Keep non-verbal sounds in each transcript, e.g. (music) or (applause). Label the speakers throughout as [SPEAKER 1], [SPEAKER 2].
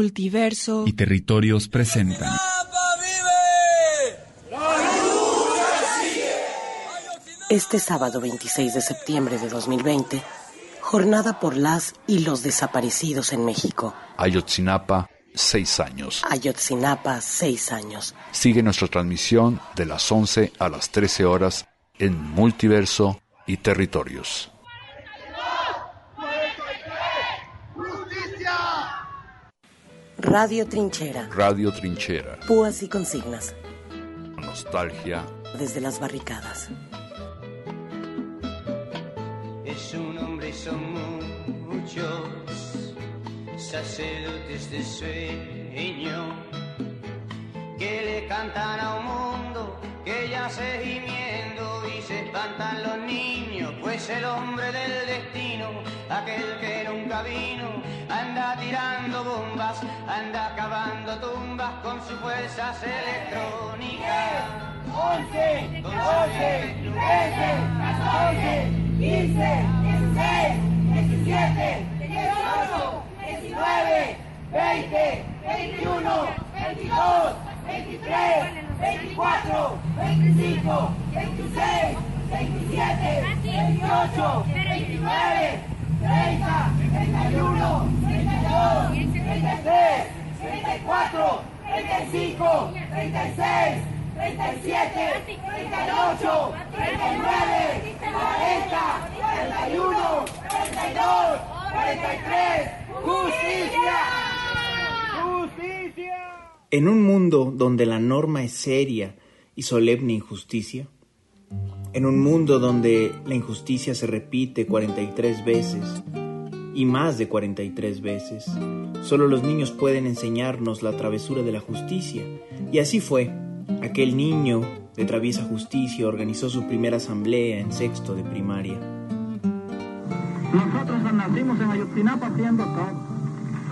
[SPEAKER 1] Multiverso
[SPEAKER 2] y Territorios presentan.
[SPEAKER 3] Este sábado 26 de septiembre de 2020, jornada por las y los desaparecidos en México.
[SPEAKER 4] Ayotzinapa, seis años.
[SPEAKER 3] Ayotzinapa, seis años.
[SPEAKER 4] Sigue nuestra transmisión de las 11 a las 13 horas en Multiverso y Territorios.
[SPEAKER 3] Radio Trinchera.
[SPEAKER 4] Radio Trinchera.
[SPEAKER 3] Púas y consignas.
[SPEAKER 4] Nostalgia.
[SPEAKER 3] Desde las barricadas.
[SPEAKER 5] Es un hombre y son muchos sacerdotes de sueño que le cantan a un mundo que ya se gimiendo y se espantan los niños, pues el hombre del destino, aquel que nunca vino, anda tirando bombas, anda cavando tumbas con sus fuerzas electrónicas. 11, 12, 13, 14, 15, 16, 17, 18, 19, 20, 21, 22, 23, 24, 25, 26, 27, 28, 29, 30, 31, 32, 33, 34, 35, 36, 37, 38, 39, 40, 41, 42, 43, justicia. Justicia.
[SPEAKER 6] En un mundo donde la norma es seria y solemne injusticia, en un mundo donde la injusticia se repite 43 veces y más de 43 veces, solo los niños pueden enseñarnos la travesura de la justicia. Y así fue. Aquel niño de traviesa justicia organizó su primera asamblea en sexto de primaria.
[SPEAKER 7] Nosotros nacimos en Ayotzinapa haciendo todo.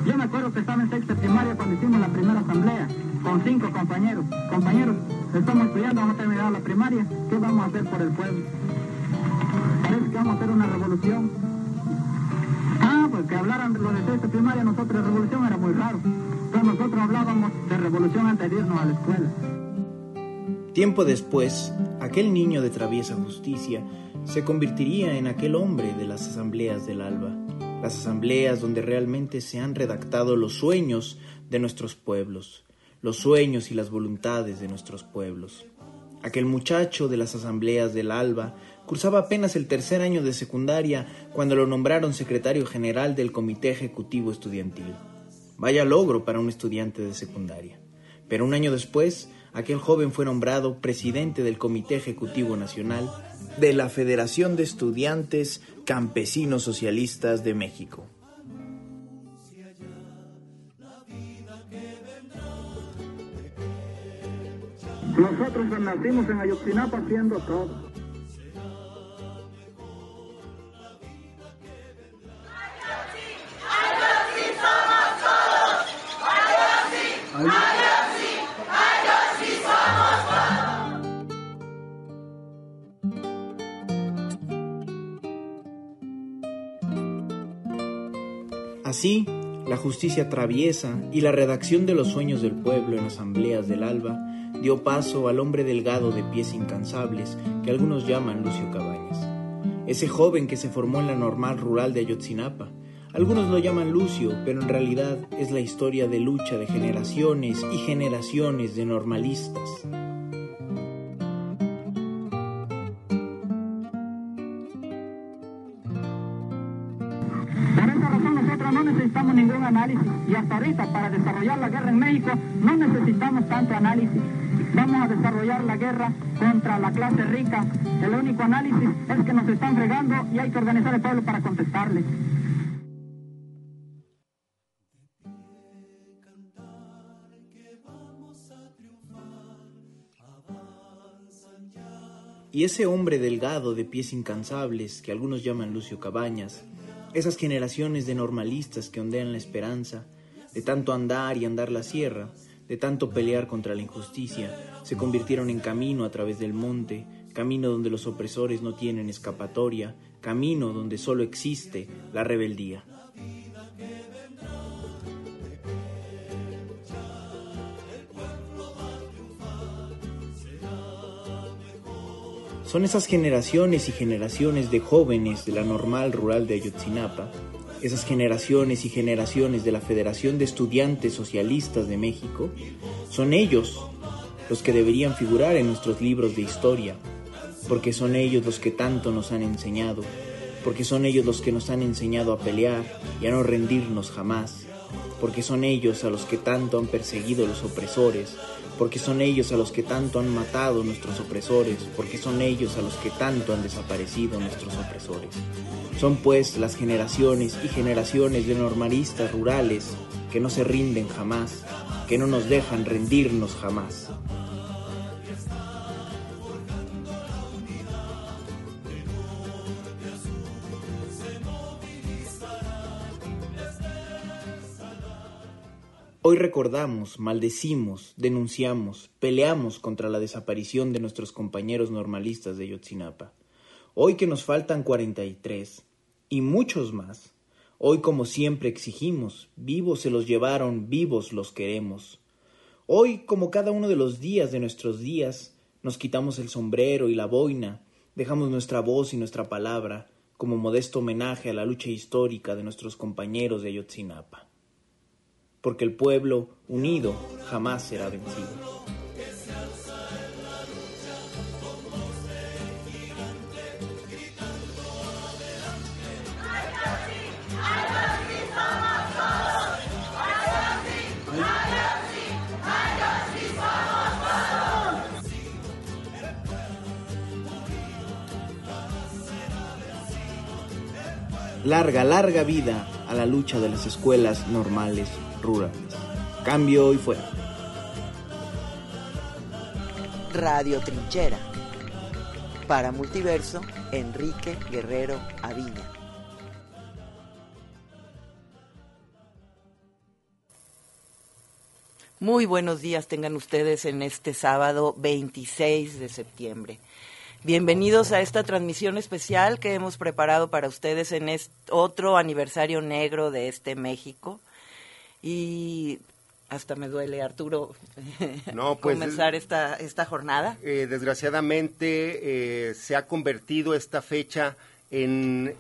[SPEAKER 7] Yo me acuerdo que estaba en sexta primaria cuando hicimos la primera asamblea, con cinco compañeros. Compañeros, estamos estudiando, vamos a terminar la primaria, ¿qué vamos a hacer por el pueblo? Parece que vamos a hacer una revolución. Ah, pues que hablaran de lo de sexta primaria, nosotros de revolución era muy raro. Entonces nosotros hablábamos de revolución antes de irnos a la escuela.
[SPEAKER 6] Tiempo después, aquel niño de traviesa justicia se convertiría en aquel hombre de las asambleas del alba, las asambleas donde realmente se han redactado los sueños de nuestros pueblos, los sueños y las voluntades de nuestros pueblos. Aquel muchacho de las asambleas del alba cursaba apenas el tercer año de secundaria cuando lo nombraron secretario general del Comité Ejecutivo Estudiantil. Vaya logro para un estudiante de secundaria. Pero un año después, aquel joven fue nombrado presidente del Comité Ejecutivo Nacional de la Federación de Estudiantes Campesinos Socialistas de México.
[SPEAKER 7] Nosotros nacimos en Ayotzinapa haciendo todo.
[SPEAKER 6] Así, la justicia traviesa y la redacción de los sueños del pueblo en asambleas del alba dio paso al hombre delgado de pies incansables que algunos llaman Lucio Cabañas. Ese joven que se formó en la normal rural de Ayotzinapa. Algunos lo llaman Lucio, pero en realidad es la historia de lucha de generaciones y generaciones de normalistas.
[SPEAKER 7] Y hasta para desarrollar la guerra en México no necesitamos tanto análisis. Vamos a desarrollar la guerra contra la clase rica. El único análisis es que nos están fregando y hay que organizar el pueblo para contestarle.
[SPEAKER 6] Y ese hombre delgado de pies incansables que algunos llaman Lucio Cabañas, esas generaciones de normalistas que ondean la esperanza, de tanto andar y andar la sierra, de tanto pelear contra la injusticia, se convirtieron en camino a través del monte, camino donde los opresores no tienen escapatoria, camino donde solo existe la rebeldía. Son esas generaciones y generaciones de jóvenes de la normal rural de Ayotzinapa esas generaciones y generaciones de la Federación de Estudiantes Socialistas de México, son ellos los que deberían figurar en nuestros libros de historia, porque son ellos los que tanto nos han enseñado, porque son ellos los que nos han enseñado a pelear y a no rendirnos jamás, porque son ellos a los que tanto han perseguido los opresores, porque son ellos a los que tanto han matado nuestros opresores, porque son ellos a los que tanto han desaparecido nuestros opresores. Son pues las generaciones y generaciones de normalistas rurales que no se rinden jamás, que no nos dejan rendirnos jamás. Hoy recordamos, maldecimos, denunciamos, peleamos contra la desaparición de nuestros compañeros normalistas de Yotzinapa. Hoy que nos faltan 43 y muchos más, hoy como siempre exigimos, vivos se los llevaron, vivos los queremos. Hoy, como cada uno de los días de nuestros días, nos quitamos el sombrero y la boina, dejamos nuestra voz y nuestra palabra como modesto homenaje a la lucha histórica de nuestros compañeros de Ayotzinapa porque el pueblo unido jamás será vencido. Larga, larga vida a la lucha de las escuelas normales rurales. Cambio y fuera.
[SPEAKER 1] Radio Trinchera. Para Multiverso, Enrique Guerrero Aviña. Muy buenos días tengan ustedes en este sábado 26 de septiembre. Bienvenidos a esta transmisión especial que hemos preparado para ustedes en este otro aniversario negro de este México. Y hasta me duele, Arturo, (laughs) no, pues, comenzar esta, esta jornada.
[SPEAKER 8] Eh, desgraciadamente eh, se ha convertido esta fecha en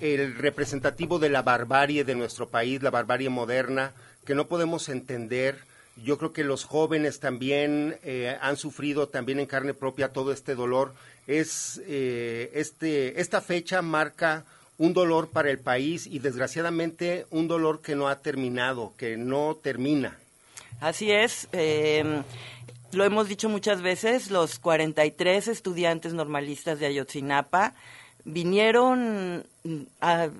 [SPEAKER 8] el representativo de la barbarie de nuestro país, la barbarie moderna, que no podemos entender. Yo creo que los jóvenes también eh, han sufrido también en carne propia todo este dolor. Es este esta fecha marca un dolor para el país y desgraciadamente un dolor que no ha terminado, que no termina.
[SPEAKER 1] Así es. Em, lo hemos dicho muchas veces, los 43 estudiantes normalistas de Ayotzinapa vinieron a,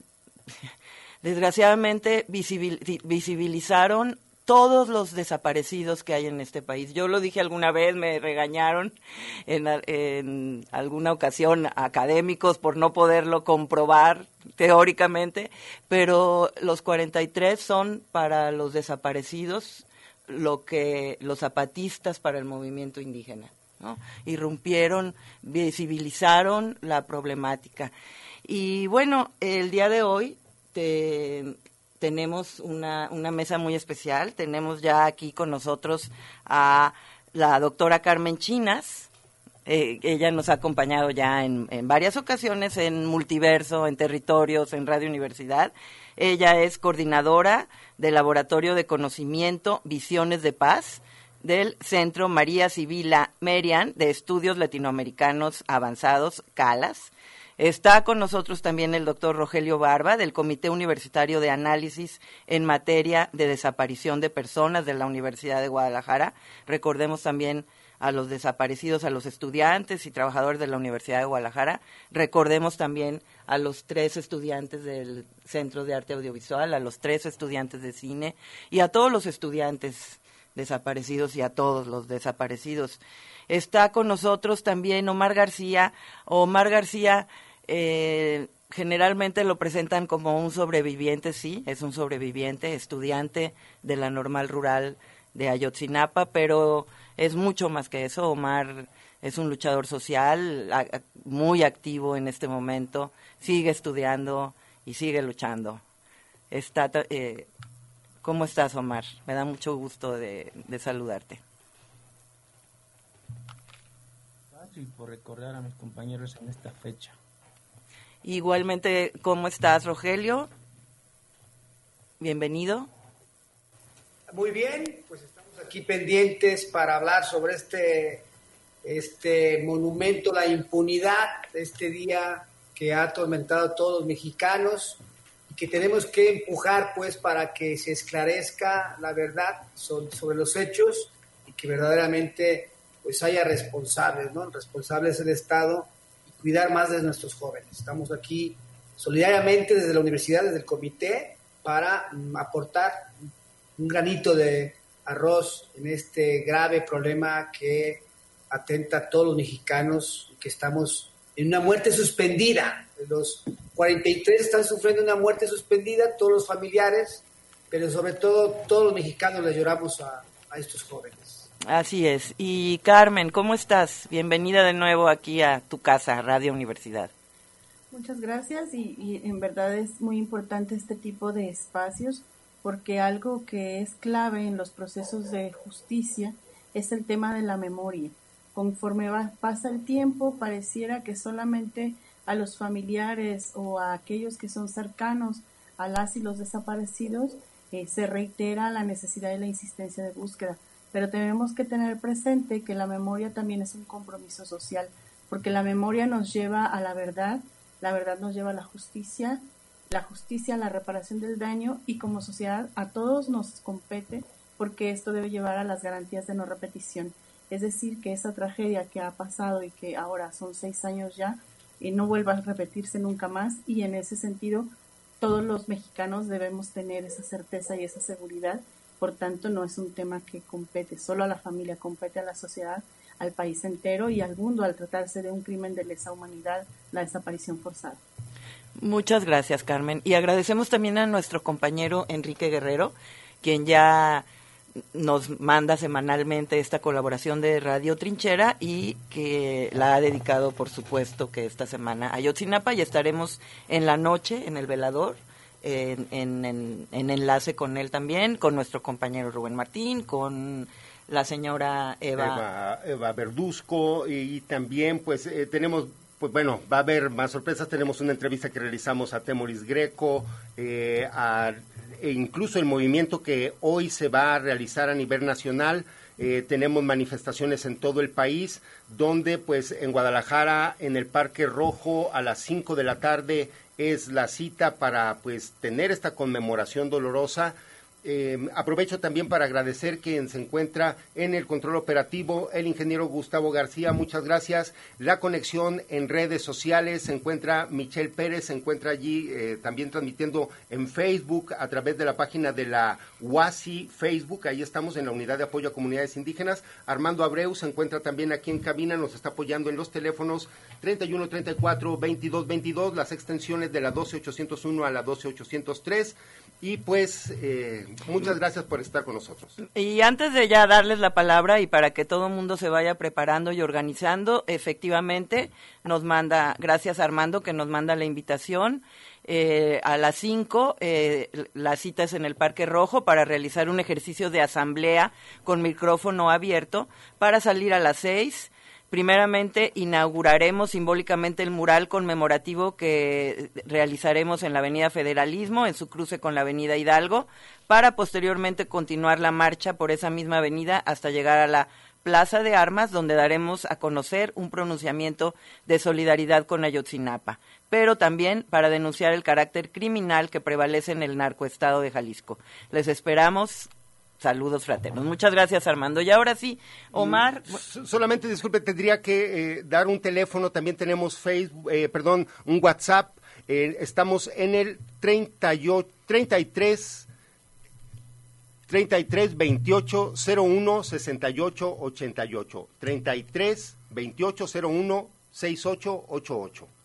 [SPEAKER 1] (laughs) desgraciadamente visibilizaron todos los desaparecidos que hay en este país. Yo lo dije alguna vez, me regañaron en, alguna ocasión académicos por no poderlo comprobar teóricamente, pero los 43 son para los desaparecidos lo que los zapatistas para el movimiento indígena. Irrumpieron, visibilizaron la problemática. Y bueno, el día de hoy te, tenemos una, una mesa muy especial. Tenemos ya aquí con nosotros a la doctora Carmen Chinas. Eh, ella nos ha acompañado ya en, en, varias ocasiones en Multiverso, en Territorios, en Radio Universidad. Ella es coordinadora del Laboratorio de Conocimiento Visiones de Paz del Centro María Sibila Merian de Estudios Latinoamericanos Avanzados, CALAS. Está con nosotros también el doctor Rogelio Barba del Comité Universitario de Análisis en materia de desaparición de personas de la Universidad de Guadalajara. Recordemos también a los desaparecidos, a los estudiantes y trabajadores de la Universidad de Guadalajara. Recordemos también a los tres estudiantes del Centro de Arte Audiovisual, a los tres estudiantes de cine y a todos los estudiantes desaparecidos y a todos los desaparecidos. Está con nosotros también Omar García. Omar García eh, generalmente lo presentan como un sobreviviente, sí, es un sobreviviente, estudiante de la normal rural de Ayotzinapa, pero es mucho más que eso. Omar es un luchador social muy activo en este momento, sigue estudiando y sigue luchando. Está, eh, ¿Cómo estás, Omar? Me da mucho gusto de saludarte.
[SPEAKER 9] y por recordar a mis compañeros en esta fecha.
[SPEAKER 1] Igualmente, ¿cómo estás, Rogelio? Bienvenido.
[SPEAKER 10] Muy bien, pues estamos aquí pendientes para hablar sobre este, este monumento, la impunidad, este día que ha atormentado a todos los mexicanos y que tenemos que empujar pues para que se esclarezca la verdad sobre los hechos y que verdaderamente pues haya responsables, ¿no? Responsables del Estado y cuidar más de nuestros jóvenes. Estamos aquí solidariamente desde la universidad, desde el comité, para aportar un granito de arroz en este grave problema que atenta a todos los mexicanos y que estamos en una muerte suspendida. Los 43 están sufriendo una muerte suspendida, todos los familiares, pero sobre todo todos los mexicanos le lloramos a, a estos jóvenes.
[SPEAKER 1] Así es. Y Carmen, ¿cómo estás? Bienvenida de nuevo aquí a tu casa, Radio Universidad.
[SPEAKER 11] Muchas gracias y, y, en verdad es muy importante este tipo de espacios porque algo que es clave en los procesos de justicia es el tema de la memoria. Conforme va, pasa el tiempo, pareciera que solamente a los familiares o a aquellos que son cercanos a las y los desaparecidos eh, se reitera la necesidad y la insistencia de búsqueda pero tenemos que tener presente que la memoria también es un compromiso social, porque la memoria nos lleva a la verdad, la verdad nos lleva a la justicia, la justicia a la reparación del daño y como sociedad a todos nos compete porque esto debe llevar a las garantías de no repetición. Es decir, que esa tragedia que ha pasado y que ahora son seis años ya, y no vuelva a repetirse nunca más y en ese sentido todos los mexicanos debemos tener esa certeza y esa seguridad por tanto, no es un tema que compete solo a la familia, compete a la sociedad, al país entero y al mundo al tratarse de un crimen de lesa humanidad, la desaparición forzada.
[SPEAKER 1] Muchas gracias, Carmen. Y agradecemos también a nuestro compañero Enrique Guerrero, quien ya nos manda semanalmente esta colaboración de Radio Trinchera y que la ha dedicado, por supuesto, que esta semana a Yotzinapa y estaremos en la noche en el velador en, enlace con él también, con nuestro compañero Rubén Martín, con la señora Eva.
[SPEAKER 8] Eva, Verduzco y, también pues eh, tenemos pues bueno, va a haber más sorpresas. Tenemos una entrevista que realizamos a Temoris Greco, eh, e incluso el movimiento que hoy se va a realizar a nivel nacional. Eh, tenemos manifestaciones en todo el país, donde pues en Guadalajara, en el Parque Rojo, a las 5 de la tarde, es la cita para pues tener esta conmemoración dolorosa eh, aprovecho también para agradecer quien se encuentra en el control operativo, el ingeniero Gustavo García, muchas gracias. La conexión en redes sociales se encuentra Michelle Pérez, se encuentra allí eh, también transmitiendo en Facebook a través de la página de la UASI Facebook, ahí estamos en la unidad de apoyo a comunidades indígenas. Armando Abreu se encuentra también aquí en cabina, nos está apoyando en los teléfonos 31 34 22 22, las extensiones de la 12801 a la 12803. Y pues eh, muchas gracias por estar con nosotros.
[SPEAKER 1] Y antes de ya darles la palabra y para que todo el mundo se vaya preparando y organizando, efectivamente nos manda, gracias Armando que nos manda la invitación. Eh, a las 5 eh, la cita es en el Parque Rojo para realizar un ejercicio de asamblea con micrófono abierto para salir a las 6 Primeramente, inauguraremos simbólicamente el mural conmemorativo que realizaremos en la Avenida Federalismo, en su cruce con la Avenida Hidalgo, para posteriormente continuar la marcha por esa misma avenida hasta llegar a la Plaza de Armas, donde daremos a conocer un pronunciamiento de solidaridad con Ayotzinapa, pero también para denunciar el carácter criminal que prevalece en el narcoestado de Jalisco. Les esperamos Saludos fraternos. Muchas gracias, Armando. Y ahora sí, Omar.
[SPEAKER 8] solamente, disculpe, tendría que eh, dar un teléfono. También tenemos Facebook, eh, perdón, un WhatsApp. Eh, estamos en el 38, 33 33 28 01 68 88. 33 28 01 68 88.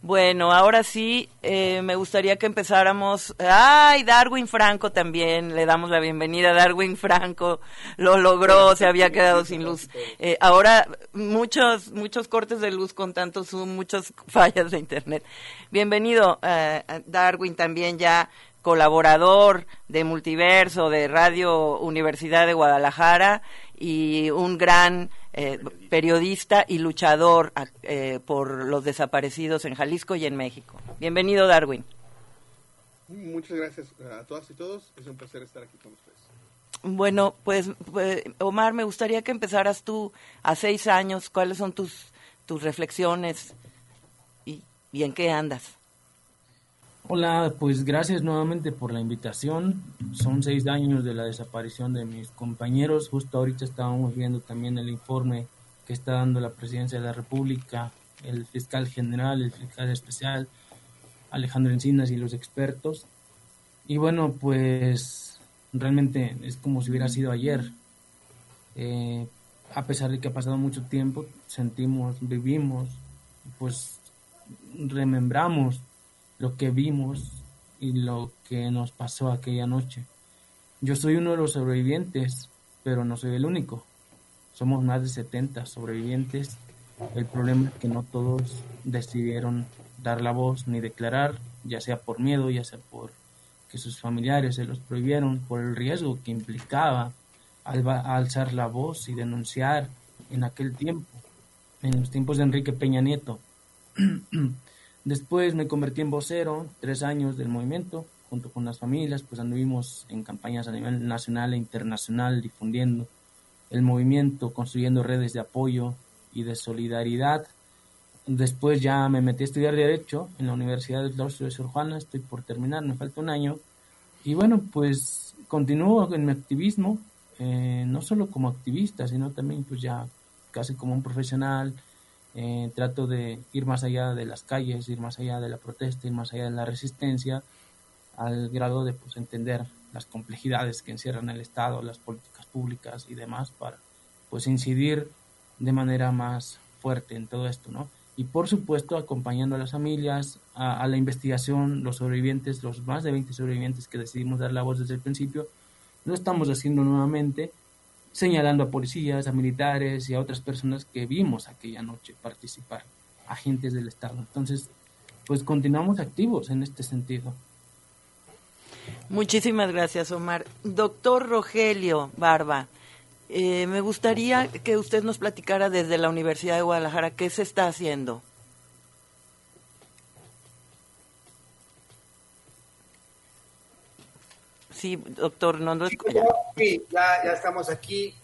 [SPEAKER 1] Bueno, ahora sí, eh, me gustaría que empezáramos. ¡Ay, Darwin Franco también! Le damos la bienvenida a Darwin Franco. Lo logró, se había quedado sin luz. Eh, ahora, muchos, muchos cortes de luz con tanto Zoom, muchas fallas de Internet. Bienvenido, eh, Darwin, también ya colaborador de Multiverso, de Radio Universidad de Guadalajara y un gran eh, periodista y luchador eh, por los desaparecidos en Jalisco y en México. Bienvenido, Darwin.
[SPEAKER 12] Muchas gracias a todas y todos. Es un placer estar aquí con ustedes.
[SPEAKER 1] Bueno, pues, pues, Omar, me gustaría que empezaras tú a seis años. ¿Cuáles son tus, tus reflexiones y, y en qué andas?
[SPEAKER 9] Hola, pues gracias nuevamente por la invitación. Son seis años de la desaparición de mis compañeros. Justo ahorita estábamos viendo también el informe que está dando la Presidencia de la República, el fiscal general, el fiscal especial, Alejandro Encinas y los expertos. Y bueno, pues realmente es como si hubiera sido ayer. Eh, a pesar de que ha pasado mucho tiempo, sentimos, vivimos, pues remembramos lo que vimos y lo que nos pasó aquella noche. Yo soy uno de los sobrevivientes, pero no soy el único. Somos más de 70 sobrevivientes. El problema es que no todos decidieron dar la voz ni declarar, ya sea por miedo, ya sea por que sus familiares se los prohibieron, por el riesgo que implicaba alzar la voz y denunciar en aquel tiempo, en los tiempos de Enrique Peña Nieto. (clears throat) Después me convertí en vocero, tres años del movimiento, junto con las familias, pues anduvimos en campañas a nivel nacional e internacional difundiendo el movimiento, construyendo redes de apoyo y de solidaridad. Después ya me metí a estudiar Derecho en la Universidad del Claustro de Sor Juana, estoy por terminar, me falta un año. Y bueno, pues continúo en mi activismo, eh, no solo como activista, sino también pues ya casi como un profesional, eh, trato de ir más allá de las calles, ir más allá de la protesta, ir más allá de la resistencia, al grado de pues, entender las complejidades que encierran el Estado, las políticas públicas y demás, para pues incidir de manera más fuerte en todo esto, ¿no? Y por supuesto acompañando a las familias, a, la investigación, los sobrevivientes, los más de 20 sobrevivientes que decidimos dar la voz desde el principio, lo estamos haciendo nuevamente señalando a policías, a militares y a otras personas que vimos aquella noche participar, agentes del Estado. Entonces, pues continuamos activos en este sentido.
[SPEAKER 1] Muchísimas gracias, Omar. Doctor Rogelio Barba, eh, me gustaría que usted nos platicara desde la Universidad de Guadalajara qué se está haciendo. Sí, doctor, no lo escucha.
[SPEAKER 10] Sí, ya, ya estamos aquí.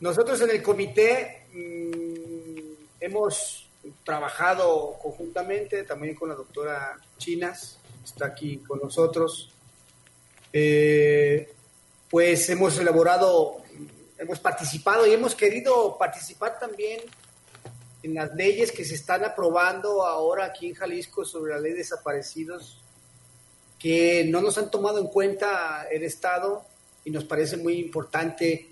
[SPEAKER 10] Nosotros en el comité mmm, hemos trabajado conjuntamente también con la doctora Chinas, está aquí con nosotros. Eh, pues hemos elaborado, hemos participado y hemos querido participar también en las leyes que se están aprobando ahora aquí en Jalisco sobre la ley de desaparecidos que no nos han tomado en cuenta el Estado y nos parece muy importante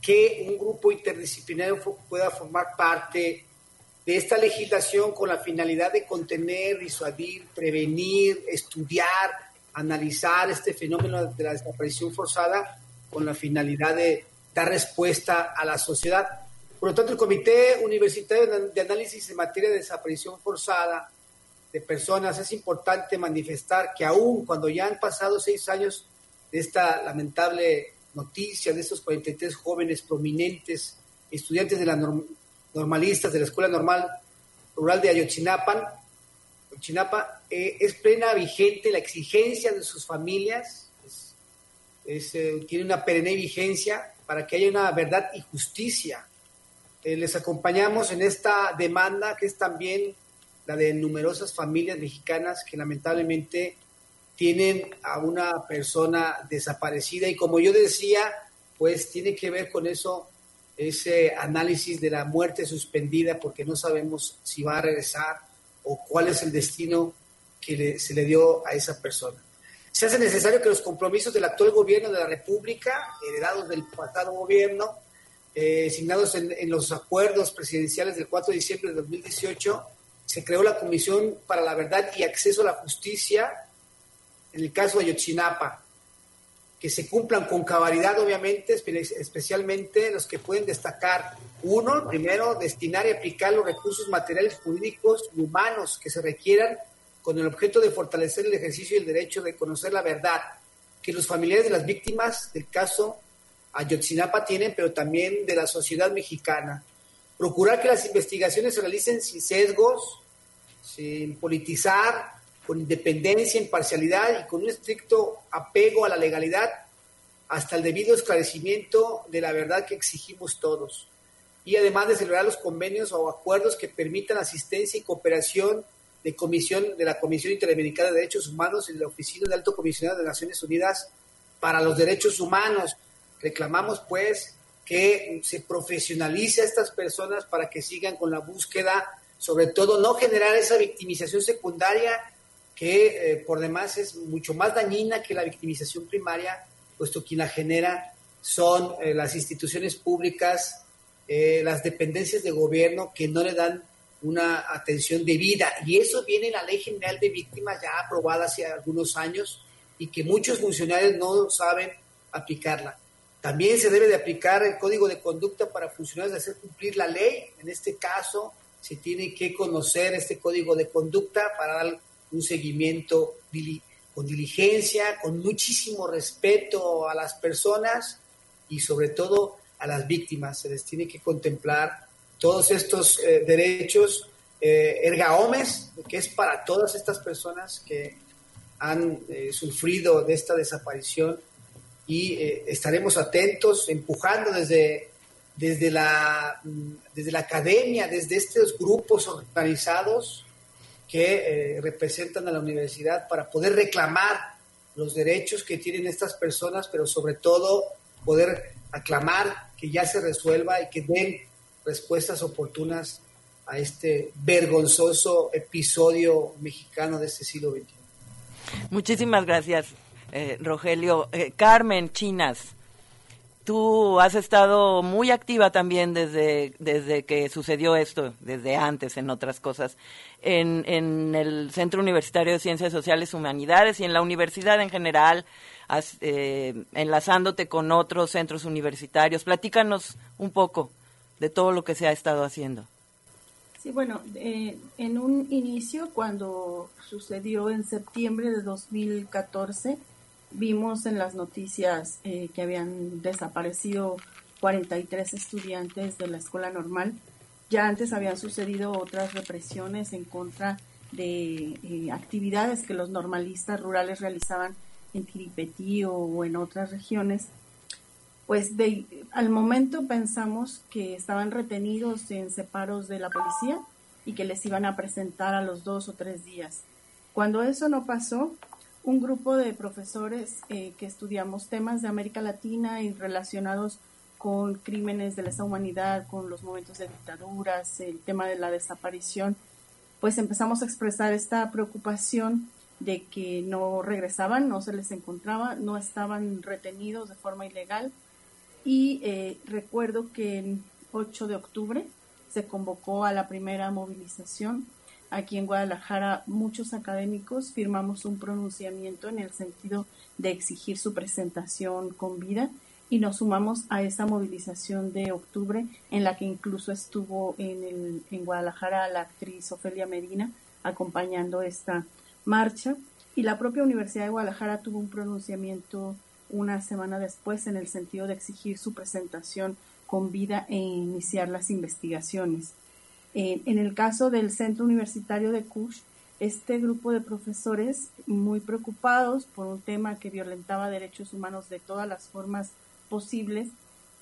[SPEAKER 10] que un grupo interdisciplinario pueda formar parte de esta legislación con la finalidad de contener, disuadir, prevenir, estudiar, analizar este fenómeno de la desaparición forzada con la finalidad de dar respuesta a la sociedad. Por lo tanto, el Comité Universitario de Análisis en materia de desaparición forzada de personas, es importante manifestar que aún cuando ya han pasado seis años de esta lamentable noticia de estos 43 jóvenes prominentes, estudiantes de la normalistas de la Escuela Normal Rural de Ayotzinapan, Ayotzinapa, eh, es plena vigente la exigencia de sus familias, es, eh, tiene una perenne vigencia para que haya una verdad y justicia. Eh, les acompañamos en esta demanda que es también la de numerosas familias mexicanas que lamentablemente tienen a una persona desaparecida y como yo decía, pues tiene que ver con eso ese análisis de la muerte suspendida porque no sabemos si va a regresar o cuál es el destino que se le dio a esa persona. Se hace necesario que los compromisos del actual gobierno de la República, heredados del pasado gobierno, eh, asignados en, en los acuerdos presidenciales del 4 de diciembre de 2018, se creó la Comisión para la Verdad y Acceso a la Justicia en el caso de Ayotzinapa, que se cumplan con cabalidad, obviamente, especialmente los que pueden destacar. Uno, primero, destinar y aplicar los recursos materiales, jurídicos y humanos que se requieran con el objeto de fortalecer el ejercicio y el derecho de conocer la verdad que los familiares de las víctimas del caso Ayotzinapa tienen, pero también de la sociedad mexicana. Procurar que las investigaciones se realicen sin sesgos, sin politizar, con independencia, imparcialidad y con un estricto apego a la legalidad hasta el debido esclarecimiento de la verdad que exigimos todos. Y además de celebrar los convenios o acuerdos que permitan asistencia y cooperación de, comisión, de la Comisión Interamericana de Derechos Humanos y de la Oficina de Alto Comisionado de Naciones Unidas para los Derechos Humanos. Reclamamos, pues, que se profesionalice a estas personas para que sigan con la búsqueda, sobre todo no generar esa victimización secundaria que eh, por demás es mucho más dañina que la victimización primaria, puesto que la genera son eh, las instituciones públicas, eh, las dependencias de gobierno que no le dan una atención debida. Y eso viene en la Ley General de Víctimas ya aprobada hace algunos años y que muchos funcionarios no saben aplicarla. También se debe de aplicar el código de conducta para funcionarios de hacer cumplir la ley. En este caso, se tiene que conocer este código de conducta para dar un seguimiento con diligencia, con muchísimo respeto a las personas y sobre todo a las víctimas. Se les tiene que contemplar todos estos eh, derechos eh, erga que es para todas estas personas que han eh, sufrido de esta desaparición y eh, estaremos atentos, empujando desde, desde, la, mm, desde la academia, desde estos grupos organizados que representan a la universidad para poder reclamar los derechos que tienen estas personas, pero sobre todo poder aclamar que ya se resuelva y que den respuestas oportunas a este vergonzoso episodio mexicano de este siglo XXI.
[SPEAKER 1] Muchísimas gracias, eh, Rogelio. Eh, Carmen Chinas, tú has estado muy activa también desde, desde que sucedió esto, desde antes en otras cosas, en, en el Centro Universitario de Ciencias Sociales y Humanidades y en la universidad en general, eh, enlazándote con otros centros universitarios. Platícanos un poco de todo lo que se ha estado haciendo.
[SPEAKER 11] Sí, bueno, eh, en un inicio, cuando sucedió en septiembre de 2014, vimos en las noticias eh, que habían desaparecido 43 estudiantes de la escuela normal. Ya antes habían sucedido otras represiones en contra de eh, actividades que los normalistas rurales realizaban en Tiripetí o en otras regiones pues de, al momento pensamos que estaban retenidos en separos de la policía y que les iban a presentar a los dos o tres días. Cuando eso no pasó, un grupo de profesores eh, que estudiamos temas de América Latina y relacionados con crímenes de lesa humanidad, con los momentos de dictaduras, el tema de la desaparición, pues empezamos a expresar esta preocupación de que no regresaban, no se les encontraba, no estaban retenidos de forma ilegal y eh, recuerdo que el 8 de octubre se convocó a la primera movilización. Aquí en Guadalajara muchos académicos firmamos un pronunciamiento en el sentido de exigir su presentación con vida y nos sumamos a esa movilización de octubre en la que incluso estuvo en, el, en Guadalajara la actriz Ofelia Medina acompañando esta marcha y la propia Universidad de Guadalajara tuvo un pronunciamiento una semana después en el sentido de exigir su presentación con vida e iniciar las investigaciones. En el caso del Centro Universitario de Kush, este grupo de profesores muy preocupados por un tema que violentaba derechos humanos de todas las formas posibles,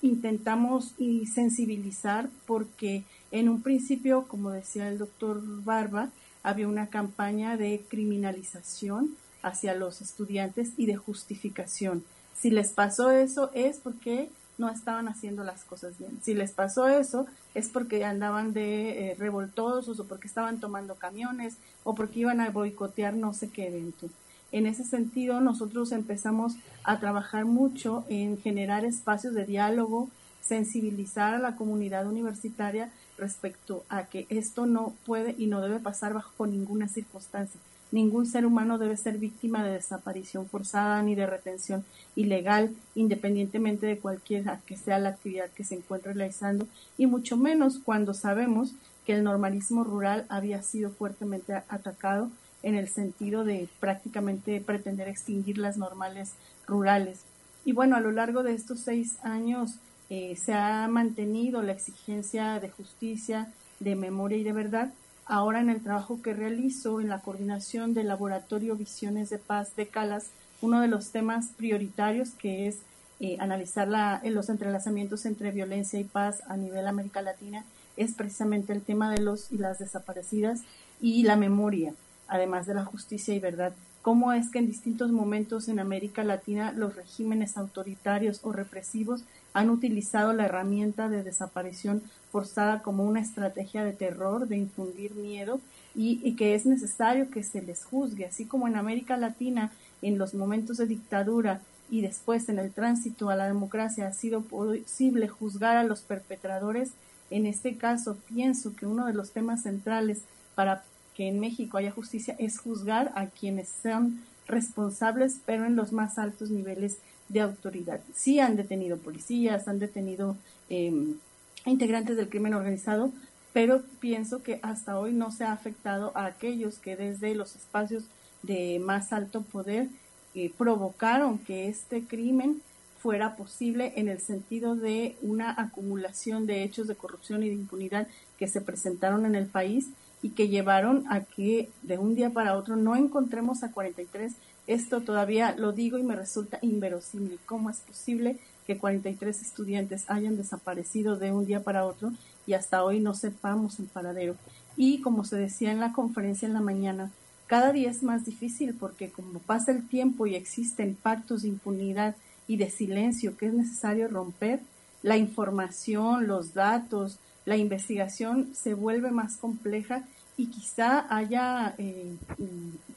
[SPEAKER 11] intentamos sensibilizar porque en un principio, como decía el doctor Barba, había una campaña de criminalización hacia los estudiantes y de justificación. Si les pasó eso es porque no estaban haciendo las cosas bien. Si les pasó eso es porque andaban de eh, revoltosos o porque estaban tomando camiones o porque iban a boicotear no sé qué evento. En ese sentido, nosotros empezamos a trabajar mucho en generar espacios de diálogo, sensibilizar a la comunidad universitaria respecto a que esto no puede y no debe pasar bajo ninguna circunstancia. Ningún ser humano debe ser víctima de desaparición forzada ni de retención ilegal, independientemente de cualquiera que sea la actividad que se encuentre realizando, y mucho menos cuando sabemos que el normalismo rural había sido fuertemente atacado en el sentido de prácticamente pretender extinguir las normales rurales. Y bueno, a lo largo de estos seis años eh, se ha mantenido la exigencia de justicia, de memoria y de verdad. Ahora en el trabajo que realizo en la coordinación del laboratorio Visiones de Paz de Calas, uno de los temas prioritarios que es eh, analizar la, los entrelazamientos entre violencia y paz a nivel América Latina es precisamente el tema de los y las desaparecidas y la memoria, además de la justicia y verdad. Cómo es que en distintos momentos en América Latina los regímenes autoritarios o represivos han utilizado la herramienta de desaparición forzada como una estrategia de terror, de infundir miedo y, que es necesario que se les juzgue, así como en América Latina en los momentos de dictadura y después en el tránsito a la democracia ha sido posible juzgar a los perpetradores, en este caso pienso que uno de los temas centrales para que en México haya justicia es juzgar a quienes sean responsables, pero en los más altos niveles de autoridad. Sí han detenido policías, han detenido eh, integrantes del crimen organizado, pero pienso que hasta hoy no se ha afectado a aquellos que desde los espacios de más alto poder eh, provocaron que este crimen fuera posible en el sentido de una acumulación de hechos de corrupción y de impunidad que se presentaron en el país y que llevaron a que de un día para otro no encontremos a 43. Esto todavía lo digo y me resulta inverosímil. ¿Cómo es posible que 43 estudiantes hayan desaparecido de un día para otro y hasta hoy no sepamos el paradero? Y como se decía en la conferencia en la mañana, cada día es más difícil porque como pasa el tiempo y existen pactos de impunidad y de silencio que es necesario romper, la información, los datos, la investigación se vuelve más compleja y quizá haya, eh,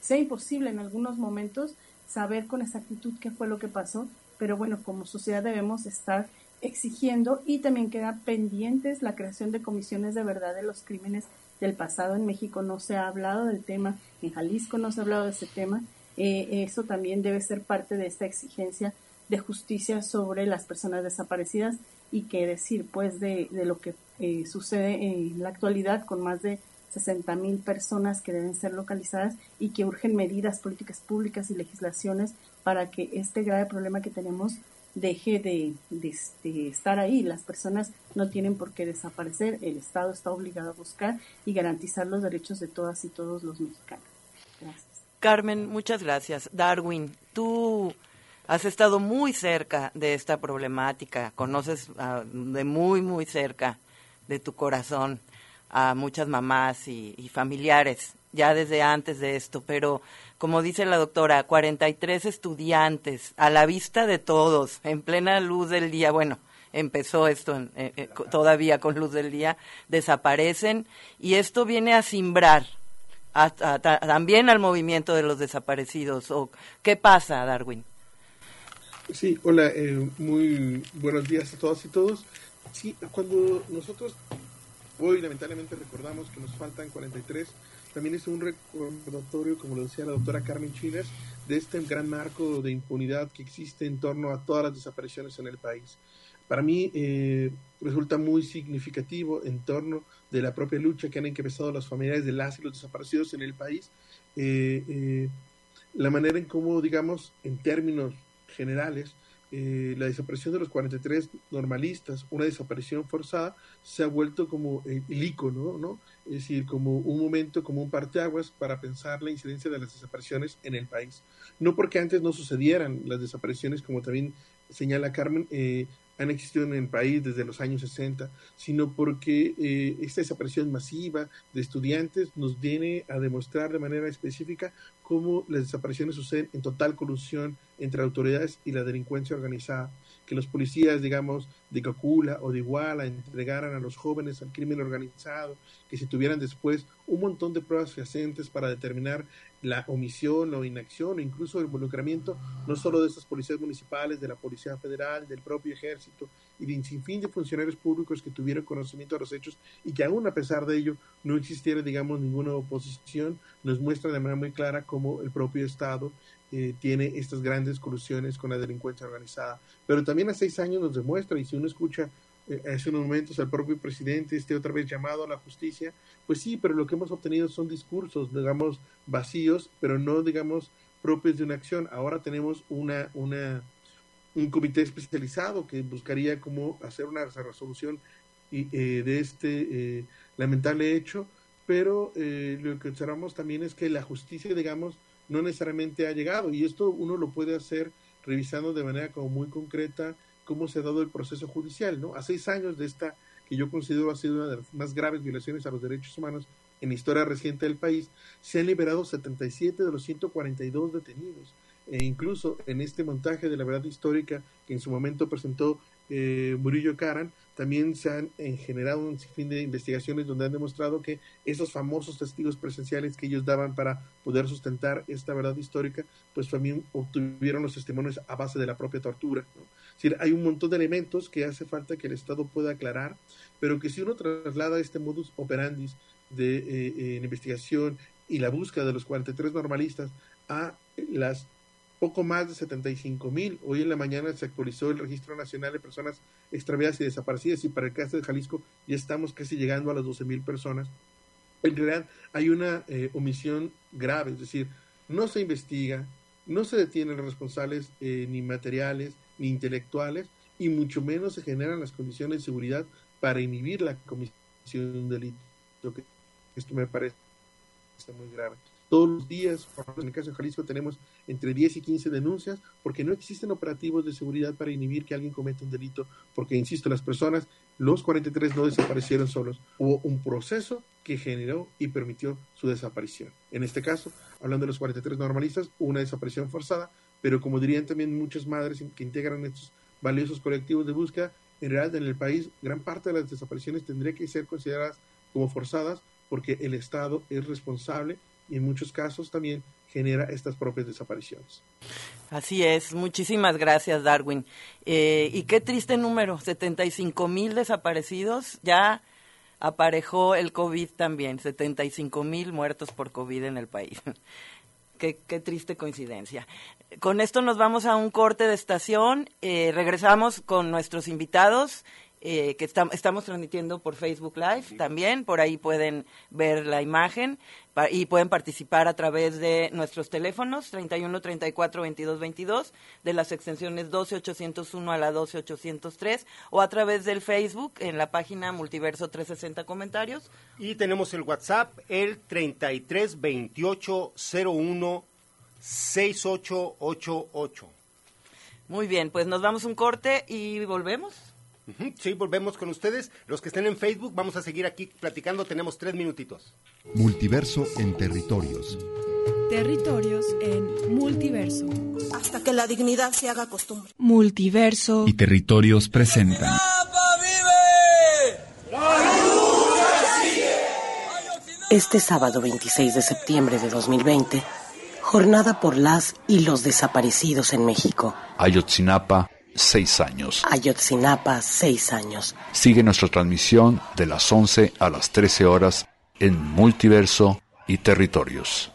[SPEAKER 11] sea imposible en algunos momentos saber con exactitud qué fue lo que pasó, pero bueno, como sociedad debemos estar exigiendo y también queda pendientes la creación de comisiones de verdad de los crímenes del pasado. En México no se ha hablado del tema, en Jalisco no se ha hablado de ese tema. Eh, eso también debe ser parte de esta exigencia de justicia sobre las personas desaparecidas y qué decir pues de, lo que eh, sucede en la actualidad con más de 60 mil personas que deben ser localizadas y que urgen medidas políticas públicas y legislaciones para que este grave problema que tenemos deje de, estar ahí. Las personas no tienen por qué desaparecer, el Estado está obligado a buscar y garantizar los derechos de todas y todos los mexicanos. Gracias.
[SPEAKER 1] Carmen, muchas gracias. Darwin, tú has estado muy cerca de esta problemática, conoces uh, de muy, muy cerca de tu corazón a muchas mamás y, familiares ya desde antes de esto, pero como dice la doctora, 43 estudiantes a la vista de todos, en plena luz del día, bueno, empezó esto en, eh, eh, todavía con luz del día, desaparecen y esto viene a simbrar a, también al movimiento de los desaparecidos. ¿O ¿Qué pasa, Darwin?
[SPEAKER 12] Sí, hola, eh, muy buenos días a todas y todos. Sí, cuando nosotros hoy lamentablemente recordamos que nos faltan 43, también es un recordatorio, como lo decía la doctora Carmen Chiles, de este gran marco de impunidad que existe en torno a todas las desapariciones en el país. Para mí eh, resulta muy significativo en torno de la propia lucha que han encabezado las familiares de las y los desaparecidos en el país, eh, eh, la manera en cómo, digamos, en términos generales, eh, la desaparición de los 43 normalistas, una desaparición forzada, se ha vuelto como el, el ícono, ¿no? Es decir, como un momento, como un parteaguas para pensar la incidencia de las desapariciones en el país. No porque antes no sucedieran las desapariciones, como también señala Carmen, eh, han existido en el país desde los años 60, sino porque eh, esta desaparición masiva de estudiantes nos viene a demostrar de manera específica cómo las desapariciones suceden en total colusión entre autoridades y la delincuencia organizada. Que los policías, digamos, de Cocula o de Iguala entregaran a los jóvenes al crimen organizado, que se tuvieran después un montón de pruebas fehacientes para determinar la omisión o inacción o incluso el involucramiento no solo de estas policías municipales, de la Policía Federal, del propio ejército y de un sinfín de funcionarios públicos que tuvieron conocimiento de los hechos y que aún a pesar de ello no existiera, digamos, ninguna oposición, nos muestra de manera muy clara cómo el propio Estado eh, tiene estas grandes colusiones con la delincuencia organizada. Pero también a seis años nos demuestra, y si uno escucha eh, hace unos momentos al propio presidente esté otra vez llamado a la justicia, pues sí, pero lo que hemos obtenido son discursos, digamos, vacíos, pero no, digamos, propios de una acción. Ahora tenemos una, una, un comité especializado que buscaría cómo hacer una resolución eh, de este eh, lamentable hecho, pero eh, lo que observamos también es que la justicia, digamos, no necesariamente ha llegado y esto uno lo puede hacer revisando de manera como muy concreta cómo se ha dado el proceso judicial, ¿no? A seis años de esta que yo considero ha sido una de las más graves violaciones a los derechos humanos en la historia reciente del país, se han liberado 77 de los 142 detenidos. E incluso en este montaje de la verdad histórica que en su momento presentó eh, Murillo Caran, también se han eh, generado un sinfín de investigaciones donde han demostrado que esos famosos testigos presenciales que ellos daban para poder sustentar esta verdad histórica, pues también obtuvieron los testimonios a base de la propia tortura. Es decir, hay un montón de elementos que hace falta que el Estado pueda aclarar, pero que si uno traslada este modus operandi de eh, investigación y la búsqueda de los 43 normalistas a las poco más de 75 mil. Hoy en la mañana se actualizó el Registro Nacional de Personas Extraviadas y Desaparecidas y para el caso de Jalisco ya estamos casi llegando a las 12 mil personas. En realidad hay una eh, omisión grave, es decir, no se investiga, no se detienen los responsables eh, ni materiales ni intelectuales y mucho menos se generan las condiciones de seguridad para inhibir la comisión de un delito. Esto me parece muy grave. Todos los días, en el caso de Jalisco, tenemos entre 10 y 15 denuncias porque no existen operativos de seguridad para inhibir que alguien cometa un delito, porque, insisto, las personas, los 43 no desaparecieron solos. Hubo un proceso que generó y permitió su desaparición. En este caso, hablando de los 43 normalistas, una desaparición forzada, pero como dirían también muchas madres que integran estos valiosos colectivos de búsqueda, en realidad en el país gran parte de las desapariciones tendría que ser consideradas como forzadas porque el Estado es responsable y en muchos casos también genera estas propias desapariciones.
[SPEAKER 1] Así es, muchísimas gracias Darwin. Eh, y qué triste número, 75 mil desaparecidos, ya aparejó el COVID también, 75 mil muertos por COVID en el país. (laughs) Qué, qué, triste coincidencia. Con esto nos vamos a un corte de estación, eh, regresamos con nuestros invitados eh, que estamos transmitiendo por Facebook Live también, por ahí pueden ver la imagen y pueden participar a través de nuestros teléfonos 31 34 22 22 de las extensiones 12 801 a la 12 803 o a través del Facebook en la página Multiverso 360 comentarios.
[SPEAKER 8] Y tenemos el WhatsApp el 33 28 01 6888.
[SPEAKER 1] Muy bien, pues nos damos un corte y volvemos.
[SPEAKER 8] Sí, volvemos con ustedes. Los que estén en Facebook, vamos a seguir aquí platicando. Tenemos tres minutitos.
[SPEAKER 2] Multiverso en territorios.
[SPEAKER 13] Territorios en multiverso.
[SPEAKER 14] Hasta que la dignidad se haga costumbre.
[SPEAKER 13] Multiverso.
[SPEAKER 2] Y territorios presentan.
[SPEAKER 3] Este sábado 26 de septiembre de 2020, jornada por las y los desaparecidos en México.
[SPEAKER 4] Ayotzinapa, seis años.
[SPEAKER 3] Ayotzinapa, seis años.
[SPEAKER 4] Sigue nuestra transmisión de las 11 a las 13 horas en Multiverso y Territorios.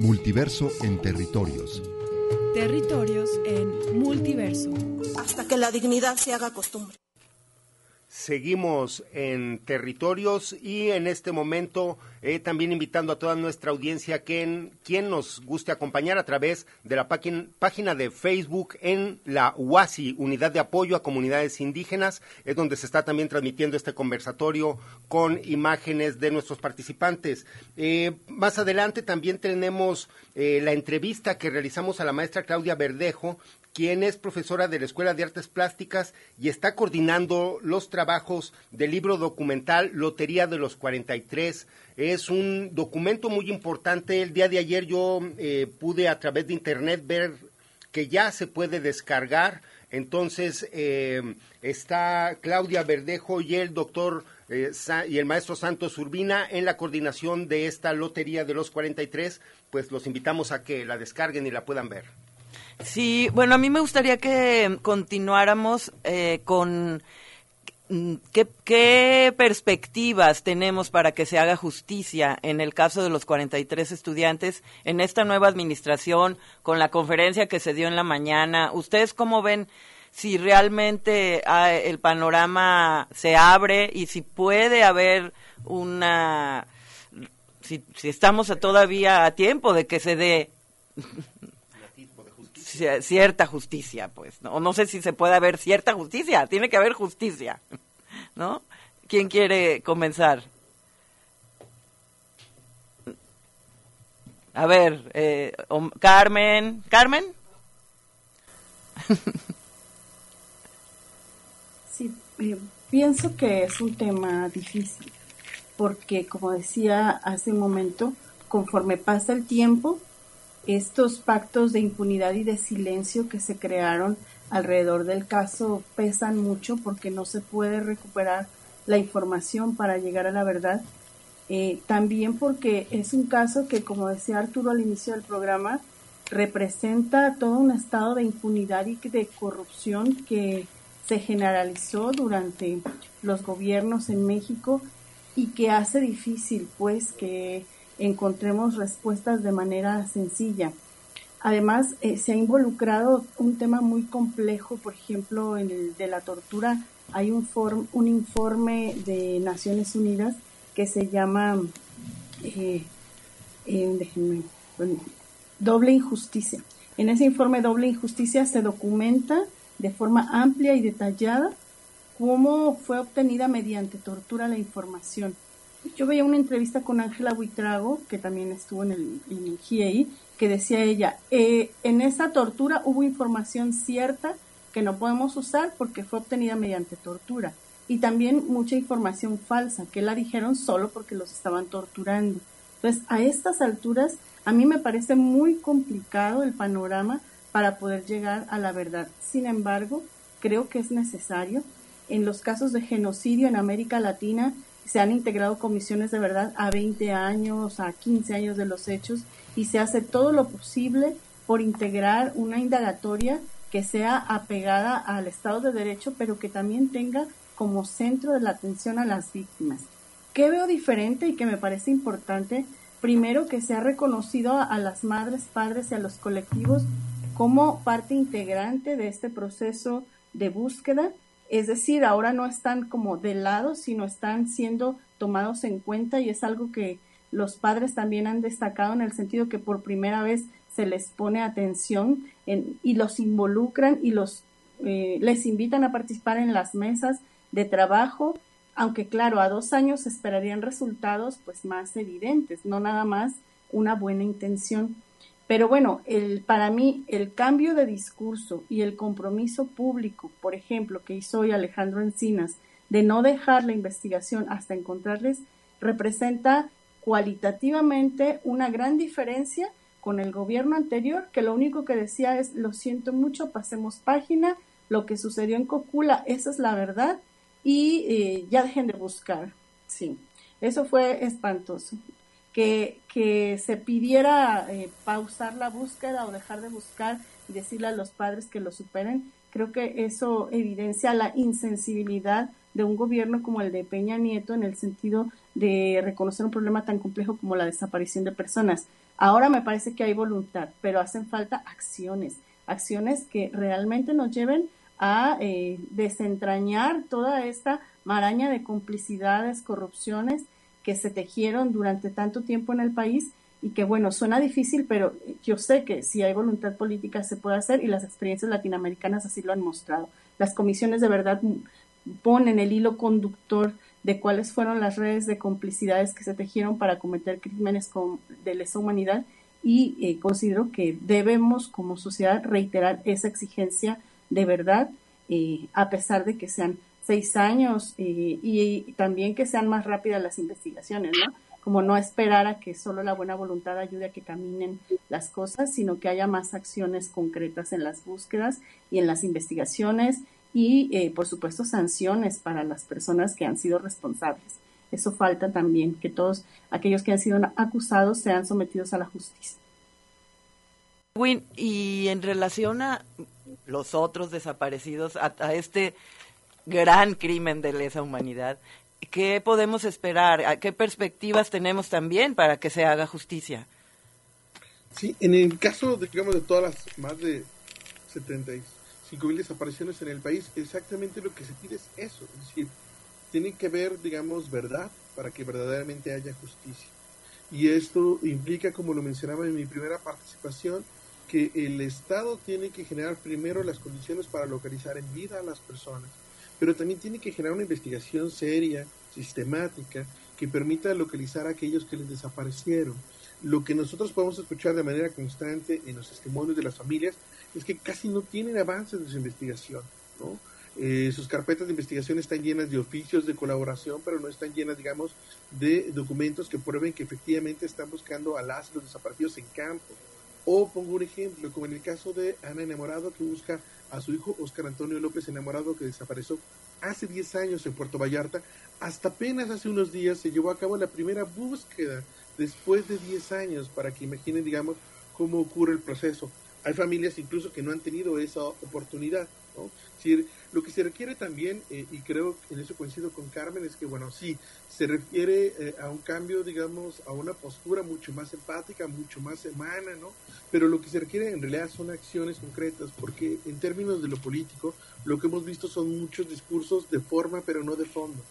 [SPEAKER 2] Multiverso en territorios.
[SPEAKER 13] Territorios en multiverso.
[SPEAKER 14] Hasta que la dignidad se haga costumbre.
[SPEAKER 8] Seguimos en territorios y en este momento eh, también invitando a toda nuestra audiencia que en, quien nos guste acompañar a través de la página de Facebook en la UASI, Unidad de Apoyo a Comunidades Indígenas, es donde se está también transmitiendo este conversatorio con imágenes de nuestros participantes. Eh, más adelante también tenemos eh, la entrevista que realizamos a la maestra Claudia Verdejo, quien es profesora de la Escuela de Artes Plásticas y está coordinando los trabajos del libro documental Lotería de los 43. Es un documento muy importante. El día de ayer yo eh, pude a través de Internet ver que ya se puede descargar. Entonces eh, está Claudia Verdejo y el doctor eh, y el maestro Santos Urbina en la coordinación de esta Lotería de los 43. Pues los invitamos a que la descarguen y la puedan ver.
[SPEAKER 1] Sí, bueno, a mí me gustaría que continuáramos eh, con mm, ¿qué, ¿qué perspectivas tenemos para que se haga justicia en el caso de los 43 estudiantes en esta nueva administración, con la conferencia que se dio en la mañana? ¿Ustedes cómo ven si realmente ah, el panorama se abre y si puede haber una... Si, si estamos todavía a tiempo de que se dé cierta justicia, pues, ¿no? No sé si se puede haber cierta justicia, tiene que haber justicia, (laughs) ¿no? ¿Quién quiere comenzar? A ver, eh, Carmen, Carmen, (laughs)
[SPEAKER 11] Sí, eh, pienso que es un tema difícil, porque como decía hace un momento, conforme pasa el tiempo, estos pactos de impunidad y de silencio que se crearon alrededor del caso pesan mucho porque no se puede recuperar la información para llegar a la verdad. Eh, también porque es un caso que, como decía Arturo al inicio del programa, representa todo un estado de impunidad y de corrupción que se generalizó durante los gobiernos en México y que hace difícil pues que encontremos respuestas de manera sencilla. Además, eh, se ha involucrado un tema muy complejo, por ejemplo, en el de la tortura. Hay un, form- un informe de Naciones Unidas que se llama, eh, eh, déjenme, doble injusticia. En ese informe doble injusticia se documenta de forma amplia y detallada cómo fue obtenida mediante tortura la información. Yo veía una entrevista con Ángela Buitrago, que también estuvo en el, en que decía ella, eh, en esa tortura hubo información cierta que no podemos usar porque fue obtenida mediante tortura. Y también mucha información falsa, que la dijeron solo porque los estaban torturando. Entonces, a estas alturas, a mí me parece muy complicado el panorama para poder llegar a la verdad. Sin embargo, creo que es necesario. En los casos de genocidio en América Latina se han integrado comisiones de verdad a 20 años, a 15 años de los hechos y se hace todo lo posible por integrar una indagatoria que sea apegada al Estado de Derecho, pero que también tenga como centro de la atención a las víctimas. ¿Qué veo diferente y que me parece importante? Primero, que se ha reconocido a, a las madres, padres y a los colectivos como parte integrante de este proceso de búsqueda. Es decir, ahora no están como de lado, sino están siendo tomados en cuenta y es algo que los padres también han destacado en el sentido que por primera vez se les pone atención en- y los involucran y los eh, les invitan a participar en las mesas de trabajo, aunque claro, a dos años esperarían resultados pues más evidentes, no nada más una buena intención. Pero bueno, el, para mí el cambio de discurso y el compromiso público, por ejemplo, que hizo Alejandro Encinas, de no dejar la investigación hasta encontrarles, representa cualitativamente una gran diferencia con el gobierno anterior, que lo único que decía es, lo siento mucho, pasemos página, lo que sucedió en Cocula, esa es la verdad, y eh, ya dejen de buscar. Sí, eso fue espantoso. Que, que se pidiera eh, pausar la búsqueda o dejar de buscar y decirle a los padres que lo superen, creo que eso evidencia la insensibilidad de un gobierno como el de Peña Nieto en el sentido de reconocer un problema tan complejo como la desaparición de personas. Ahora me parece que hay voluntad, pero hacen falta acciones, acciones que realmente nos lleven a eh, desentrañar toda esta maraña de complicidades, corrupciones se tejieron durante tanto tiempo en el país y que bueno, suena difícil, pero yo sé que si hay voluntad política se puede hacer y las experiencias latinoamericanas así lo han mostrado. Las comisiones de verdad ponen el hilo conductor de cuáles fueron las redes de complicidades que se tejieron para cometer crímenes de lesa humanidad y eh, considero que debemos como sociedad reiterar esa exigencia de verdad, eh, a pesar de que sean seis años y, también que sean más rápidas las investigaciones, ¿no? Como no esperar a que solo la buena voluntad ayude a que caminen las cosas, sino que haya más acciones concretas en las búsquedas y en las investigaciones y, eh, por supuesto, sanciones para las personas que han sido responsables. Eso falta también, que todos aquellos que han sido acusados sean sometidos a la justicia.
[SPEAKER 1] Win, y en relación a los otros desaparecidos, a este gran crimen de lesa humanidad. ¿Qué podemos esperar? ¿A ¿Qué perspectivas tenemos también para que se haga justicia?
[SPEAKER 12] Sí, en el caso, digamos, de todas las más de 75 mil desapariciones en el país, exactamente lo que se pide es eso. Es decir, tiene que haber, digamos, verdad para que verdaderamente haya justicia. Y esto implica, como lo mencionaba en mi primera participación, que el Estado tiene que generar primero las condiciones para localizar en vida a las personas, pero también tiene que generar una investigación seria, sistemática, que permita localizar a aquellos que les desaparecieron. Lo que nosotros podemos escuchar de manera constante en los testimonios de las familias es que casi no tienen avances de su investigación. Eh, sus carpetas de investigación están llenas de oficios de colaboración, pero no están llenas, digamos, de documentos que prueben que efectivamente están buscando a las los desaparecidos en campo. O pongo un ejemplo, como en el caso de Ana Enamorado, que busca a su hijo Oscar Antonio López Enamorado, que desapareció hace 10 años en Puerto Vallarta. Hasta apenas hace unos días se llevó a cabo la primera búsqueda después de 10 años, para que imaginen, digamos, cómo ocurre el proceso. Hay familias incluso que no han tenido esa oportunidad. Lo que se requiere también, eh, y creo que en eso coincido con Carmen, es que, bueno, sí, se refiere eh, a un cambio, digamos, a una postura mucho más empática, mucho más humana, ¿no? Pero lo que se requiere en realidad son acciones concretas, porque en términos de lo político, lo que hemos visto son muchos discursos de forma, pero no de fondo.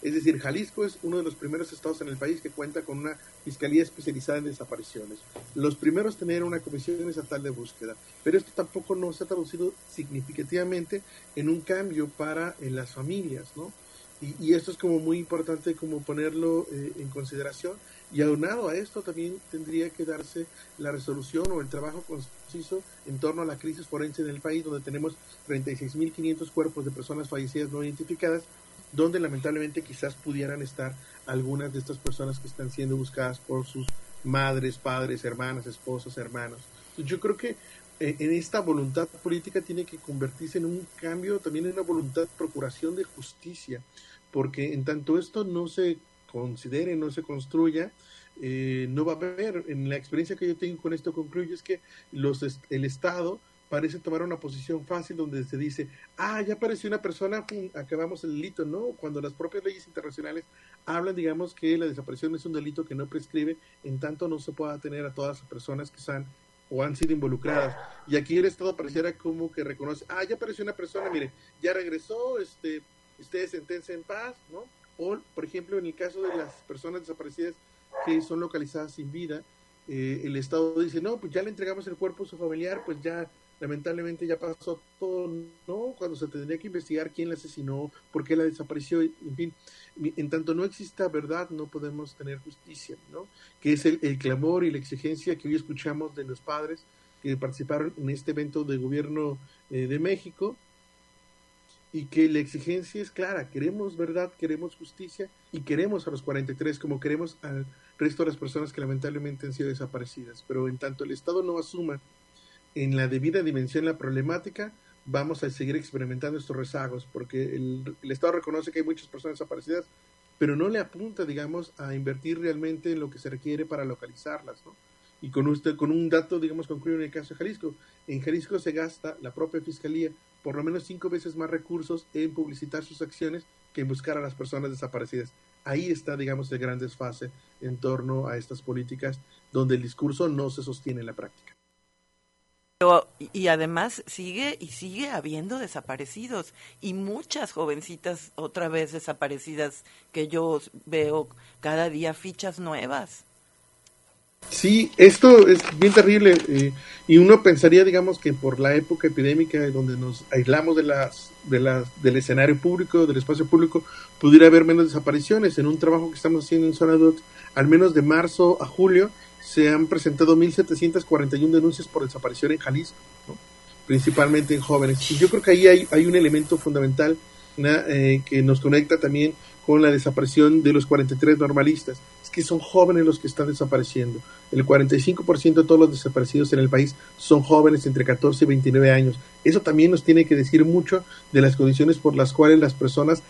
[SPEAKER 12] Es decir, Jalisco es uno de los primeros estados en el país que cuenta con una fiscalía especializada en desapariciones. Los primeros tener una comisión estatal de búsqueda, pero esto tampoco no se ha traducido significativamente en un cambio para las familias, ¿no? Y, y, esto es como muy importante como ponerlo eh, en consideración y aunado a esto también tendría que darse la resolución o el trabajo conciso en torno a la crisis forense en el país donde tenemos 36.500 cuerpos de personas fallecidas no identificadas donde lamentablemente quizás pudieran estar algunas de estas personas que están siendo buscadas por sus madres, padres, hermanas, esposos, hermanos. Yo creo que eh, en esta voluntad política tiene que convertirse en un cambio, también en una voluntad de procuración de justicia, porque en tanto esto no se considere, no se construya, eh, no va a haber, en la experiencia que yo tengo con esto concluyo, es que los, el Estado parece tomar una posición fácil donde se dice, ah, ya apareció una persona, acabamos el delito, ¿no? Cuando las propias leyes internacionales hablan, digamos, que la desaparición es un delito que no prescribe, en tanto no se pueda tener a todas las personas que están o han sido involucradas. Y aquí el Estado pareciera como que reconoce, ah, ya apareció una persona, mire, ya regresó, este, usted sentencia en paz, ¿no? O, por ejemplo, en el caso de las personas desaparecidas que son localizadas sin vida, eh, el Estado dice, no, pues ya le entregamos el cuerpo a su familiar, pues ya lamentablemente ya pasó todo, ¿no? Cuando se tendría que investigar quién la asesinó, por qué la desapareció, en fin, en tanto no exista verdad, no podemos tener justicia, ¿no? Que es el, el clamor y la exigencia que hoy escuchamos de los padres que participaron en este evento de gobierno eh, de México y que la exigencia es clara, queremos verdad, queremos justicia y queremos a los 43 como queremos al resto de las personas que lamentablemente han sido desaparecidas, pero en tanto el Estado no asuma en la debida dimensión la problemática, vamos a seguir experimentando estos rezagos, porque el, Estado reconoce que hay muchas personas desaparecidas, pero no le apunta, digamos, a invertir realmente en lo que se requiere para localizarlas, ¿no? Y con, usted, con un dato, digamos, concluyo en el caso de Jalisco. En Jalisco se gasta la propia Fiscalía por lo menos cinco veces más recursos en publicitar sus acciones que en buscar a las personas desaparecidas. Ahí está, digamos, el gran desfase en torno a estas políticas donde el discurso no se sostiene en la práctica.
[SPEAKER 1] Pero, y además sigue y sigue habiendo desaparecidos y muchas jovencitas otra vez desaparecidas que yo veo cada día fichas nuevas.
[SPEAKER 12] Sí, esto es bien terrible eh, y uno pensaría, digamos, que por la época epidémica donde nos aislamos de las, de las, del escenario público, del espacio público, pudiera haber menos desapariciones. En un trabajo que estamos haciendo en Zona Doc, al menos de marzo a julio, se han presentado 1.741 denuncias por desaparición en Jalisco, ¿no? principalmente en jóvenes. Y yo creo que ahí hay, un elemento fundamental eh, que nos conecta también con la desaparición de los 43 normalistas. Es que son jóvenes los que están desapareciendo. El 45% de todos los desaparecidos en el país son jóvenes entre 14 y 29 años. Eso también nos tiene que decir mucho de las condiciones por las cuales las personas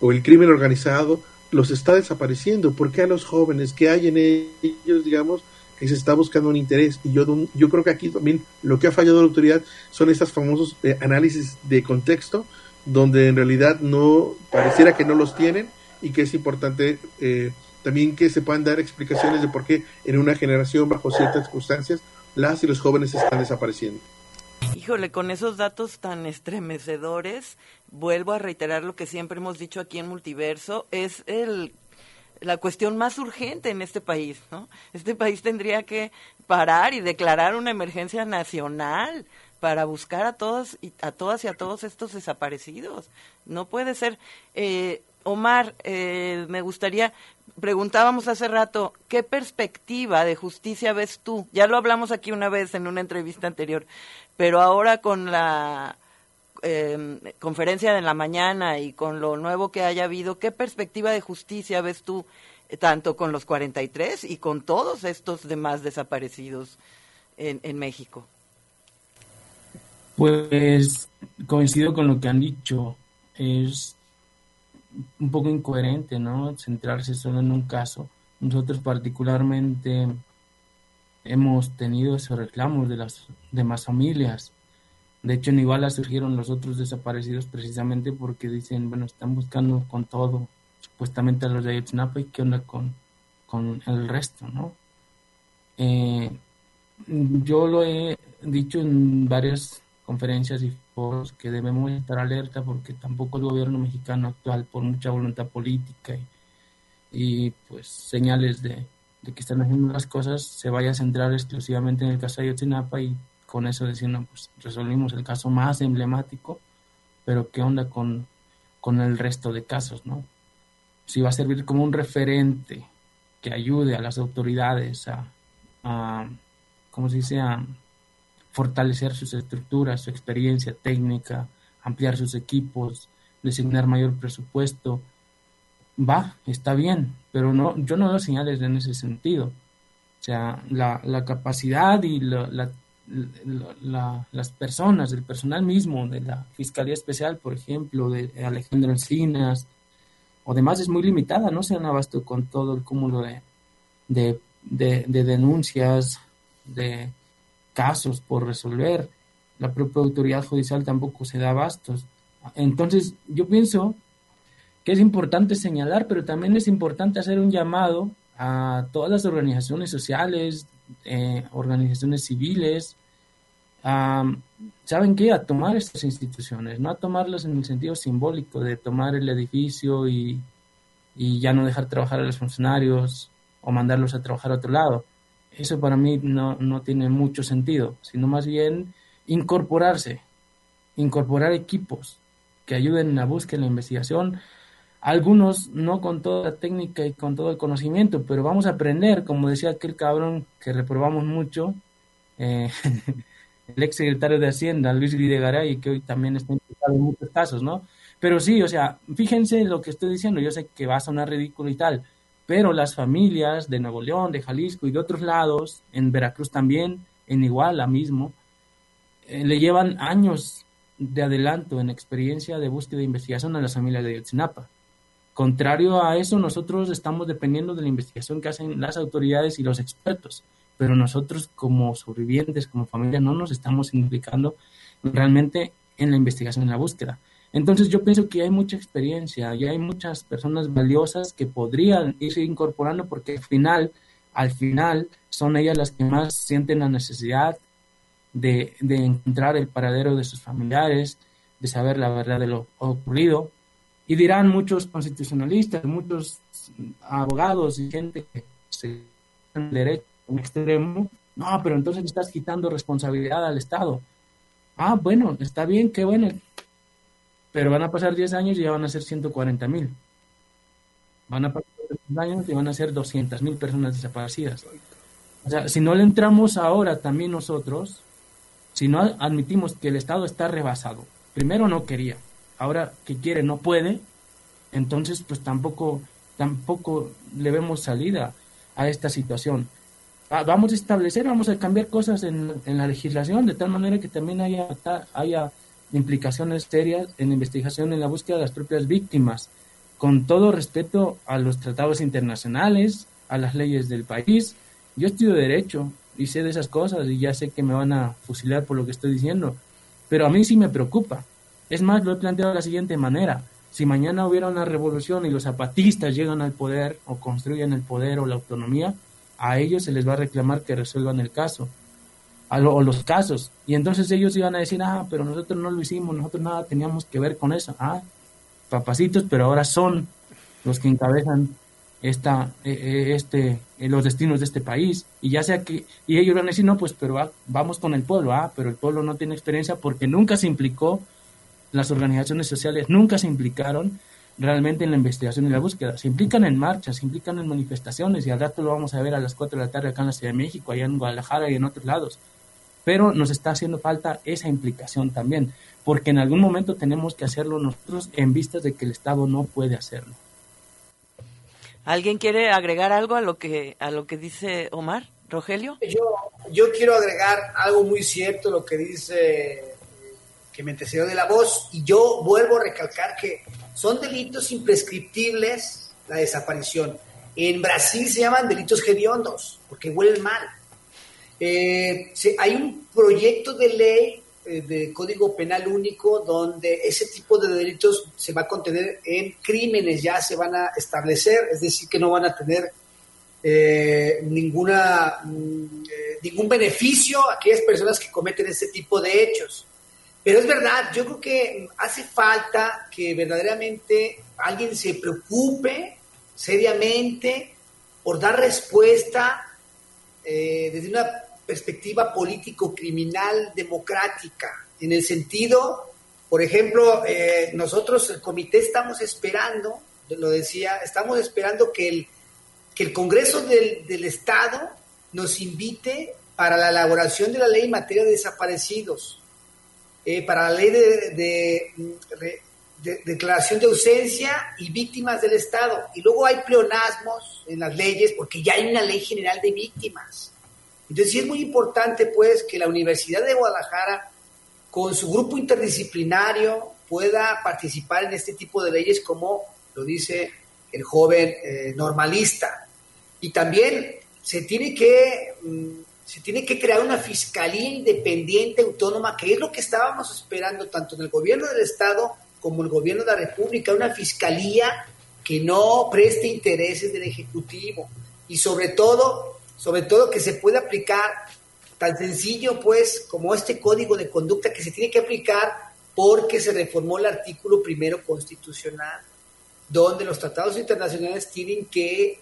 [SPEAKER 12] o el crimen organizado los está desapareciendo. ¿Por qué a los jóvenes? ¿Qué hay en ellos, digamos, que se está buscando un interés. Y yo, yo creo que aquí también lo que ha fallado la autoridad son estos famosos eh, análisis de contexto donde en realidad no pareciera que no los tienen y que es importante eh, también que se puedan dar explicaciones de por qué en una generación bajo ciertas circunstancias las y los jóvenes están desapareciendo.
[SPEAKER 1] Híjole, con esos datos tan estremecedores, vuelvo a reiterar lo que siempre hemos dicho aquí en Multiverso, es el la cuestión más urgente en este país, ¿no? Este país tendría que parar y declarar una emergencia nacional para buscar a todos y a todas y a todos estos desaparecidos. No puede ser. Eh, Omar, eh, me gustaría, preguntábamos hace rato, ¿qué perspectiva de justicia ves tú? Ya lo hablamos aquí una vez en una entrevista anterior, pero ahora con la eh, conferencia de la mañana y con lo nuevo que haya habido, ¿qué perspectiva de justicia ves tú eh, tanto con los 43 y con todos estos demás desaparecidos en, en México?
[SPEAKER 9] Pues coincido con lo que han dicho. Es un poco incoherente, ¿no? Centrarse solo en un caso. Nosotros particularmente hemos tenido esos reclamos de las demás familias. De hecho, en Iguala surgieron los otros desaparecidos precisamente porque dicen, bueno, están buscando con todo, supuestamente a los de Ayotzinapa y qué onda con, con el resto, ¿no? Eh, yo lo he dicho en varias conferencias y foros que debemos estar alerta porque tampoco el gobierno mexicano actual, por mucha voluntad política y, pues señales de, que están haciendo las cosas, se vaya a centrar exclusivamente en el caso de Ayotzinapa y con eso decir, no, pues resolvimos el caso más emblemático, pero qué onda con, con el resto de casos, ¿no? Si va a servir como un referente que ayude a las autoridades a, a ¿cómo se dice?, a fortalecer sus estructuras, su experiencia técnica, ampliar sus equipos, designar mayor presupuesto. Va, está bien, pero no, yo no veo señales en ese sentido. O sea, la, la capacidad y la, la, las personas, el personal mismo de la Fiscalía Especial, por ejemplo, de Alejandro Encinas, o demás, es muy limitada, no se han abasto con todo el cúmulo de, de, de denuncias, de casos por resolver. La propia autoridad judicial tampoco se da abastos. Entonces, yo pienso que es importante señalar, pero también es importante hacer un llamado a todas las organizaciones sociales, eh, organizaciones civiles, a, ¿saben qué? A tomar estas instituciones, no a tomarlas en el sentido simbólico de tomar el edificio y, y ya no dejar trabajar a los funcionarios o mandarlos a trabajar a otro lado, eso para mí no, no tiene mucho sentido, sino más bien incorporarse, incorporar equipos que ayuden en la búsqueda, en la investigación, algunos no con toda la técnica y con todo el conocimiento, pero vamos a aprender, como decía aquel cabrón que reprobamos mucho, eh, (laughs) el ex secretario de Hacienda, Luis Videgaray, que hoy también está implicado en muchos casos, ¿no? Pero sí, o sea, fíjense lo que estoy diciendo, yo sé que va a sonar ridículo y tal, pero las familias de Nuevo León, de Jalisco y de otros lados, en Veracruz también, en Iguala mismo, eh, le llevan años de adelanto en experiencia de búsqueda e investigación a las familias de Yotzinapa. Contrario a eso, nosotros estamos dependiendo de la investigación que hacen las autoridades y los expertos, pero nosotros como sobrevivientes, como familia, no nos estamos implicando realmente en la investigación, en la búsqueda. Entonces yo pienso que hay mucha experiencia y hay muchas personas valiosas que podrían irse incorporando porque al final, al final son ellas las que más sienten la necesidad de, encontrar el paradero de sus familiares, de saber la verdad de lo ocurrido. Y dirán muchos constitucionalistas, muchos abogados y gente que se en derecho en extremo, no, pero entonces estás quitando responsabilidad al Estado. Ah, bueno, está bien, qué bueno, pero van a pasar 10 años y ya van a ser 140 mil. Van a pasar 10 años y van a ser 200 mil personas desaparecidas. O sea, si no le entramos ahora también nosotros, si no admitimos que el Estado está rebasado, primero no quería, ahora que quiere no puede, entonces pues tampoco, tampoco le vemos salida a esta situación. Ah, vamos a establecer, vamos a cambiar cosas en, en, la legislación de tal manera que también haya, haya implicaciones serias en la investigación en la búsqueda de las propias víctimas, con todo respeto a los tratados internacionales, a las leyes del país. Yo estudio derecho y sé de esas cosas y ya sé que me van a fusilar por lo que estoy diciendo, pero a mí sí me preocupa, Es más, lo he planteado de la siguiente manera. Si mañana hubiera una revolución y los zapatistas llegan al poder o construyen el poder o la autonomía, a ellos se les va a reclamar que resuelvan el caso lo- o los casos. Y entonces ellos iban a decir, ah, pero nosotros no lo hicimos, nosotros nada teníamos que ver con eso. Ah, papacitos, pero ahora son los que encabezan esta, eh, eh, este, eh, los destinos de este país. Y ya sea que, y ellos van a decir, no, pues, pero vamos con el pueblo, ah, pero el pueblo no tiene experiencia porque nunca se implicó, las organizaciones sociales nunca se implicaron realmente en la investigación y la búsqueda. Se implican en marchas, se implican en manifestaciones y al rato lo vamos a ver a las 4 de la tarde acá en la Ciudad de México, allá en Guadalajara y en otros lados. Pero nos está haciendo falta esa implicación también, porque en algún momento tenemos que hacerlo nosotros en vistas de que el Estado no puede hacerlo.
[SPEAKER 1] ¿Alguien quiere agregar algo a lo que a lo que dice Omar? Rogelio.
[SPEAKER 10] Yo, yo quiero agregar algo muy cierto, lo que dice que me antecedió de la voz, y yo vuelvo a recalcar que son delitos imprescriptibles la desaparición. En Brasil se llaman delitos hediondos, porque huelen mal. Eh, hay un proyecto de ley eh, de Código Penal Único donde ese tipo de delitos se va a contener en crímenes, ya se van a establecer, es decir, que no van a tener eh, ninguna, mm, eh, ningún beneficio aquellas personas que cometen ese tipo de hechos. Pero es verdad, yo creo que hace falta que verdaderamente alguien se preocupe seriamente por dar respuesta eh, desde una perspectiva político-criminal democrática, en el sentido, por ejemplo, eh, nosotros, el comité, estamos esperando, lo decía, estamos esperando que el, que el Congreso del, del Estado nos invite para la elaboración de la ley en materia de desaparecidos, eh, para la ley de, de, de- de declaración de ausencia y víctimas del Estado. Y luego hay pleonasmos en las leyes porque ya hay una ley general de víctimas. Entonces sí es muy importante pues que la Universidad de Guadalajara con su grupo interdisciplinario pueda participar en este tipo de leyes como lo dice el joven eh, normalista. Y también se tiene que mm, se tiene que crear una fiscalía independiente, autónoma, que es lo que estábamos esperando tanto en el gobierno del Estado como el gobierno de la República, una fiscalía que no preste intereses del Ejecutivo. Y sobre todo, sobre todo que se pueda aplicar tan sencillo pues como este código de conducta que se tiene que aplicar porque se reformó el artículo primero constitucional, donde los tratados internacionales tienen que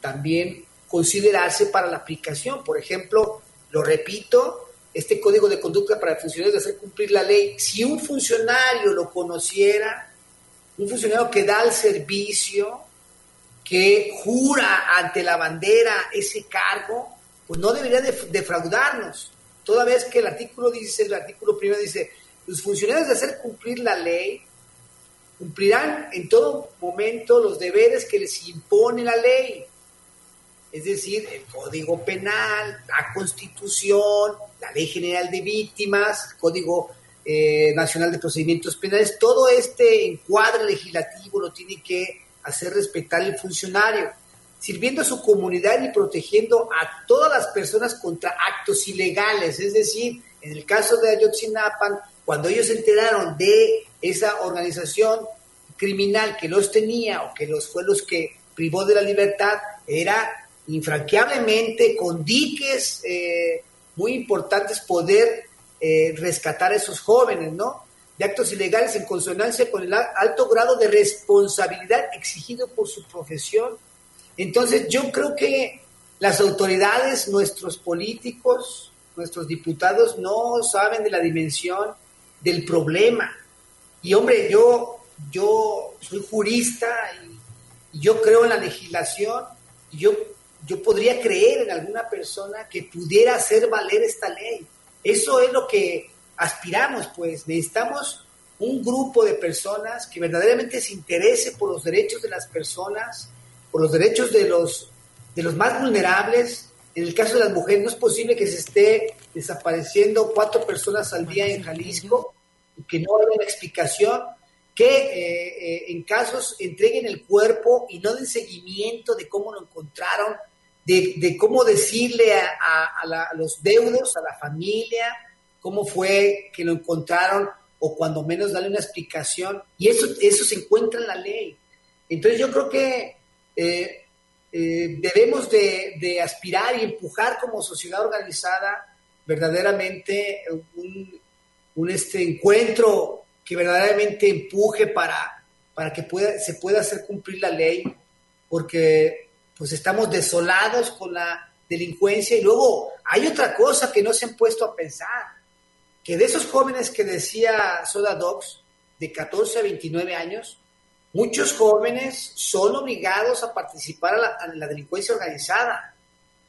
[SPEAKER 10] también considerarse para la aplicación. Por ejemplo, lo repito, este código de conducta para funcionarios de hacer cumplir la ley, si un funcionario lo conociera, un funcionario que da el servicio, que jura ante la bandera ese cargo, pues no debería de- defraudarnos. Toda vez que el artículo dice, el artículo primero dice, los funcionarios de hacer cumplir la ley cumplirán en todo momento los deberes que les impone la ley es decir, el Código Penal, la Constitución, la Ley General de Víctimas, el Código eh, Nacional de Procedimientos Penales, todo este encuadre legislativo lo tiene que hacer respetar el funcionario, sirviendo a su comunidad y protegiendo a todas las personas contra actos ilegales, es decir, en el caso de Ayotzinapan, cuando ellos se enteraron de esa organización criminal que los tenía o que los fue los que privó de la libertad, era infranqueablemente, con diques eh, muy importantes, poder eh, rescatar a esos jóvenes, ¿no? De actos ilegales en consonancia con el alto grado de responsabilidad exigido por su profesión. Entonces, yo creo que las autoridades, nuestros políticos, nuestros diputados, no saben de la dimensión del problema. Y hombre, yo, yo soy jurista y yo creo en la legislación y yo, yo podría creer en alguna persona que pudiera hacer valer esta ley. Eso es lo que aspiramos, pues necesitamos un grupo de personas que verdaderamente se interese por los derechos de las personas, por los derechos de los, de los más vulnerables. En el caso de las mujeres, no es posible que se esté desapareciendo cuatro personas al día en Jalisco y que no haya una explicación, que eh, eh, en casos entreguen el cuerpo y no den seguimiento de cómo lo encontraron, de, cómo decirle a, los deudos, a la familia, cómo fue que lo encontraron o cuando menos darle una explicación. Y eso, eso se encuentra en la ley. Entonces yo creo que eh, eh, debemos de, aspirar y empujar como sociedad organizada verdaderamente un, este encuentro que verdaderamente empuje para, para que se pueda hacer cumplir la ley, porque pues estamos desolados con la delincuencia y luego hay otra cosa que no se han puesto a pensar, que de esos jóvenes que decía Soda Dogs, de 14 a 29 años, muchos jóvenes son obligados a participar en la, delincuencia organizada.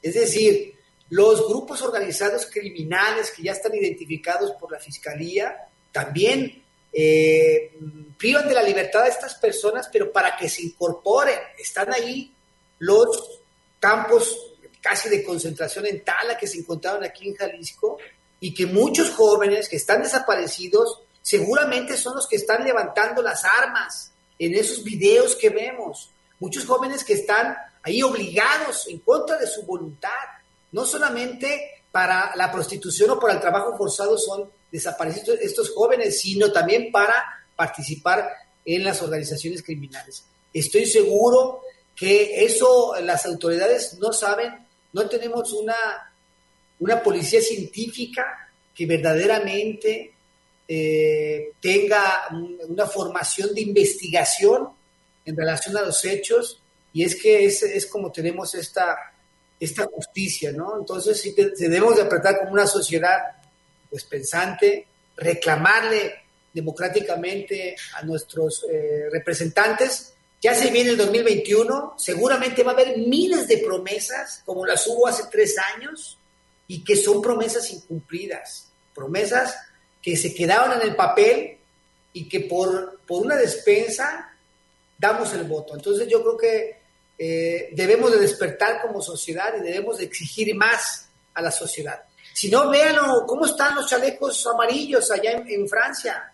[SPEAKER 10] Es decir, los grupos organizados criminales que ya están identificados por la Fiscalía también eh, privan de la libertad a estas personas, pero para que se incorporen. Están ahí los campos casi de concentración en Tala que se encontraron aquí en Jalisco y que muchos jóvenes que están desaparecidos seguramente son los que están levantando las armas en esos videos que vemos. Muchos jóvenes que están ahí obligados en contra de su voluntad. No solamente para la prostitución o para el trabajo forzado son desaparecidos estos jóvenes, sino también para participar en las organizaciones criminales. Estoy seguro que eso las autoridades no saben no tenemos una, una policía científica que verdaderamente eh, tenga una formación de investigación en relación a los hechos y es que es, es como tenemos esta, esta justicia, ¿no? Entonces sí debemos de apretar como una sociedad pues pensante, reclamarle democráticamente a nuestros eh, representantes ya se viene el 2021, seguramente va a haber miles de promesas, como las hubo hace tres años, y que son promesas incumplidas, promesas que se quedaron en el papel y que por, por una despensa damos el voto. Entonces yo creo que eh, debemos de despertar como sociedad y debemos de exigir más a la sociedad. Si no, véanlo, cómo están los chalecos amarillos allá en Francia.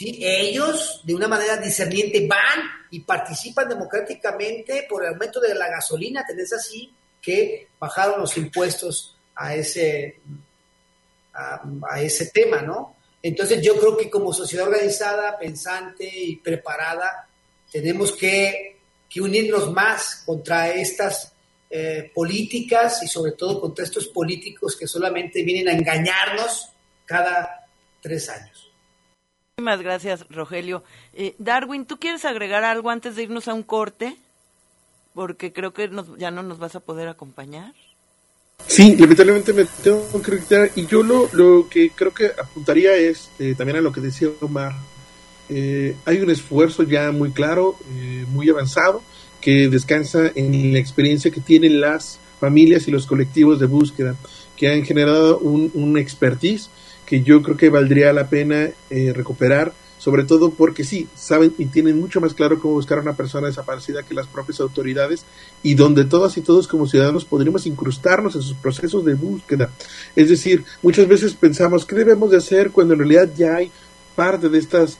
[SPEAKER 10] Ellos, de una manera discerniente, van y participan democráticamente por el aumento de la gasolina, tenés así que bajaron los impuestos a ese, a, ese tema, ¿no? Entonces yo creo que como sociedad organizada, pensante y preparada, tenemos que, que unirnos más contra estas eh, políticas y sobre todo contra estos políticos que solamente vienen a engañarnos cada tres años.
[SPEAKER 1] Muchísimas gracias, Rogelio. Eh, Darwin, ¿tú quieres agregar algo antes de irnos a un corte? Porque creo que ya no nos vas a poder acompañar.
[SPEAKER 12] Sí, lamentablemente me tengo que retirar y yo lo, que creo que apuntaría es eh, también a lo que decía Omar. Eh, hay un esfuerzo ya muy claro, muy avanzado, que descansa en la experiencia que tienen las familias y los colectivos de búsqueda, que han generado un, un expertise que yo creo que valdría la pena eh, recuperar, sobre todo porque sí, saben y tienen mucho más claro cómo buscar a una persona desaparecida que las propias autoridades y donde todas y todos como ciudadanos podríamos incrustarnos en sus procesos de búsqueda. Es decir, muchas veces pensamos, ¿qué debemos de hacer cuando en realidad ya hay parte de estas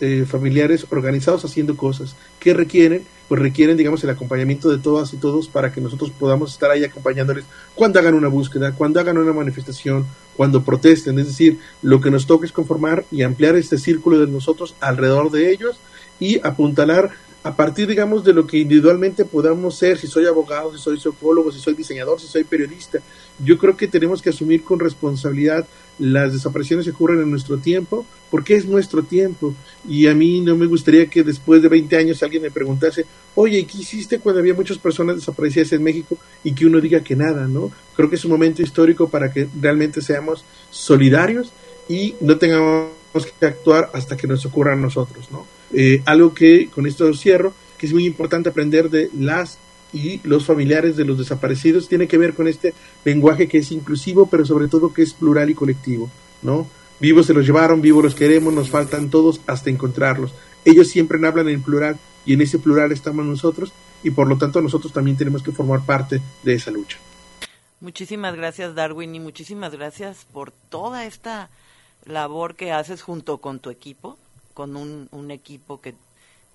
[SPEAKER 12] eh, familiares organizados haciendo cosas que requieren pues requieren, digamos, el acompañamiento de todas y todos para que nosotros podamos estar ahí acompañándoles cuando hagan una búsqueda, cuando hagan una manifestación, cuando protesten. Es decir, lo que nos toca es conformar y ampliar este círculo de nosotros alrededor de ellos y apuntalar a partir, digamos, de lo que individualmente podamos ser, si soy abogado, si soy psicólogo, si soy diseñador, si soy periodista. Yo creo que tenemos que asumir con responsabilidad las desapariciones que ocurren en nuestro tiempo, porque es nuestro tiempo. Y a mí no me gustaría que después de 20 años alguien me preguntase, oye, ¿qué hiciste cuando había muchas personas desaparecidas en México? Y que uno diga que nada, ¿no? Creo que es un momento histórico para que realmente seamos solidarios y no tengamos que actuar hasta que nos ocurra a nosotros, ¿no? Eh, algo que con esto cierro, que es muy importante aprender de las y los familiares de los desaparecidos tiene que ver con este lenguaje que es inclusivo, pero sobre todo que es plural y colectivo, ¿no? Vivos se los llevaron, vivos los queremos, nos faltan todos hasta encontrarlos. Ellos siempre hablan en plural y en ese plural estamos nosotros y por lo tanto nosotros también tenemos que formar parte de esa lucha.
[SPEAKER 1] Muchísimas gracias Darwin y muchísimas gracias por toda esta labor que haces junto con tu equipo, con un, un equipo que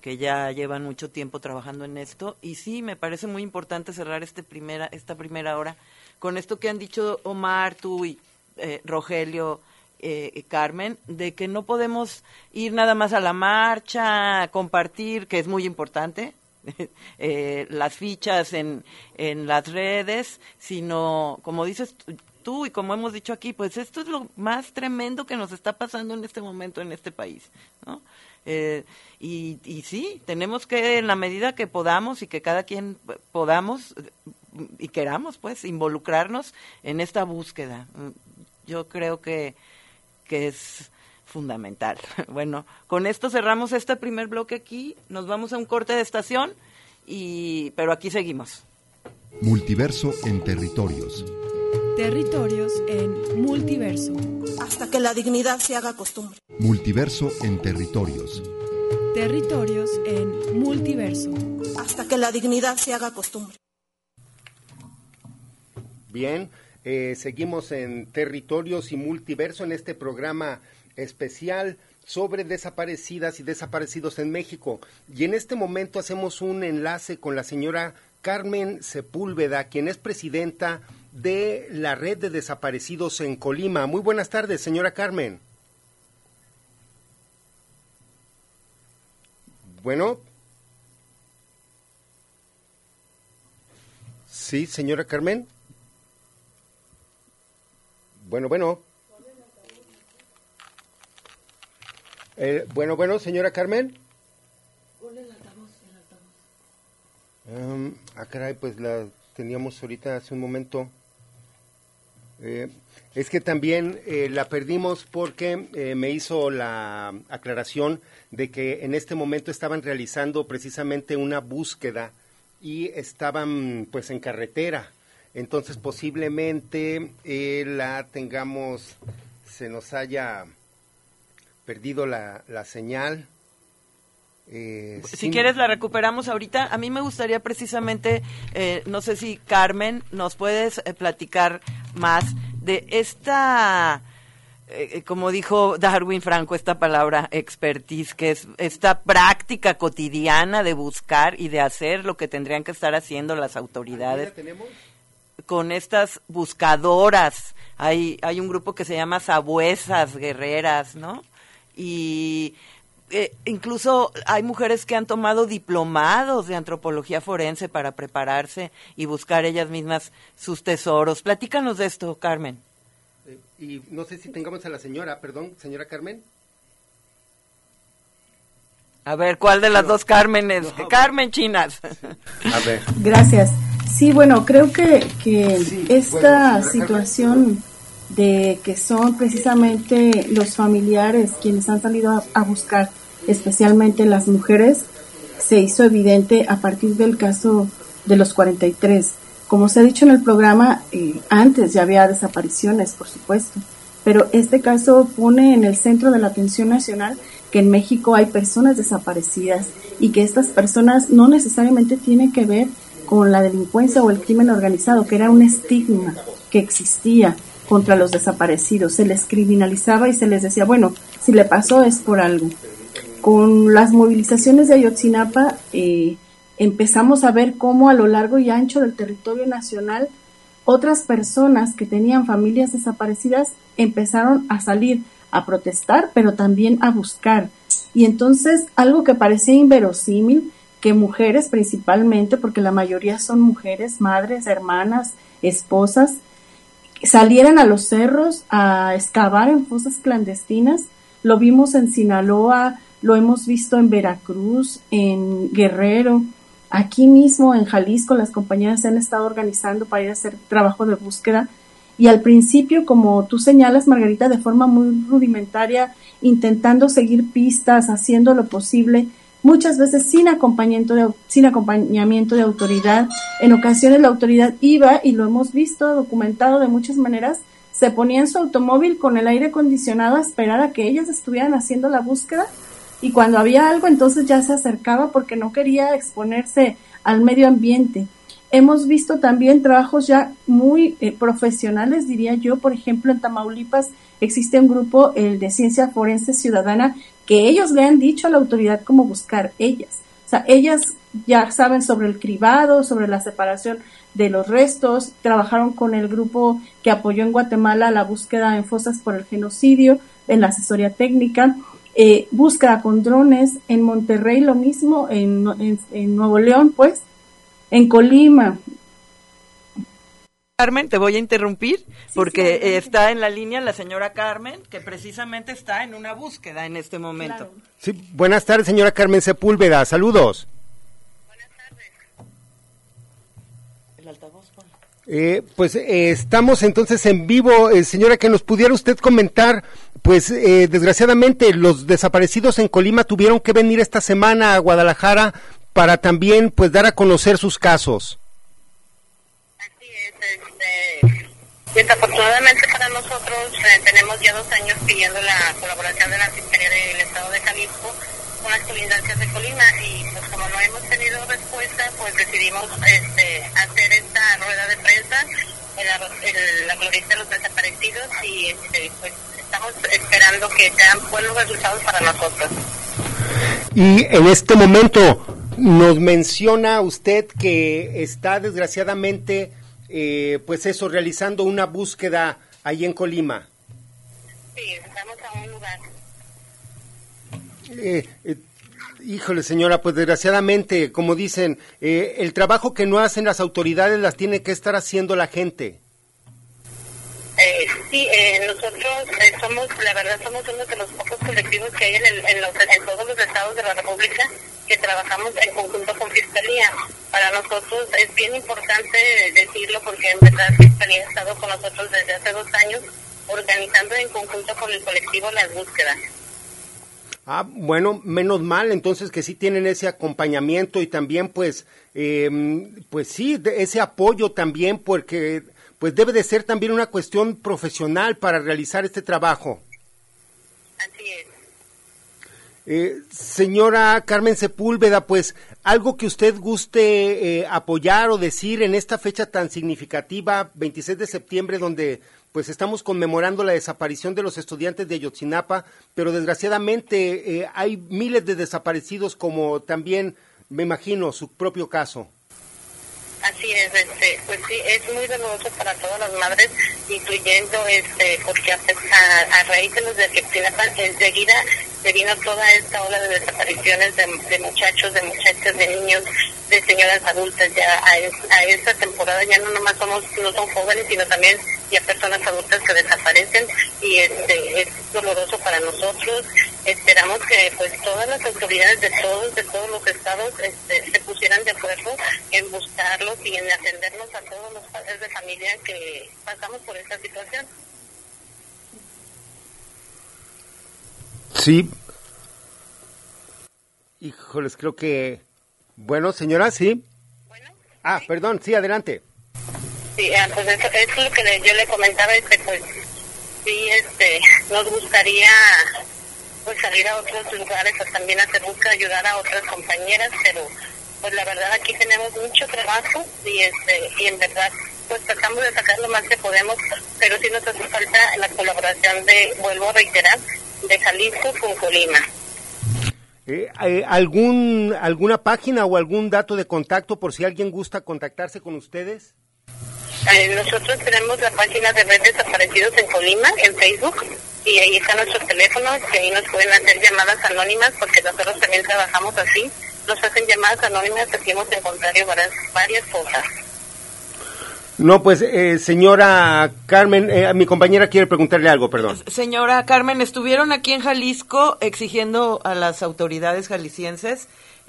[SPEAKER 1] que ya llevan mucho tiempo trabajando en esto. Y sí, me parece muy importante cerrar este primera, esta primera hora con esto que han dicho Omar, tú y eh, Rogelio eh, Carmen, de que no podemos ir nada más a la marcha, compartir, que es muy importante, (laughs) eh, las fichas en, en las redes, sino, como dices y como hemos dicho aquí, pues esto es lo más tremendo que nos está pasando en este momento en este país, ¿no? Eh, y, y sí, tenemos que, en la medida que podamos y que cada quien podamos y queramos, pues, involucrarnos en esta búsqueda. Yo creo que, que es fundamental. (laughs) Bueno, con esto cerramos este primer bloque aquí, nos vamos a un corte de estación, y, pero aquí seguimos.
[SPEAKER 2] Multiverso en territorios.
[SPEAKER 13] Territorios en multiverso.
[SPEAKER 14] Hasta que la dignidad se haga costumbre.
[SPEAKER 2] Multiverso en territorios.
[SPEAKER 13] Territorios en multiverso.
[SPEAKER 14] Hasta que la dignidad se haga costumbre.
[SPEAKER 8] Bien, eh, seguimos en territorios y multiverso en este programa especial sobre desaparecidas y desaparecidos en México. Y en este momento hacemos un enlace con la señora Carmen Sepúlveda, quien es presidenta de la red de desaparecidos en Colima. Muy buenas tardes, señora Carmen. Bueno. Sí, señora Carmen. Bueno, bueno. Eh, bueno, bueno, señora Carmen. Ah, caray, pues la teníamos ahorita hace un momento. Eh, es que también eh, la perdimos porque eh, me hizo la aclaración de que en este momento estaban realizando precisamente una búsqueda y estaban pues en carretera. Entonces posiblemente la tengamos, se nos haya perdido la, la señal.
[SPEAKER 1] Eh, si quieres la recuperamos ahorita. A mí me gustaría precisamente, eh, no sé si Carmen nos puedes eh, platicar más de esta, como dijo Darwin Franco, esta palabra expertise, que es esta práctica cotidiana de buscar y de hacer lo que tendrían que estar haciendo las autoridades. Con estas buscadoras, hay, hay un grupo que se llama Sabuesas Guerreras, ¿no? Y eh, incluso hay mujeres que han tomado diplomados de antropología forense para prepararse y buscar ellas mismas sus tesoros. Platícanos de esto, Carmen.
[SPEAKER 8] Eh, y no sé si tengamos a la señora, perdón, señora Carmen.
[SPEAKER 1] A ver, ¿cuál de las dos Carmenes? Carmen Chinas.
[SPEAKER 8] A ver.
[SPEAKER 11] Gracias. Sí, bueno, creo que, que esta situación de que son precisamente los familiares quienes han salido a, buscar, especialmente las mujeres, se hizo evidente a partir del caso de los 43. Como se ha dicho en el programa, eh, antes ya había desapariciones, por supuesto, pero este caso pone en el centro de la atención nacional que en México hay personas desaparecidas y que estas personas no necesariamente tienen que ver con la delincuencia o el crimen organizado, que era un estigma que existía contra los desaparecidos. Se les criminalizaba y se les decía, bueno, si le pasó es por algo. Con las movilizaciones de Ayotzinapa eh, empezamos a ver cómo a lo largo y ancho del territorio nacional otras personas que tenían familias desaparecidas empezaron a salir a protestar, pero también a buscar. Y entonces algo que parecía inverosímil, que mujeres principalmente, porque la mayoría son mujeres, madres, hermanas, esposas, salieran a los cerros a excavar en fosas clandestinas. Lo vimos en Sinaloa, lo hemos visto en Veracruz, en Guerrero, aquí mismo en Jalisco las compañías se han estado organizando para ir a hacer trabajo de búsqueda. Y al principio, como tú señalas, Margarita, de forma muy rudimentaria, intentando seguir pistas, haciendo lo posible, muchas veces sin acompañamiento de, sin acompañamiento de autoridad. En ocasiones la autoridad iba, y lo hemos visto documentado de muchas maneras, se ponía en su automóvil con el aire acondicionado a esperar a que ellas estuvieran haciendo la búsqueda y cuando había algo entonces ya se acercaba porque no quería exponerse al medio ambiente. Hemos visto también trabajos ya muy eh, profesionales, diría yo, por ejemplo, en Tamaulipas existe un grupo, el de Ciencia Forense Ciudadana, que ellos le han dicho a la autoridad cómo buscar ellas. O sea, ellas ya saben sobre el cribado, sobre la separación de los restos, trabajaron con el grupo que apoyó en Guatemala la búsqueda en fosas por el genocidio, en la asesoría técnica, eh, búsqueda con drones, en Monterrey lo mismo, en, en, en Nuevo León, pues, en Colima,
[SPEAKER 1] Carmen, te voy a interrumpir porque sí, está en la línea la señora Carmen, que precisamente está en una búsqueda en este momento.
[SPEAKER 8] Claro. Sí, buenas tardes, señora Carmen Sepúlveda. Saludos.
[SPEAKER 15] Buenas tardes.
[SPEAKER 1] El altavoz.
[SPEAKER 8] Eh, pues eh, estamos entonces en vivo, eh, señora, que nos pudiera usted comentar, pues eh, desgraciadamente los desaparecidos en Colima tuvieron que venir esta semana a Guadalajara para también pues dar a conocer sus casos.
[SPEAKER 15] Desafortunadamente para nosotros eh, tenemos ya dos años pidiendo la colaboración de la Fiscalía del Estado de Jalisco con las colindancias de Colima y pues como no hemos tenido respuesta pues decidimos este, hacer esta rueda de prensa en la, glorieta de los desaparecidos y este, pues estamos esperando que sean buenos resultados para nosotros.
[SPEAKER 8] Y en este momento nos menciona usted que está desgraciadamente eh, pues eso, realizando una búsqueda ahí en Colima.
[SPEAKER 15] Sí, estamos a un lugar.
[SPEAKER 8] Eh, eh, híjole, señora, pues desgraciadamente, como dicen, eh, el trabajo que no hacen las autoridades las tiene que estar haciendo la gente.
[SPEAKER 15] Eh, sí, eh, nosotros eh, somos, la verdad, somos uno de los pocos colectivos que hay en, el, en, los, en, todos los estados de la República que trabajamos en conjunto con Fiscalía. Para nosotros es bien importante decirlo porque en verdad Fiscalía ha estado con nosotros desde hace dos años organizando en conjunto con el colectivo las búsquedas.
[SPEAKER 8] Ah, bueno, menos mal, entonces que sí tienen ese acompañamiento y también pues, eh, pues sí, ese apoyo también porque pues debe de ser también una cuestión profesional para realizar este trabajo.
[SPEAKER 15] Así es.
[SPEAKER 8] Eh, señora Carmen Sepúlveda, pues algo que usted guste eh, apoyar o decir en esta fecha tan significativa, 26 de septiembre, donde pues estamos conmemorando la desaparición de los estudiantes de Ayotzinapa, pero desgraciadamente eh, hay miles de desaparecidos como también, me imagino, su propio caso.
[SPEAKER 15] Así es, este, pues sí, es muy doloroso para todas las madres, incluyendo, este, porque a, a, raíz de los de enseguida se vino toda esta ola de desapariciones de, muchachos, de muchachas, de niños, de señoras adultas. Ya a, a, esta temporada ya no nomás somos, no son jóvenes, sino también ya personas adultas que desaparecen y este es doloroso para nosotros. Esperamos que pues todas las autoridades de todos, de todos los estados, este, se pusieran de acuerdo en buscarlos y en atendernos a todos los padres de familia que pasamos por esta situación.
[SPEAKER 8] Sí. Híjoles, creo que... Bueno, señora, sí.
[SPEAKER 15] Bueno,
[SPEAKER 8] ah,
[SPEAKER 15] ¿sí?
[SPEAKER 8] perdón, sí, adelante.
[SPEAKER 15] Sí, ah, pues eso, eso, es lo que yo le comentaba, este, pues sí, este, nos gustaría pues salir a otros lugares o también hacer búsqueda, ayudar a otras compañeras, pero pues la verdad aquí tenemos mucho trabajo y este y en verdad pues tratamos de sacar lo más que podemos, pero sí nos hace falta la colaboración de, vuelvo a reiterar, de Jalisco con Colima.
[SPEAKER 8] Eh, eh, ¿algún, ¿Alguna página o algún dato de contacto por si alguien gusta contactarse con ustedes?
[SPEAKER 15] Eh, nosotros tenemos la página de Red Desaparecidos en Colima, en Facebook, y ahí están nuestros teléfonos, que ahí nos pueden hacer llamadas anónimas, porque nosotros también trabajamos así. Nos hacen llamadas anónimas, aquí hemos encontrado varias, varias cosas.
[SPEAKER 8] No, pues, eh, señora Carmen, eh, mi compañera quiere preguntarle algo, perdón.
[SPEAKER 1] Señora Carmen, estuvieron aquí en Jalisco exigiendo a las autoridades jaliscienses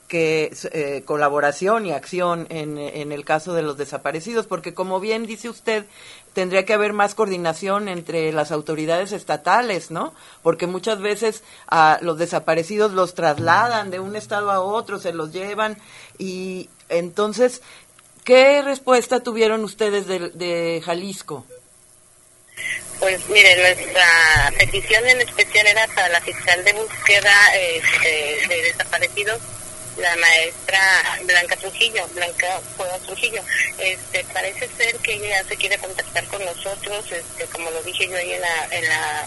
[SPEAKER 1] que eh, colaboración y acción en, en, el caso de los desaparecidos, porque como bien dice usted, tendría que haber más coordinación entre las autoridades estatales, ¿no? Porque muchas veces a los desaparecidos los trasladan de un estado a otro, se los llevan y entonces, ¿qué respuesta tuvieron ustedes de, de Jalisco?
[SPEAKER 15] Pues mire, nuestra petición en especial era para la fiscal de búsqueda este, de desaparecidos la maestra Blanca Trujillo, Blanca Cueva Trujillo. Este, parece ser que ella se quiere contactar con nosotros, este, como lo dije yo ahí en la, en la,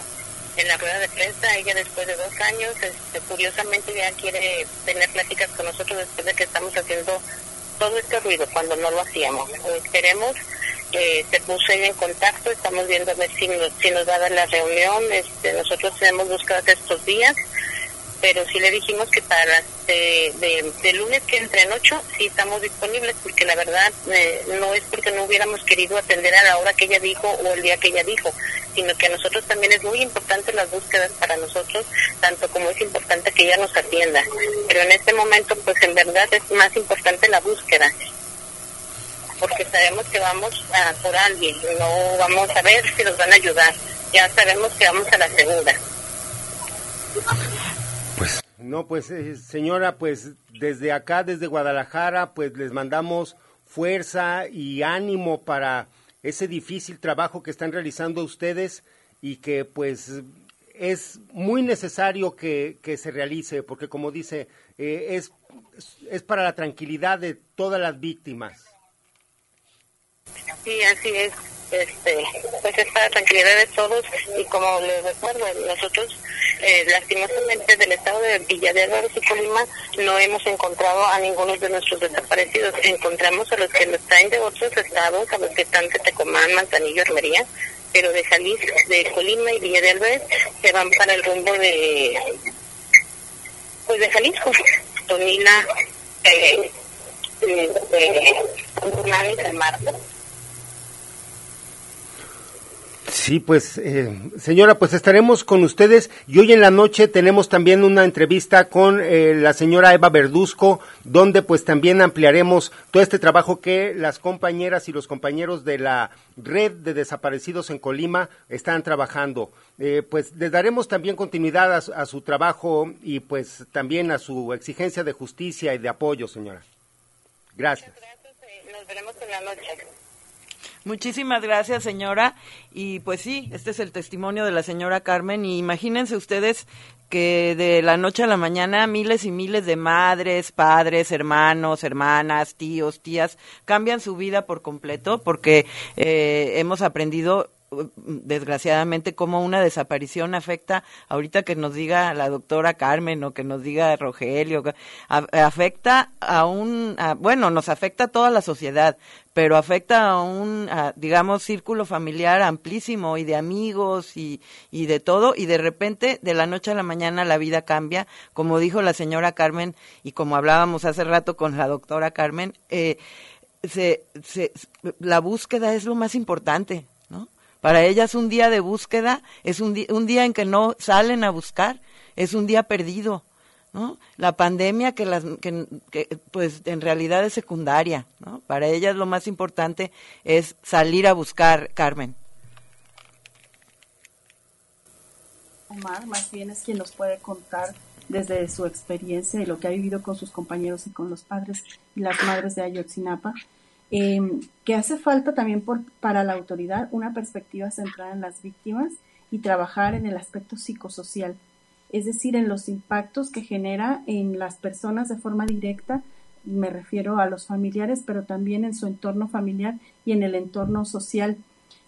[SPEAKER 15] en la rueda de prensa, ella después de dos años, este, curiosamente ya quiere tener pláticas con nosotros después de que estamos haciendo todo este ruido cuando no lo hacíamos. Esperemos eh, se puso en contacto, estamos viendo a ver si nos, si nos va la reunión, este, nosotros tenemos búsquedas estos días, pero sí le dijimos que para las de, lunes que entre en ocho sí estamos disponibles, porque la verdad eh, no es porque no hubiéramos querido atender a la hora que ella dijo o el día que ella dijo, sino que a nosotros también es muy importante las búsquedas para nosotros, tanto como es importante que ella nos atienda. Pero en este momento, pues en verdad es más importante la búsqueda porque sabemos que vamos a por alguien, no vamos a ver si nos van a ayudar, ya sabemos que vamos a la segunda.
[SPEAKER 8] No, pues eh, señora, pues desde acá, desde Guadalajara, pues les mandamos fuerza y ánimo para ese difícil trabajo que están realizando ustedes y que pues es muy necesario que, que se realice, porque como dice, eh, es, es para la tranquilidad de todas las víctimas.
[SPEAKER 15] Sí, así es. Este, pues es para tranquilidad de todos y como les recuerdo, nosotros eh, lastimosamente del estado de Villa de Álvarez y Colima no hemos encontrado a ninguno de nuestros desaparecidos. Encontramos a los que nos traen de otros estados, a los que están de Tecomán, Manzanillo, Armería, pero de Jalisco, de Colima y Villa de Álvarez se van para el rumbo de, pues de Jalisco, Tonila, eh, de Marta
[SPEAKER 8] Sí, pues, eh, señora, pues estaremos con ustedes y hoy en la noche tenemos también una entrevista con eh, la señora Eva Verduzco, donde pues también ampliaremos todo este trabajo que las compañeras y los compañeros de la red de desaparecidos en Colima están trabajando. Eh, pues les daremos también continuidad a, su trabajo y pues también a su exigencia de justicia y de apoyo, señora. Gracias.
[SPEAKER 15] gracias. Nos veremos en la noche.
[SPEAKER 1] Muchísimas gracias, señora. Y pues sí, este es el testimonio de la señora Carmen. Y imagínense ustedes que de la noche a la mañana miles y miles de madres, padres, hermanos, hermanas, tíos, tías cambian su vida por completo porque eh, hemos aprendido desgraciadamente cómo una desaparición afecta, ahorita que nos diga la doctora Carmen o que nos diga Rogelio, afecta a un, bueno, nos afecta a toda la sociedad, pero afecta a un, digamos, círculo familiar amplísimo y de amigos y, y de todo, y de repente, de la noche a la mañana, la vida cambia, como dijo la señora Carmen y como hablábamos hace rato con la doctora Carmen, eh, se, se, la búsqueda es lo más importante, para ellas un día de búsqueda es un, día, en que no salen a buscar, es un día perdido. La pandemia que, las, que, pues en realidad es secundaria, ¿no? Para ellas lo más importante es salir a buscar, Carmen.
[SPEAKER 11] Omar más bien es quien nos puede contar desde su experiencia y lo que ha vivido con sus compañeros y con los padres y las madres de Ayotzinapa Em, que hace falta también por, para la autoridad una perspectiva centrada en las víctimas y trabajar en el aspecto psicosocial, es decir, en los impactos que genera en las personas de forma directa, me refiero a los familiares, pero también en su entorno familiar y en el entorno social.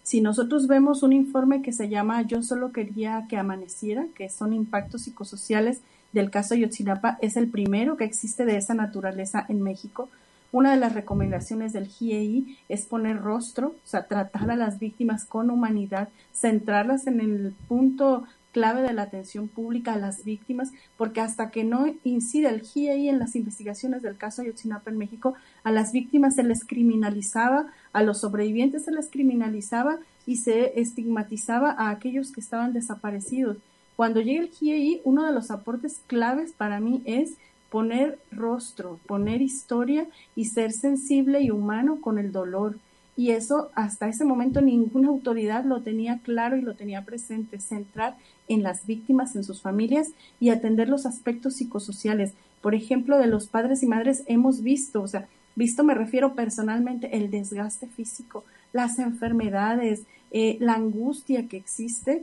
[SPEAKER 11] Si nosotros vemos un informe que se llama Yo solo quería que amaneciera, que son impactos psicosociales del caso Yotzinapa, es el primero que existe de esa naturaleza en México, una de las recomendaciones del GIEI es poner rostro, o sea, tratar a las víctimas con humanidad, centrarlas en el punto clave de la atención pública a las víctimas, porque hasta que no incide el GIEI en las investigaciones del caso Ayotzinapa en México, a las víctimas se les criminalizaba, a los sobrevivientes se les criminalizaba y se estigmatizaba a aquellos que estaban desaparecidos. Cuando llega el GIEI, uno de los aportes claves para mí es poner rostro, poner historia y ser sensible y humano con el dolor. Y eso hasta ese momento ninguna autoridad lo tenía claro y lo tenía presente, centrar en las víctimas, en sus familias y atender los aspectos psicosociales. Por ejemplo, de los padres y madres hemos visto, o sea, visto me refiero personalmente, el desgaste físico, las enfermedades, eh, la angustia que existe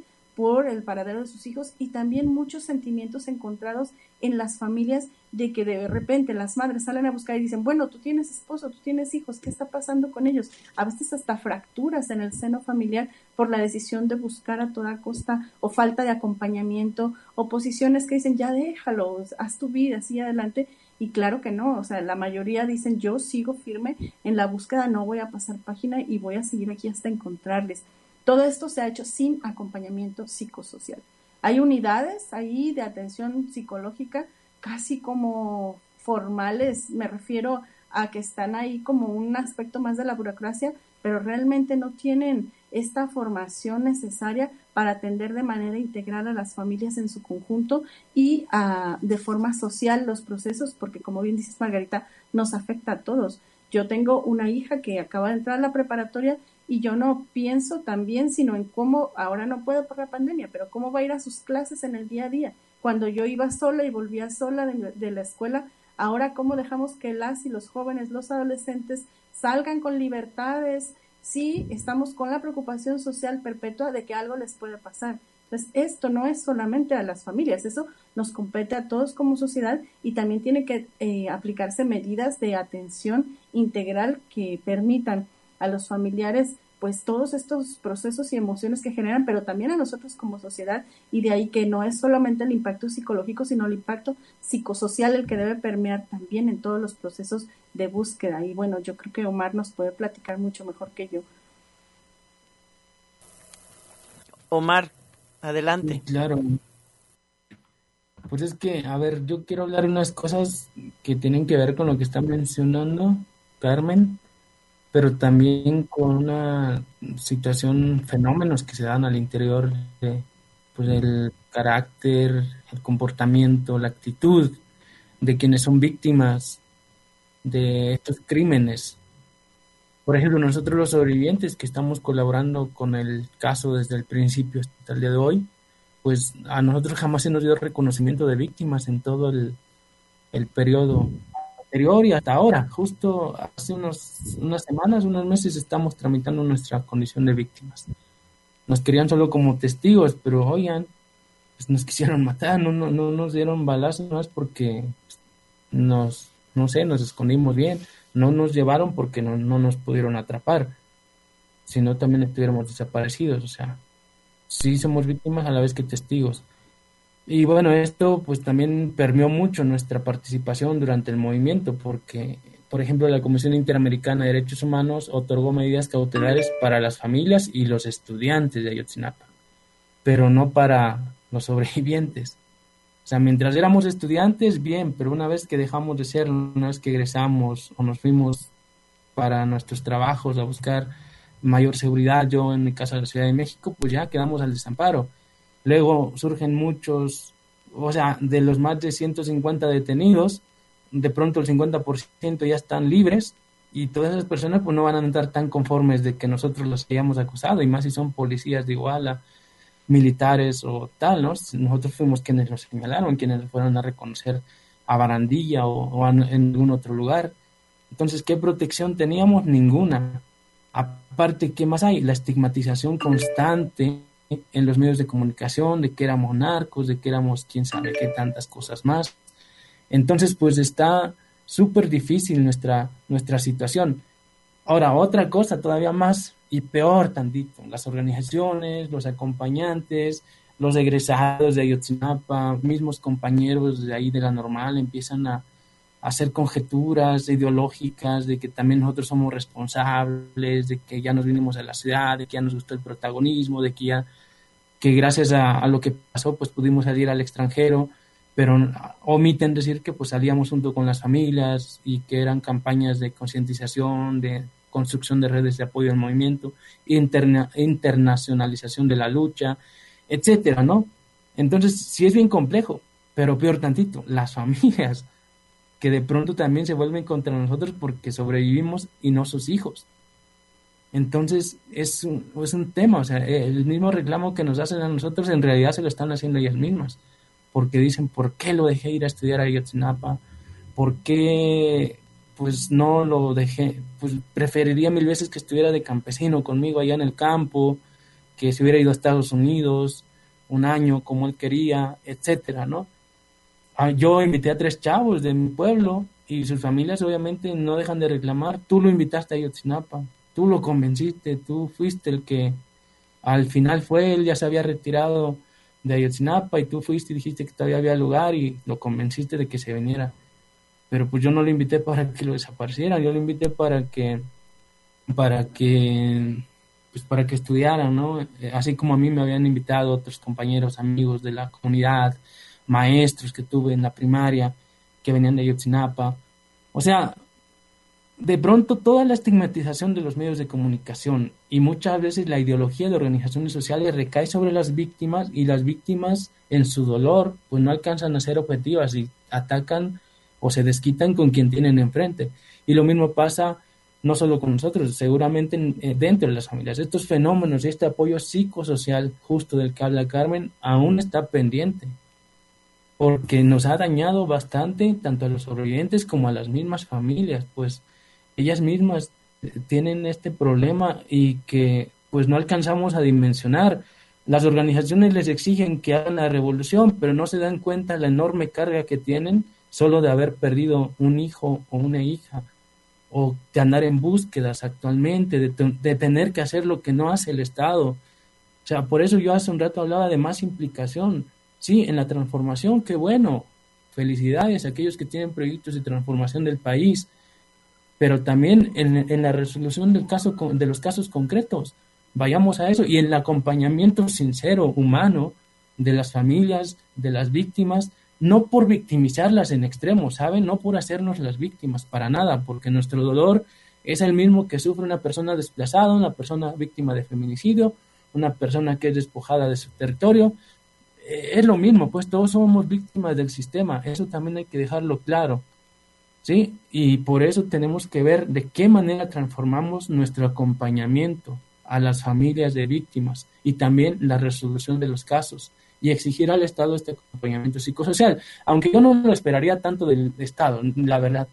[SPEAKER 11] el paradero de sus hijos y también muchos sentimientos encontrados en las familias de que de repente las madres salen a buscar y dicen, bueno, tú tienes esposo, tú tienes hijos, ¿qué está pasando con ellos? A veces hasta fracturas en el seno familiar por la decisión de buscar a toda costa o falta de acompañamiento o posiciones que dicen, ya déjalo, haz tu vida, sigue adelante. Y claro que no, o sea, la mayoría dicen yo sigo firme en la búsqueda, no voy a pasar página y voy a seguir aquí hasta encontrarles. Todo esto se ha hecho sin acompañamiento psicosocial. Hay unidades ahí de atención psicológica casi como formales, me refiero a que están ahí como un aspecto más de la burocracia, pero realmente no tienen esta formación necesaria para atender de manera integral a las familias en su conjunto y a, de forma social los procesos, porque como bien dices Margarita, nos afecta a todos. Yo tengo una hija que acaba de entrar a la preparatoria y yo no pienso también sino en cómo, ahora no puedo por la pandemia, pero cómo va a ir a sus clases en el día a día. Cuando yo iba sola y volvía sola de, la escuela, ahora cómo dejamos que las y los jóvenes, los adolescentes salgan con libertades, sí estamos con la preocupación social perpetua de que algo les puede pasar. Entonces, esto no es solamente a las familias, eso nos compete a todos como sociedad y también tiene que eh, aplicarse medidas de atención integral que permitan a los familiares pues todos estos procesos y emociones que generan, pero también a nosotros como sociedad, y de ahí que no es solamente el impacto psicológico, sino el impacto psicosocial el que debe permear también en todos los procesos de búsqueda. Y bueno, yo creo que Omar nos puede platicar mucho mejor que yo.
[SPEAKER 1] Omar, adelante.
[SPEAKER 9] claro. Pues es que, a ver, yo quiero hablar unas cosas que tienen que ver con lo que está mencionando Carmen pero también con una situación, fenómenos que se dan al interior de pues, el carácter, el comportamiento, la actitud de quienes son víctimas de estos crímenes. Por ejemplo, nosotros los sobrevivientes que estamos colaborando con el caso desde el principio hasta el día de hoy, pues a nosotros jamás se nos dio reconocimiento de víctimas en todo el, el periodo anterior y hasta ahora. Justo hace unos, unas semanas, unos meses, estamos tramitando nuestra condición de víctimas. Nos querían solo como testigos, pero oigan, pues nos (laughs) quisieron matar, no, no, no nos dieron balazos más porque nos, no sé, nos escondimos bien. No nos llevaron porque no, no nos pudieron atrapar, sino también estuviéramos desaparecidos. O sea, sí somos víctimas a la vez que testigos. Y bueno, esto pues también permeó mucho nuestra participación durante el movimiento, porque, por ejemplo, la Comisión Interamericana de Derechos Humanos otorgó medidas cautelares para las familias y los estudiantes de Ayotzinapa, pero no para los (laughs) sobrevivientes. O sea, mientras éramos estudiantes, bien, pero una vez que dejamos de ser, una vez que egresamos o nos fuimos para nuestros trabajos a buscar mayor seguridad, yo en mi casa de la Ciudad de México, pues ya quedamos al desamparo Luego surgen muchos, o sea, de los más de 150 detenidos, de pronto el 50% ya están libres y todas esas personas pues no van a estar tan conformes de que nosotros los hayamos acusado y más si son policías de Iguala, militares o tal, ¿no? Nosotros fuimos quienes los señalaron, quienes fueron a reconocer a Barandilla o, o en algún otro lugar. Entonces, ¿qué protección teníamos? Ninguna. Aparte, ¿qué más hay? La estigmatización constante en los medios de comunicación de que éramos narcos, de que éramos quién sabe qué tantas cosas más. Entonces, pues está súper difícil nuestra, nuestra situación. Ahora, otra cosa todavía más y peor tantito, las organizaciones, los acompañantes, los egresados de Ayotzinapa, mismos compañeros de ahí de la normal empiezan a, hacer conjeturas ideológicas de que también nosotros somos responsables, de que ya nos vinimos a la ciudad, de que ya nos gustó el protagonismo, de que ya que gracias a, lo que pasó pues pudimos salir al extranjero, pero omiten decir que pues salíamos junto con las familias y que eran campañas de concientización, de construcción de redes de apoyo al movimiento, interna, internacionalización de la lucha, etcétera, ¿no? Entonces, sí es bien complejo, pero peor tantito, las (laughs) familias que de pronto también se vuelven contra nosotros porque sobrevivimos y no sus hijos. Entonces es un, es un tema, o sea, el mismo reclamo que nos hacen a nosotros en realidad se lo están haciendo ellas mismas, porque dicen, ¿por qué lo dejé ir a estudiar a Ayotzinapa? ¿Por qué pues no lo dejé? Pues preferiría mil veces que estuviera de campesino conmigo allá en el campo, que se hubiera ido a Estados Unidos un año como él quería, etcétera, ¿no? Ah, yo invité a tres chavos de mi pueblo y sus familias obviamente no dejan de reclamar, tú lo invitaste a Ayotzinapa, tú lo convenciste, tú fuiste el que al final fue, él ya se había retirado de Ayotzinapa y tú fuiste y dijiste que todavía había lugar y lo convenciste de que se viniera. pero pues yo no lo invité para que lo desaparecieran, yo lo invité para que, para que, pues para que estudiaran, ¿no? Eh, así como a mí me habían invitado otros compañeros, amigos de la comunidad, maestros que tuve en la primaria, que venían de Ayotzinapa. O sea, de pronto toda la estigmatización de los medios de comunicación y muchas veces la ideología de organizaciones sociales recae sobre las víctimas y las víctimas en su dolor pues no alcanzan a ser objetivas y atacan o se desquitan con quien tienen enfrente. Y lo mismo pasa no solo con nosotros, seguramente eh, dentro de las familias. Estos fenómenos y este apoyo psicosocial justo del que habla Carmen aún está pendiente porque nos ha dañado bastante tanto a los sobrevivientes como a las mismas familias, pues ellas mismas eh, tienen este problema y que pues no alcanzamos a dimensionar. Las organizaciones les exigen que hagan la revolución, pero no se dan cuenta la enorme carga que tienen solo de haber perdido un hijo o una hija, o de andar en búsquedas actualmente, de, de tener que hacer lo que no hace el Estado. O sea, por eso yo hace un rato hablaba de más implicación Sí, en la transformación, qué bueno. Felicidades a aquellos que tienen proyectos de transformación del país, pero también en, la resolución del caso, de los casos concretos. Vayamos a eso y el acompañamiento sincero, humano, de las familias, de las víctimas, no por victimizarlas en extremo, ¿saben? No por hacernos las víctimas, para nada, porque nuestro dolor es el mismo que sufre una persona desplazada, una persona víctima de feminicidio, una persona que es despojada de su territorio, eh, es lo mismo, pues todos somos víctimas del sistema, eso también hay que dejarlo claro, ¿sí? Y por eso tenemos que ver de qué manera transformamos nuestro acompañamiento a las familias de víctimas y también la resolución de los casos y exigir al Estado este acompañamiento psicosocial, aunque yo no lo esperaría tanto del Estado, la verdad,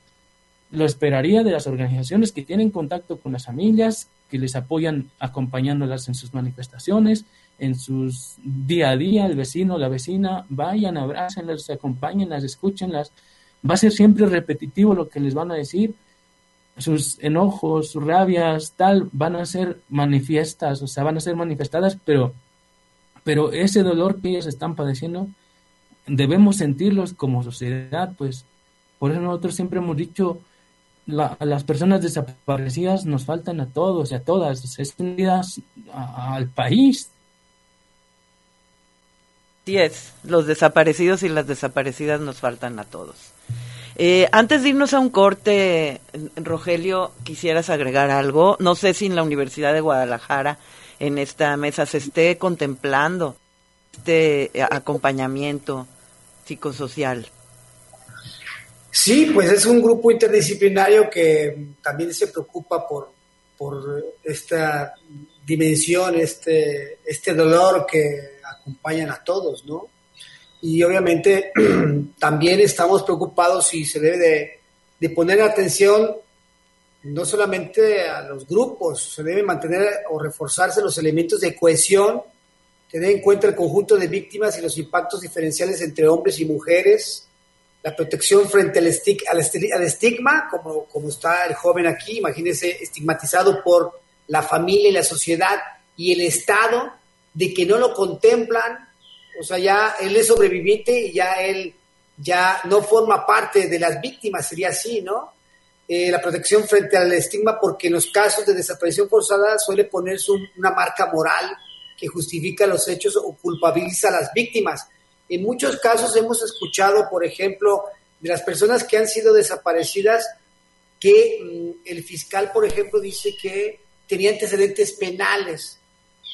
[SPEAKER 9] lo esperaría de las organizaciones que tienen contacto con las familias, que les apoyan acompañándolas en sus manifestaciones, en sus día a día, el vecino, la vecina, vayan, abrácenlas, acompáñenlas, escúchenlas. Va a ser siempre repetitivo lo que les van a decir. Sus enojos, sus rabias, tal, van a ser manifiestas, o sea, van a ser manifestadas, pero, pero ese dolor que ellos están padeciendo, debemos sentirlos como sociedad, pues. Por eso nosotros siempre hemos dicho, las personas desaparecidas nos faltan a todos y a todas, unidas al país,
[SPEAKER 1] es, los desaparecidos y las desaparecidas nos faltan a todos. Eh, antes de irnos a un corte, Rogelio, quisieras agregar algo. No sé si en la Universidad de Guadalajara, en esta mesa, se esté contemplando este acompañamiento psicosocial.
[SPEAKER 10] Sí, pues es un grupo interdisciplinario que también se preocupa por, por esta dimensión, este, este dolor que acompañan a todos, ¿no? Y obviamente (clears throat) también estamos preocupados si se debe de, poner atención no solamente a los grupos, se deben mantener o reforzarse los elementos de cohesión, tener en cuenta el conjunto de víctimas y los impactos diferenciales entre hombres y mujeres, la protección frente al, estigma, como, como está el joven aquí, imagínese estigmatizado por la familia y la sociedad y el Estado, de que no lo contemplan, o sea, ya él es sobreviviente y ya él ya no forma parte de las víctimas, sería así, ¿no? Eh, la protección frente al estigma, porque en los casos de desaparición forzada suele ponerse una marca moral que justifica los hechos o culpabiliza a las víctimas. En muchos casos hemos escuchado, por ejemplo, de las personas que han sido desaparecidas, que mm, el fiscal, por ejemplo, dice que tenía antecedentes penales.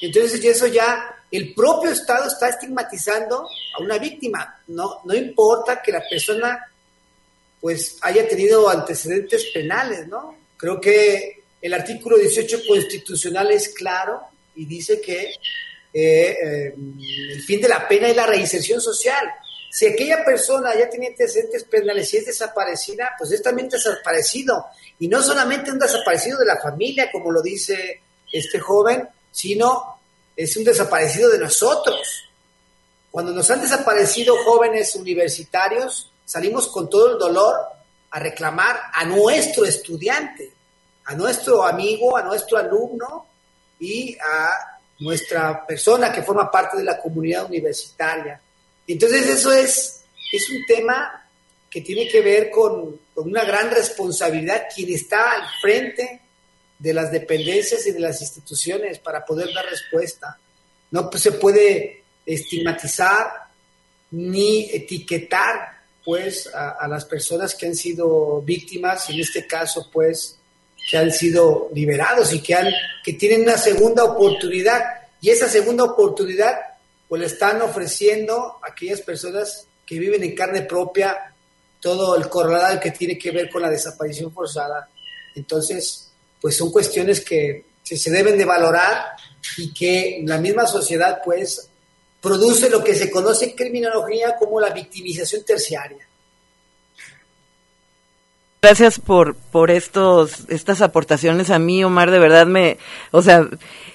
[SPEAKER 10] Entonces, eso ya, el propio Estado está estigmatizando a una víctima. No, no importa que la persona pues haya tenido antecedentes penales, ¿no? Creo que el artículo 18 constitucional es claro y dice que eh, eh, el fin de la pena es la reinserción social. Si aquella persona ya tiene antecedentes penales y es desaparecida, pues es también desaparecido. Y no solamente un desaparecido de la familia, como lo dice este joven, sino es un desaparecido de nosotros. Cuando nos han desaparecido jóvenes universitarios, salimos con todo el dolor a reclamar a nuestro estudiante, a nuestro amigo, a nuestro alumno y a nuestra persona que forma parte de la comunidad universitaria. Entonces eso es, es un tema que tiene que ver con, con una gran responsabilidad quien está al frente de las dependencias y de las instituciones para poder dar respuesta. No se puede estigmatizar ni etiquetar pues a, las personas que han sido víctimas, en este caso pues que han sido liberados y que, han, que tienen una segunda oportunidad y esa segunda oportunidad pues le están ofreciendo a aquellas personas que viven en carne propia todo el corralado que tiene que ver con la desaparición forzada. Entonces, pues son cuestiones que, se deben de valorar y que la misma sociedad pues produce lo que se conoce en criminología como la victimización terciaria.
[SPEAKER 1] Gracias por, por estos, estas aportaciones a mí, Omar, de verdad me, o sea,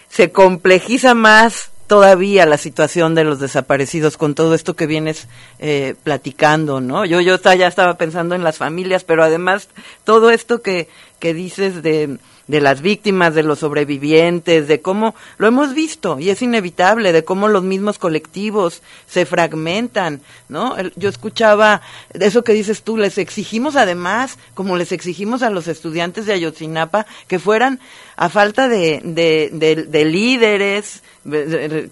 [SPEAKER 1] se complejiza más todavía la situación de los desaparecidos con todo esto que vienes eh, platicando, ¿no? Yo, yo ya estaba pensando en las familias, pero además todo esto que, que dices de, de las víctimas, de los sobrevivientes, de cómo lo hemos visto y es inevitable, de cómo los mismos colectivos se fragmentan, ¿no? Yo escuchaba eso que dices tú, les exigimos además, como les exigimos a los estudiantes de Ayotzinapa, que fueran a falta de, de, de, de líderes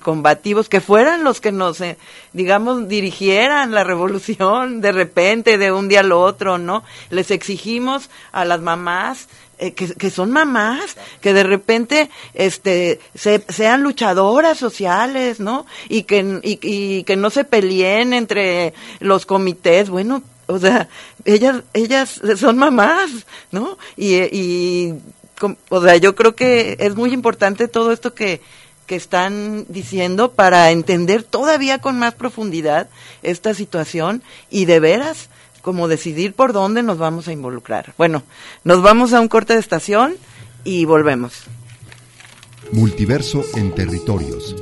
[SPEAKER 1] combativos, que fueran los que nos, eh, digamos, dirigieran la revolución de repente, de un día al otro, ¿no? Les exigimos a las mamás eh, que, que, son mamás, que de repente este, se, sean luchadoras sociales, ¿no? Y que, y, y, que no se peleen entre los comités, bueno, o sea, ellas, ellas son mamás, ¿no? Y, y o sea, yo creo que es muy importante todo esto que, que están diciendo para entender todavía con más profundidad esta situación y de veras como decidir por dónde nos vamos a involucrar. Bueno, nos vamos a un corte de estación y volvemos.
[SPEAKER 2] Multiverso en territorios.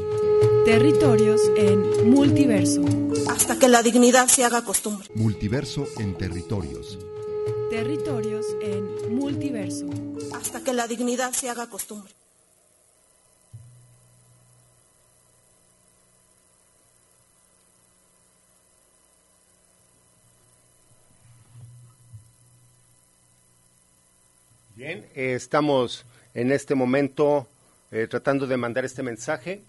[SPEAKER 13] Territorios en multiverso.
[SPEAKER 14] Hasta que la dignidad se haga costumbre.
[SPEAKER 2] Multiverso en territorios.
[SPEAKER 13] Territorios en multiverso.
[SPEAKER 14] Hasta que la dignidad se haga costumbre.
[SPEAKER 8] Bien, eh, estamos en este momento eh, tratando de mandar este mensaje.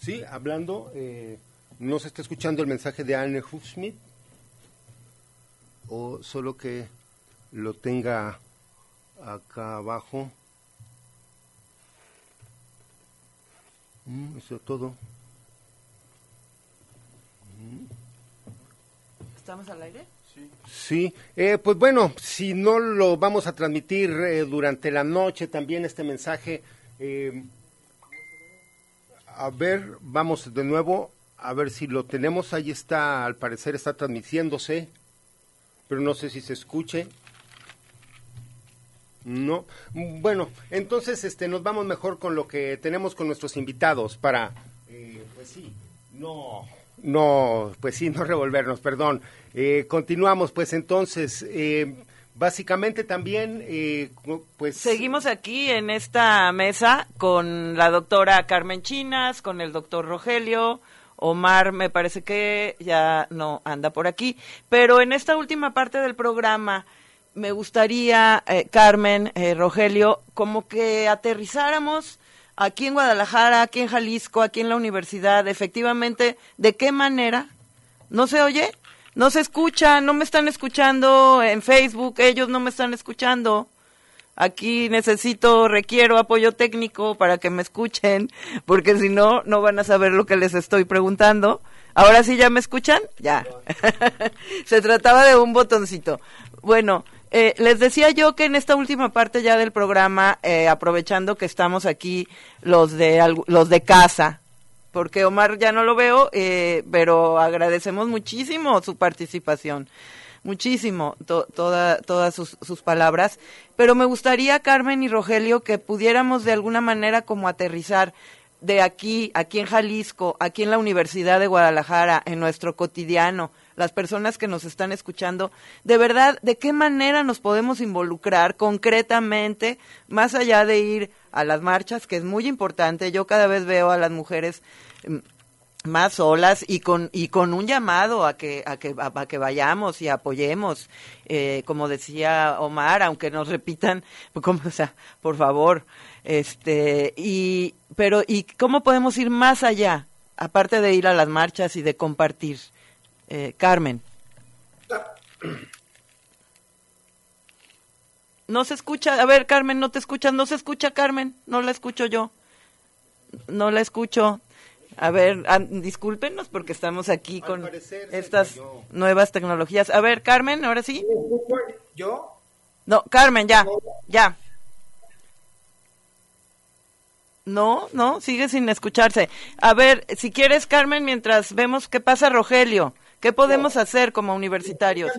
[SPEAKER 8] Sí, hablando, eh, no se está escuchando el mensaje de Anne Hufschmidt o solo que lo tenga acá abajo. Mm, eso todo.
[SPEAKER 1] Mm. ¿Estamos al aire?
[SPEAKER 8] Sí, eh, pues bueno, si no lo vamos a transmitir eh, durante la noche también este mensaje, eh, a ver, vamos de nuevo, a ver si lo tenemos, ahí está, al parecer está transmitiéndose, pero no sé si se escuche. No, bueno, entonces este, nos vamos mejor con lo que tenemos con nuestros invitados para, pues sí, no, no, pues sí, (laughs) no revolvernos, perdón. Eh, continuamos, pues entonces, eh, básicamente también, eh, pues...
[SPEAKER 1] Seguimos aquí en esta mesa con la doctora Carmen Chinas, con el doctor Rogelio, Omar me parece que ya no anda por aquí, pero en esta última parte del programa me gustaría, Carmen, Rogelio, como que aterrizáramos aquí en Guadalajara, aquí en Jalisco, aquí en la universidad, efectivamente, ¿de qué manera? ¿No se oye? no se escucha, no me están escuchando en Facebook, ellos no me están escuchando. Aquí necesito, requiero apoyo técnico para que me escuchen, porque si no, no van a saber lo que les estoy preguntando. Ahora sí ya me escuchan, ya. (laughs) se trataba de un botoncito. Bueno, eh, les decía yo que en esta última parte ya del programa, eh, aprovechando que estamos aquí los de los de casa, porque Omar ya no lo veo, eh, pero agradecemos muchísimo su participación, muchísimo toda, todas sus, sus, palabras. Pero me gustaría, Carmen y Rogelio, que pudiéramos de alguna manera como aterrizar de aquí, aquí en Jalisco, aquí en la Universidad de Guadalajara, en nuestro cotidiano, las personas que nos están escuchando, de verdad, de qué manera nos podemos involucrar concretamente, más allá de ir a las marchas, que es muy importante. Yo cada vez veo a las mujeres mm, más solas y con y con un llamado a que a que a, que vayamos y apoyemos. Eh, como decía Omar aunque nos repitan (laughs) como, sea por favor este y pero y cómo podemos ir más allá aparte de ir a las marchas y de compartir eh, Carmen no se escucha a ver Carmen no te escuchas no se escucha Carmen no la escucho yo no la escucho a ver, discúlpenos porque estamos aquí con estas nuevas tecnologías. A ver, Carmen, ahora sí.
[SPEAKER 10] ¿Yo?
[SPEAKER 1] No, Carmen, ya, ya. No, no, sigue sin escucharse. A ver, si quieres, Carmen, mientras vemos qué pasa, Rogelio, ¿qué podemos hacer como universitarios?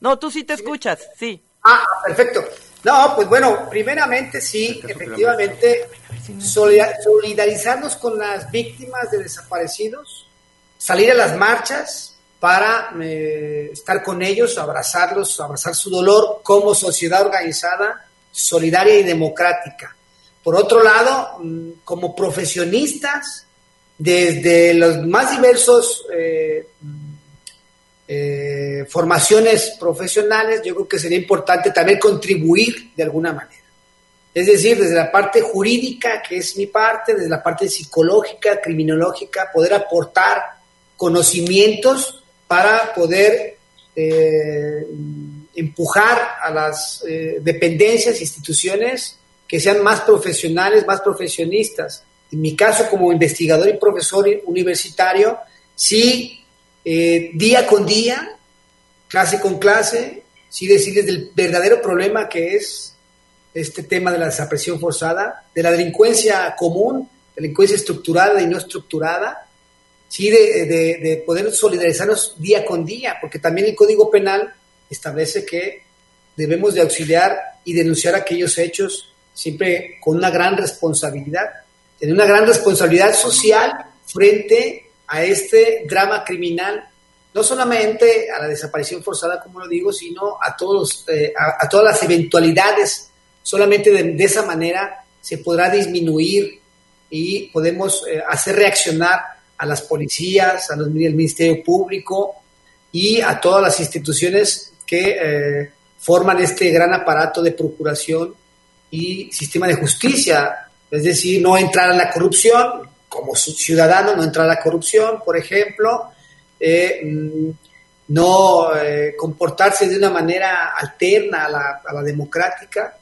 [SPEAKER 1] No, tú sí te escuchas, sí.
[SPEAKER 10] Ah, perfecto. No, pues bueno, primeramente sí, efectivamente, solidarizarnos con las víctimas de desaparecidos, salir a las marchas para eh, estar con ellos, abrazarlos, abrazar su dolor como sociedad organizada, solidaria y democrática. Por otro lado, mm, como profesionistas, desde los más diversos eh, eh, formaciones profesionales, yo creo que sería importante también contribuir de alguna manera. Es decir, desde la parte jurídica, que es mi parte, desde la parte psicológica, criminológica, poder aportar conocimientos para poder eh, empujar a las eh, dependencias, instituciones que sean más profesionales, más profesionistas. En mi caso, como investigador y profesor universitario, sí eh, día con día, clase con clase, sí decirles del verdadero problema que es este tema de la desaparición forzada, de la delincuencia común, delincuencia estructurada y no estructurada, sí de, poder solidarizarnos día con día, porque también el Código Penal establece que debemos de auxiliar y denunciar aquellos hechos siempre con una gran responsabilidad, tener una gran responsabilidad social frente a este drama criminal, no solamente a la desaparición forzada, como lo digo, sino a, todos, eh, a, todas las eventualidades. Solamente de, esa manera se podrá disminuir y podemos eh, hacer reaccionar a las policías, a los, al Ministerio Público y a todas las instituciones que eh, forman este gran aparato de procuración y sistema de justicia. Es decir, no entrar en la corrupción, como ciudadano no entrar a corrupción, por ejemplo, eh, mm, no eh, comportarse de una manera alterna a la, democrática,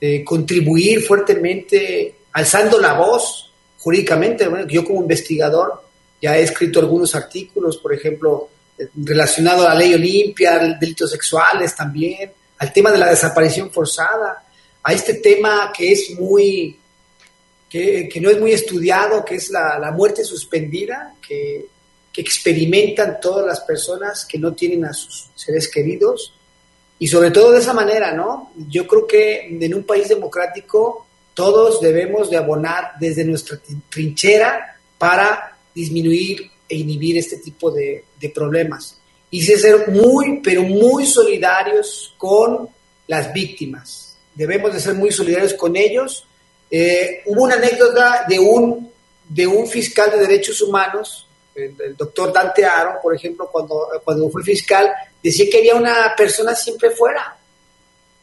[SPEAKER 10] eh, contribuir fuertemente, alzando la voz jurídicamente. yo como investigador ya he escrito algunos artículos, por ejemplo, relacionado a la ley Olimpia, delitos sexuales también, al tema de la desaparición forzada, a este tema que es muy que, no es muy estudiado, que es la, muerte suspendida, que, experimentan todas las personas que no tienen a sus seres queridos. Y sobre todo de esa manera, ¿no? Yo creo que en un país democrático todos debemos de abonar desde nuestra trinchera para disminuir e inhibir este tipo de, de problemas. Y ser muy, pero muy solidarios con las víctimas. Debemos de ser muy solidarios con ellos eh, hubo una anécdota de un, de un fiscal de derechos humanos, el, doctor Dante Aro, por ejemplo, cuando, cuando fue fiscal, decía que había una persona siempre fuera,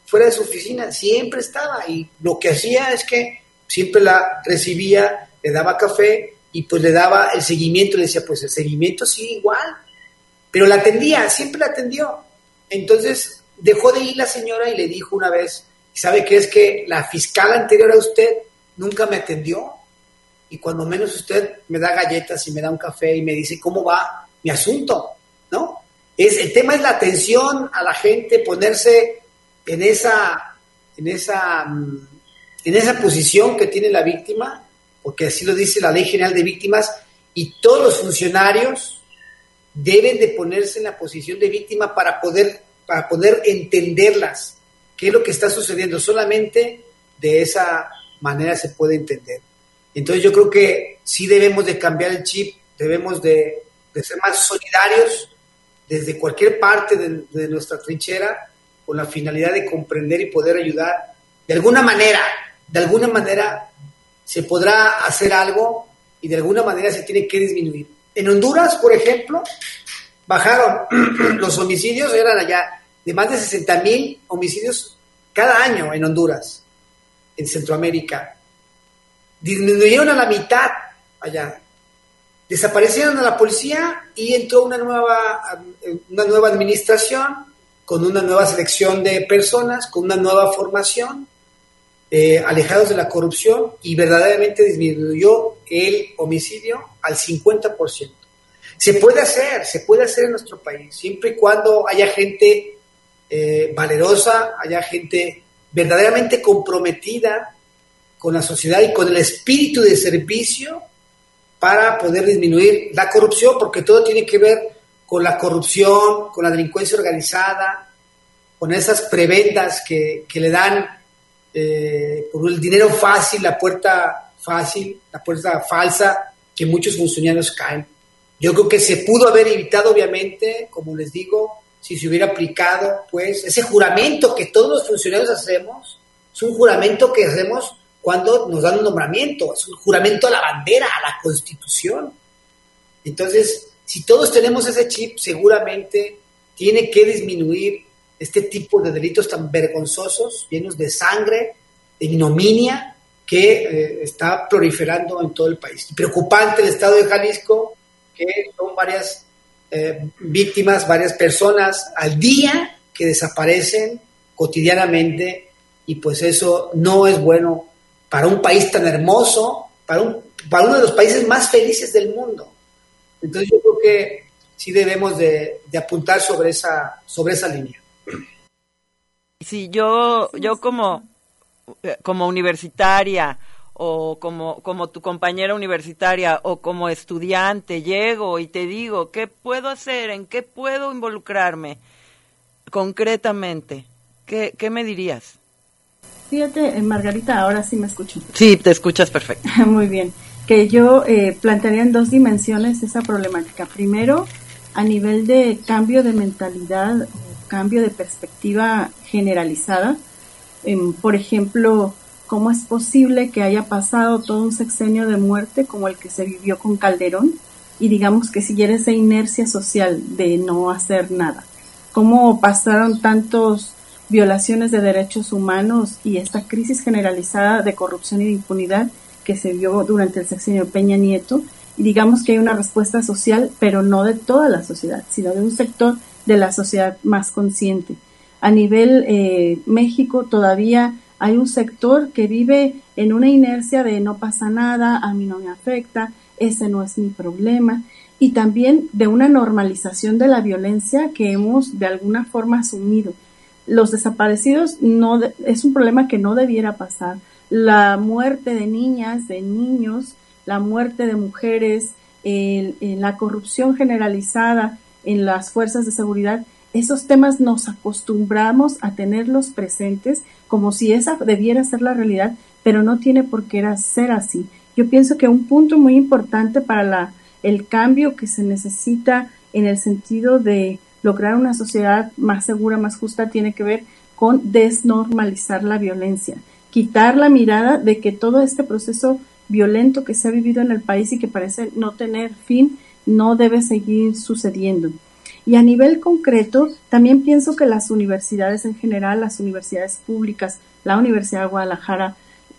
[SPEAKER 10] fuera de su oficina, siempre estaba, y lo que hacía es que siempre la recibía, le daba café y pues le daba el seguimiento, le decía, pues el seguimiento sigue igual, pero la atendía, siempre la atendió. Entonces dejó de ir la señora y le dijo una vez, ¿Y sabe qué es que la fiscal anterior a usted nunca me atendió? Y cuando menos usted me da galletas y me da un café y me dice cómo va mi asunto, ¿no? Es, el tema es la atención a la gente, ponerse en esa, en esa, mm, en esa posición que tiene la víctima, porque así lo dice la Ley General de Víctimas, y todos los funcionarios deben de ponerse en la posición de víctima para poder, para poder entenderlas, qué es lo que está sucediendo. Solamente de esa manera se puede entender. Entonces yo creo que sí debemos de cambiar el chip, debemos de, ser más solidarios desde cualquier parte de, nuestra trinchera con la finalidad de comprender y poder ayudar. De alguna manera, de alguna manera se podrá hacer algo y de alguna manera se tiene que disminuir. En Honduras, por ejemplo, bajaron (clears throat) los homicidios, eran allá de más de 60 mil homicidios cada año en Honduras, en Centroamérica. Disminuyeron a la mitad allá. Desaparecieron a la policía y entró una nueva, una nueva administración con una nueva selección de personas, con una nueva formación, eh, alejados de la corrupción y verdaderamente disminuyó el homicidio al 50%. Se puede hacer, se puede hacer en nuestro país, siempre y cuando haya gente eh, valerosa, haya gente verdaderamente comprometida con la sociedad y con el espíritu de servicio para poder disminuir la corrupción, porque todo tiene que ver con la corrupción, con la delincuencia organizada, con esas prebendas que, le dan eh, por el dinero fácil, la puerta fácil, la puerta falsa, que muchos funcionarios caen. Yo creo que se pudo haber evitado, obviamente, como les digo, si se hubiera aplicado, pues, ese juramento que todos los funcionarios hacemos, es un juramento que hacemos cuando nos dan un nombramiento, es un juramento a la bandera, a la constitución. Entonces, si todos tenemos ese chip, seguramente tiene que disminuir este tipo de delitos tan vergonzosos, llenos de sangre, de ignominia, que eh, está proliferando en todo el país. Preocupante el estado de Jalisco, que son varias eh, víctimas, varias personas al día que desaparecen cotidianamente y pues eso no es bueno para un país tan hermoso, para, un, para uno de los países más felices del mundo. Entonces yo creo que sí debemos de, apuntar sobre esa, sobre esa línea.
[SPEAKER 1] Sí, yo, yo como, como universitaria o como, como tu compañera universitaria o como estudiante llego y te digo, ¿qué puedo hacer? ¿En qué puedo involucrarme concretamente? ¿Qué, qué me dirías?
[SPEAKER 11] Fíjate, eh, Margarita, ahora sí me escucho.
[SPEAKER 1] Sí, te escuchas perfecto. (laughs)
[SPEAKER 11] Muy bien que yo eh, plantearía en dos dimensiones esa problemática. Primero, a nivel de cambio de mentalidad, cambio de perspectiva generalizada. por ejemplo, ¿cómo es posible que haya pasado todo un sexenio de muerte como el que se vivió con Calderón? Y digamos que siguiera esa inercia social de no hacer nada. ¿Cómo pasaron tantos violaciones de derechos humanos y esta crisis generalizada de corrupción y de impunidad que se vio durante el sexenio Peña Nieto. Y digamos que hay una respuesta social, pero no de toda la sociedad, sino de un sector de la sociedad más consciente. A nivel eh, México todavía hay un sector que vive en una inercia de no pasa nada, a mí no me afecta, ese no es mi problema, y también de una normalización de la violencia que hemos de alguna forma asumido. Los desaparecidos no es un problema que no debiera pasar la muerte de niñas, de niños, la muerte de mujeres, la corrupción generalizada en las fuerzas de seguridad, esos temas nos acostumbramos a tenerlos presentes como si esa debiera ser la realidad, pero no tiene por qué ser así. Yo pienso que un punto muy importante para la, el cambio que se necesita en el sentido de lograr una sociedad más segura, más justa, tiene que ver con desnormalizar la violencia quitar la mirada de que todo este proceso violento que se ha vivido en el país y que parece no tener fin, no debe seguir sucediendo. Y a nivel concreto, también pienso que las universidades en general, las universidades públicas, la Universidad de Guadalajara,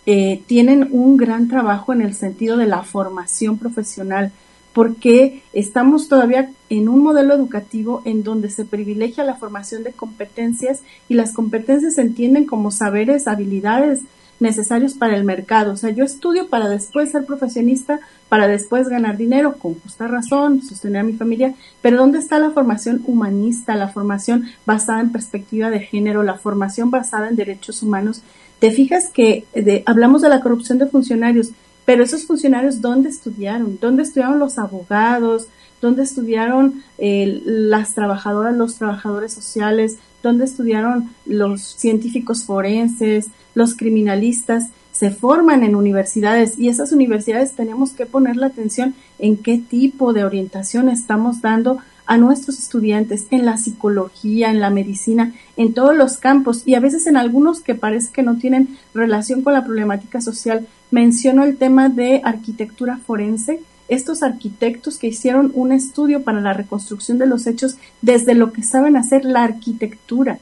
[SPEAKER 11] eh, tienen un gran trabajo en el sentido de la formación profesional, porque estamos todavía en un modelo educativo en donde se privilegia la formación de competencias y las competencias se entienden como saberes, habilidades necesarios para el mercado. O sea, yo estudio para después ser profesionista, para después ganar dinero, con justa razón, sostener a mi familia, pero ¿dónde está la formación humanista, la formación basada en perspectiva de género, la formación basada en derechos humanos? Te fijas que hablamos de la corrupción de funcionarios, pero esos funcionarios, ¿dónde estudiaron? ¿Dónde estudiaron los abogados? ¿Dónde estudiaron eh, las trabajadoras, los trabajadores sociales? ¿Dónde estudiaron los científicos forenses, los criminalistas? Se forman en universidades y esas universidades tenemos que poner la atención en qué tipo de orientación estamos dando a nuestros estudiantes en la psicología, en la medicina, en todos los campos y a veces en algunos que parece que no tienen relación con la problemática social, menciono el tema de arquitectura forense, estos arquitectos que hicieron un estudio para la reconstrucción de los hechos desde lo que saben hacer la arquitectura.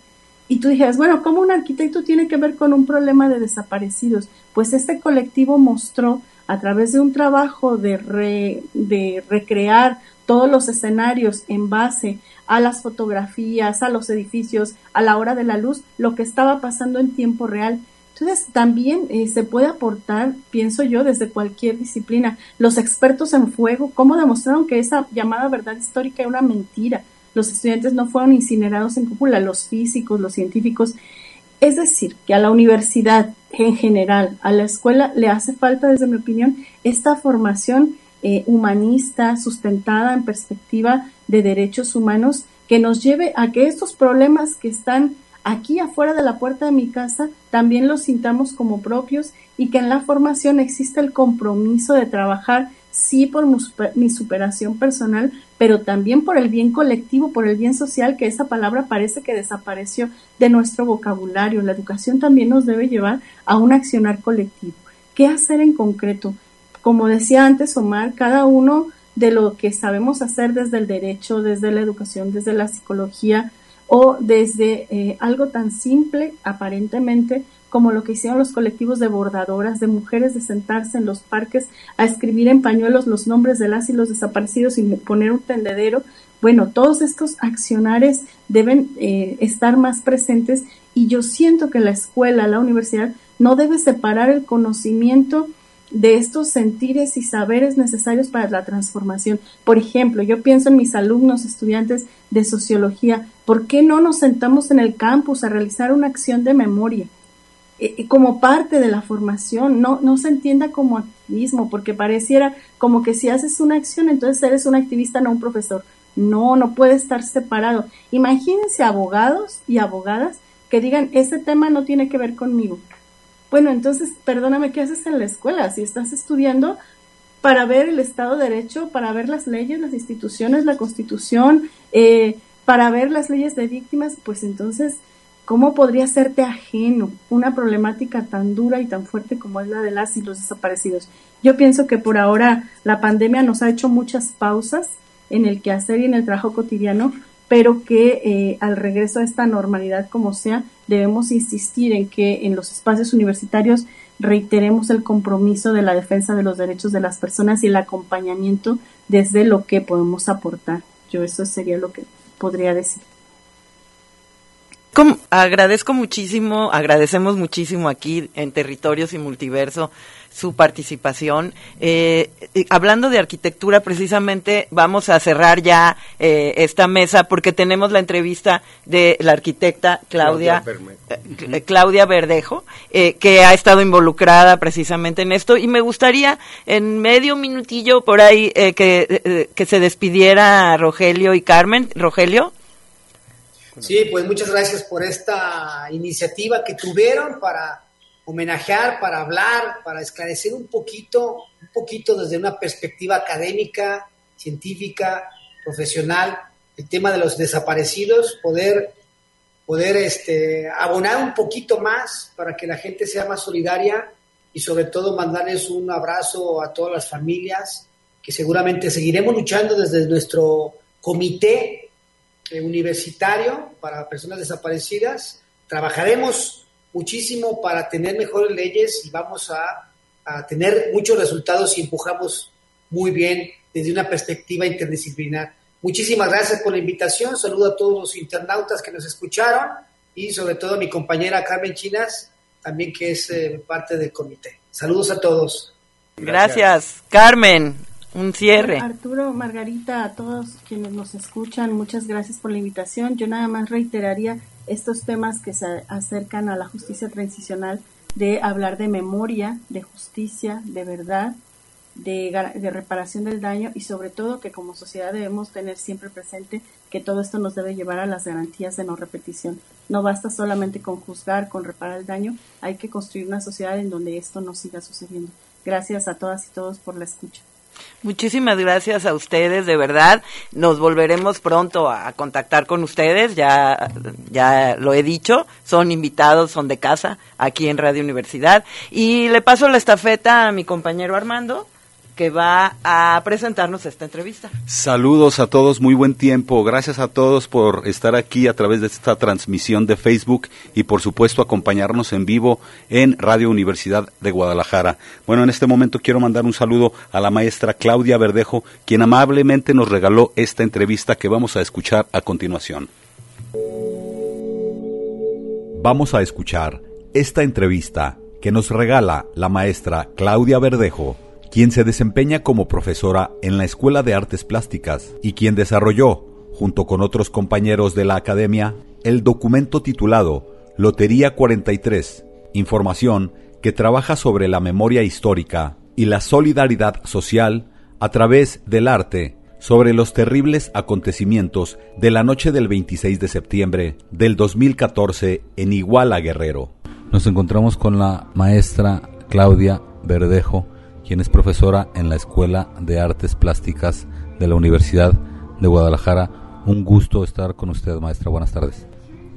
[SPEAKER 11] Y tú dijeras, bueno, ¿cómo un arquitecto tiene que ver con un problema de desaparecidos? Pues este colectivo mostró a través de un trabajo de, de recrear todos los escenarios en base a las fotografías, a los edificios, a la hora de la luz, lo que estaba pasando en tiempo real. Entonces, también eh, se puede aportar, pienso yo, desde cualquier disciplina. Los expertos en fuego, ¿cómo demostraron que esa llamada verdad histórica era una mentira? Los estudiantes no fueron incinerados en cúpula, los físicos, los científicos. Es decir, que a la universidad en general, a la escuela, le hace falta, desde mi opinión, esta formación eh, humanista, sustentada en perspectiva de derechos humanos, que nos lleve a que estos problemas que están aquí afuera de la puerta de mi casa también los sintamos como propios y que en la formación exista el compromiso de trabajar sí por mi superación personal, pero también por el bien colectivo, por el bien social, que esa palabra parece que desapareció de nuestro vocabulario. La educación también nos debe llevar a un accionar colectivo. ¿Qué hacer en concreto? como decía antes Omar, cada uno de lo que sabemos hacer desde el derecho, desde la educación, desde la psicología o desde eh, algo tan simple aparentemente como lo que hicieron los colectivos de bordadoras, de mujeres de sentarse en los parques a escribir en pañuelos los nombres de las y los desaparecidos y poner un tendedero. Bueno, todos estos accionares deben eh, estar más presentes y yo siento que la escuela, la universidad, no debe separar el conocimiento de estos sentires y saberes necesarios para la transformación. Por ejemplo, yo pienso en mis alumnos, estudiantes de sociología, ¿por qué no nos sentamos en el campus a realizar una acción de memoria? Eh, eh, como parte de la formación, no, no se entienda como activismo, porque pareciera como que si haces una acción, entonces eres un activista, no un profesor. No, no puede estar separado. Imagínense abogados y abogadas que digan, ese tema no tiene que ver conmigo bueno, entonces, perdóname, ¿qué haces en la escuela? Si estás estudiando para ver el Estado de Derecho, para ver las leyes, las instituciones, la Constitución, eh, para ver las leyes de víctimas, pues entonces, ¿cómo podría serte ajeno una problemática tan dura y tan fuerte como es la de las y los desaparecidos? Yo pienso que por ahora la pandemia nos ha hecho muchas pausas en el quehacer y en el trabajo cotidiano, pero que eh, al regreso a esta normalidad como sea, debemos insistir en que en los espacios universitarios reiteremos el compromiso de la defensa de los derechos de las personas y el acompañamiento desde lo que podemos aportar. Yo eso sería lo que podría decir.
[SPEAKER 1] agradezco muchísimo, agradecemos muchísimo aquí en Territorios y Multiverso su participación. Eh, eh, hablando de arquitectura, precisamente vamos a cerrar ya eh, esta mesa porque tenemos la entrevista de la arquitecta Claudia, Claudia, Verdejo, que ha estado involucrada precisamente en esto. Y me gustaría en medio minutillo por ahí que, que se despidiera Rogelio y Carmen. Rogelio.
[SPEAKER 10] Sí, pues muchas gracias por esta iniciativa que tuvieron para homenajear, para hablar, para esclarecer un poquito, un poquito desde una perspectiva académica, científica, profesional, el tema de los desaparecidos, poder, poder este, abonar un poquito más para que la gente sea más solidaria y sobre todo mandarles un abrazo a todas las familias que seguramente seguiremos luchando desde nuestro comité eh, universitario para personas desaparecidas. Trabajaremos muchísimo para tener mejores leyes y vamos a, tener muchos resultados y empujamos muy bien desde una perspectiva interdisciplinar. Muchísimas gracias por la invitación. Saludo a todos los internautas que nos escucharon y sobre todo a mi compañera Carmen Chinas, también que es eh, parte del comité. Saludos a todos.
[SPEAKER 1] Gracias. Carmen, un cierre.
[SPEAKER 11] Arturo, Margarita, a todos quienes nos escuchan, muchas gracias por la invitación. Yo nada más reiteraría estos temas que se acercan a la justicia transicional de hablar de memoria, de justicia, de verdad, de, de, reparación del daño y sobre todo que como sociedad debemos tener siempre presente que todo esto nos debe llevar a las garantías de no repetición. No basta solamente con juzgar, con reparar el daño, hay que construir una sociedad en donde esto no siga sucediendo. Gracias a todas y todos por la escucha.
[SPEAKER 1] Muchísimas gracias a ustedes, de verdad. Nos volveremos pronto a contactar con ustedes, ya, ya lo he dicho, son invitados, son de casa aquí en Radio Universidad. Y le paso la estafeta a mi compañero Armando que va a presentarnos esta entrevista.
[SPEAKER 16] Saludos a todos, muy buen tiempo. Gracias a todos por estar aquí a través de esta transmisión de Facebook y por supuesto acompañarnos en vivo en Radio Universidad de Guadalajara. Bueno, en este momento quiero mandar un saludo a la maestra Claudia Verdejo, quien amablemente nos regaló esta entrevista que vamos a escuchar a continuación. Vamos a escuchar esta entrevista que nos regala la maestra Claudia Verdejo quien se desempeña como profesora en la Escuela de Artes Plásticas y quien desarrolló, junto con otros compañeros de la academia, el documento titulado Lotería 43, información que trabaja sobre la memoria histórica y la solidaridad social a través del arte sobre los terribles acontecimientos de la noche del 26 de septiembre del 2014 en Iguala Guerrero. Nos encontramos con la maestra Claudia Verdejo, quien es profesora en la Escuela de Artes Plásticas de la Universidad de Guadalajara. Un gusto estar con usted, maestra. Buenas tardes.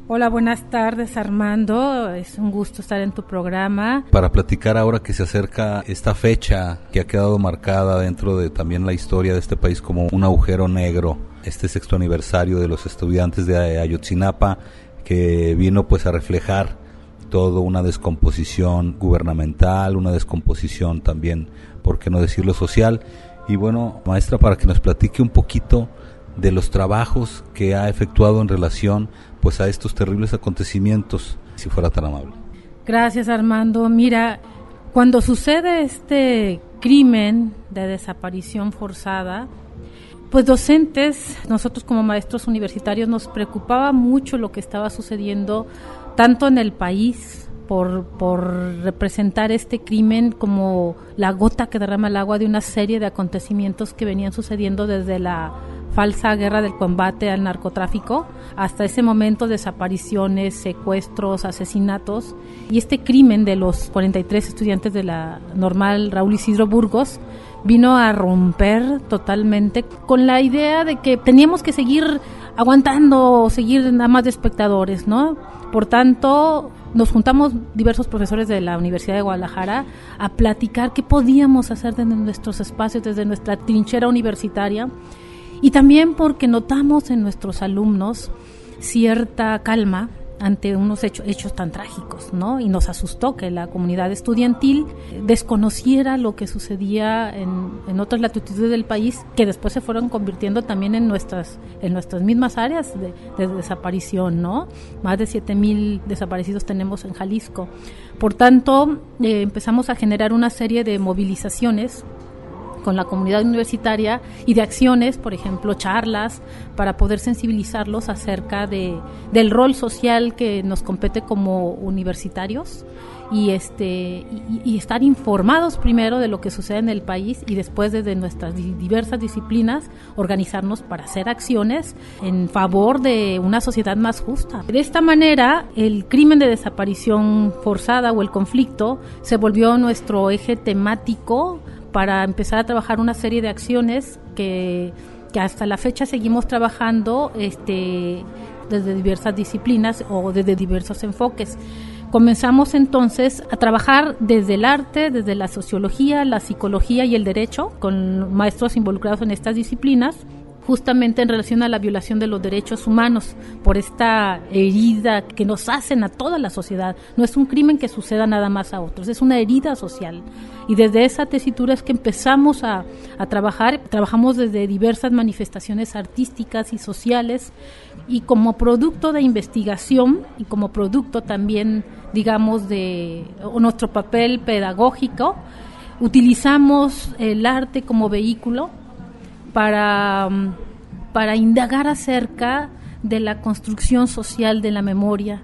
[SPEAKER 17] Hola, buenas tardes Armando, es un gusto estar en tu programa.
[SPEAKER 16] Para platicar ahora que se acerca esta fecha que ha quedado marcada dentro de también la historia de este país como un agujero negro, este sexto aniversario de los estudiantes de Ayotzinapa que vino pues a reflejar todo una descomposición gubernamental, una descomposición también, por qué no decirlo, social. Y bueno, maestra, para que nos platique un poquito de los trabajos que ha efectuado en relación pues a estos terribles acontecimientos, si fuera tan amable.
[SPEAKER 17] Gracias, Armando. Mira, cuando sucede este crimen de desaparición forzada, pues docentes, nosotros como maestros universitarios nos preocupaba mucho lo que estaba sucediendo tanto en el país por, por representar este crimen como la gota que derrama el agua de una serie de acontecimientos que venían sucediendo desde la falsa guerra del combate al narcotráfico hasta ese momento desapariciones, secuestros, asesinatos y este crimen de los 43 estudiantes de la normal Raúl Isidro Burgos vino a romper totalmente con la idea de que teníamos que seguir aguantando, seguir nada más de espectadores, ¿no? Por tanto, nos juntamos diversos profesores de la Universidad de Guadalajara a platicar qué podíamos hacer desde nuestros espacios, desde nuestra trinchera universitaria, y también porque notamos en nuestros alumnos cierta calma, ante unos hechos, hechos tan trágicos, ¿no? Y nos asustó que la comunidad estudiantil desconociera lo que sucedía en, en otras latitudes del país, que después se fueron convirtiendo también en nuestras, en nuestras mismas áreas de, de desaparición, ¿no? Más de 7.000 desaparecidos tenemos en Jalisco. Por tanto, eh, empezamos a generar una serie de movilizaciones con la comunidad universitaria y de acciones, por ejemplo, charlas, para poder sensibilizarlos acerca de, del rol social que nos compete como universitarios y este y, estar informados primero de lo que sucede en el país y después desde nuestras diversas disciplinas organizarnos para hacer acciones en favor de una sociedad más justa. De esta manera, el crimen de desaparición forzada o el conflicto se volvió nuestro eje temático para empezar a trabajar una serie de acciones que, que hasta la fecha seguimos trabajando este, desde diversas disciplinas o desde diversos enfoques. Comenzamos entonces a trabajar desde el arte, desde la sociología, la psicología y el derecho, con maestros involucrados en estas disciplinas, justamente en relación a la violación de los derechos humanos por esta herida que nos hacen a toda la sociedad. No es un crimen que suceda nada más a otros, es una herida social. Y desde esa tesitura es que empezamos a, a trabajar, trabajamos desde diversas manifestaciones artísticas y sociales y como producto de investigación y como producto también, digamos, de nuestro papel pedagógico, utilizamos el arte como vehículo para, para indagar acerca de la construcción social de la memoria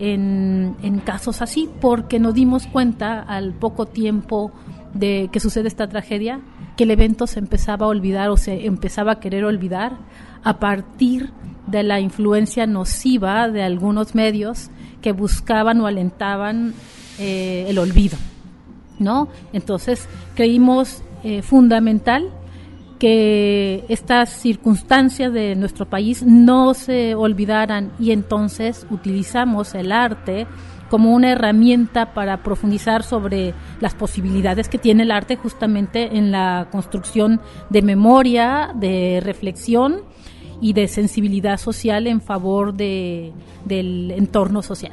[SPEAKER 17] en, en, casos así, porque nos dimos cuenta al poco tiempo de que sucede esta tragedia, que el evento se empezaba a olvidar o se empezaba a querer olvidar a partir de la influencia nociva de algunos medios que buscaban o alentaban eh, el olvido, ¿no? Entonces creímos eh, fundamental que estas circunstancias de nuestro país no se olvidaran y entonces utilizamos el arte como una herramienta para profundizar sobre las posibilidades que tiene el arte justamente en la construcción de memoria, de reflexión y de sensibilidad social en favor de, del entorno social.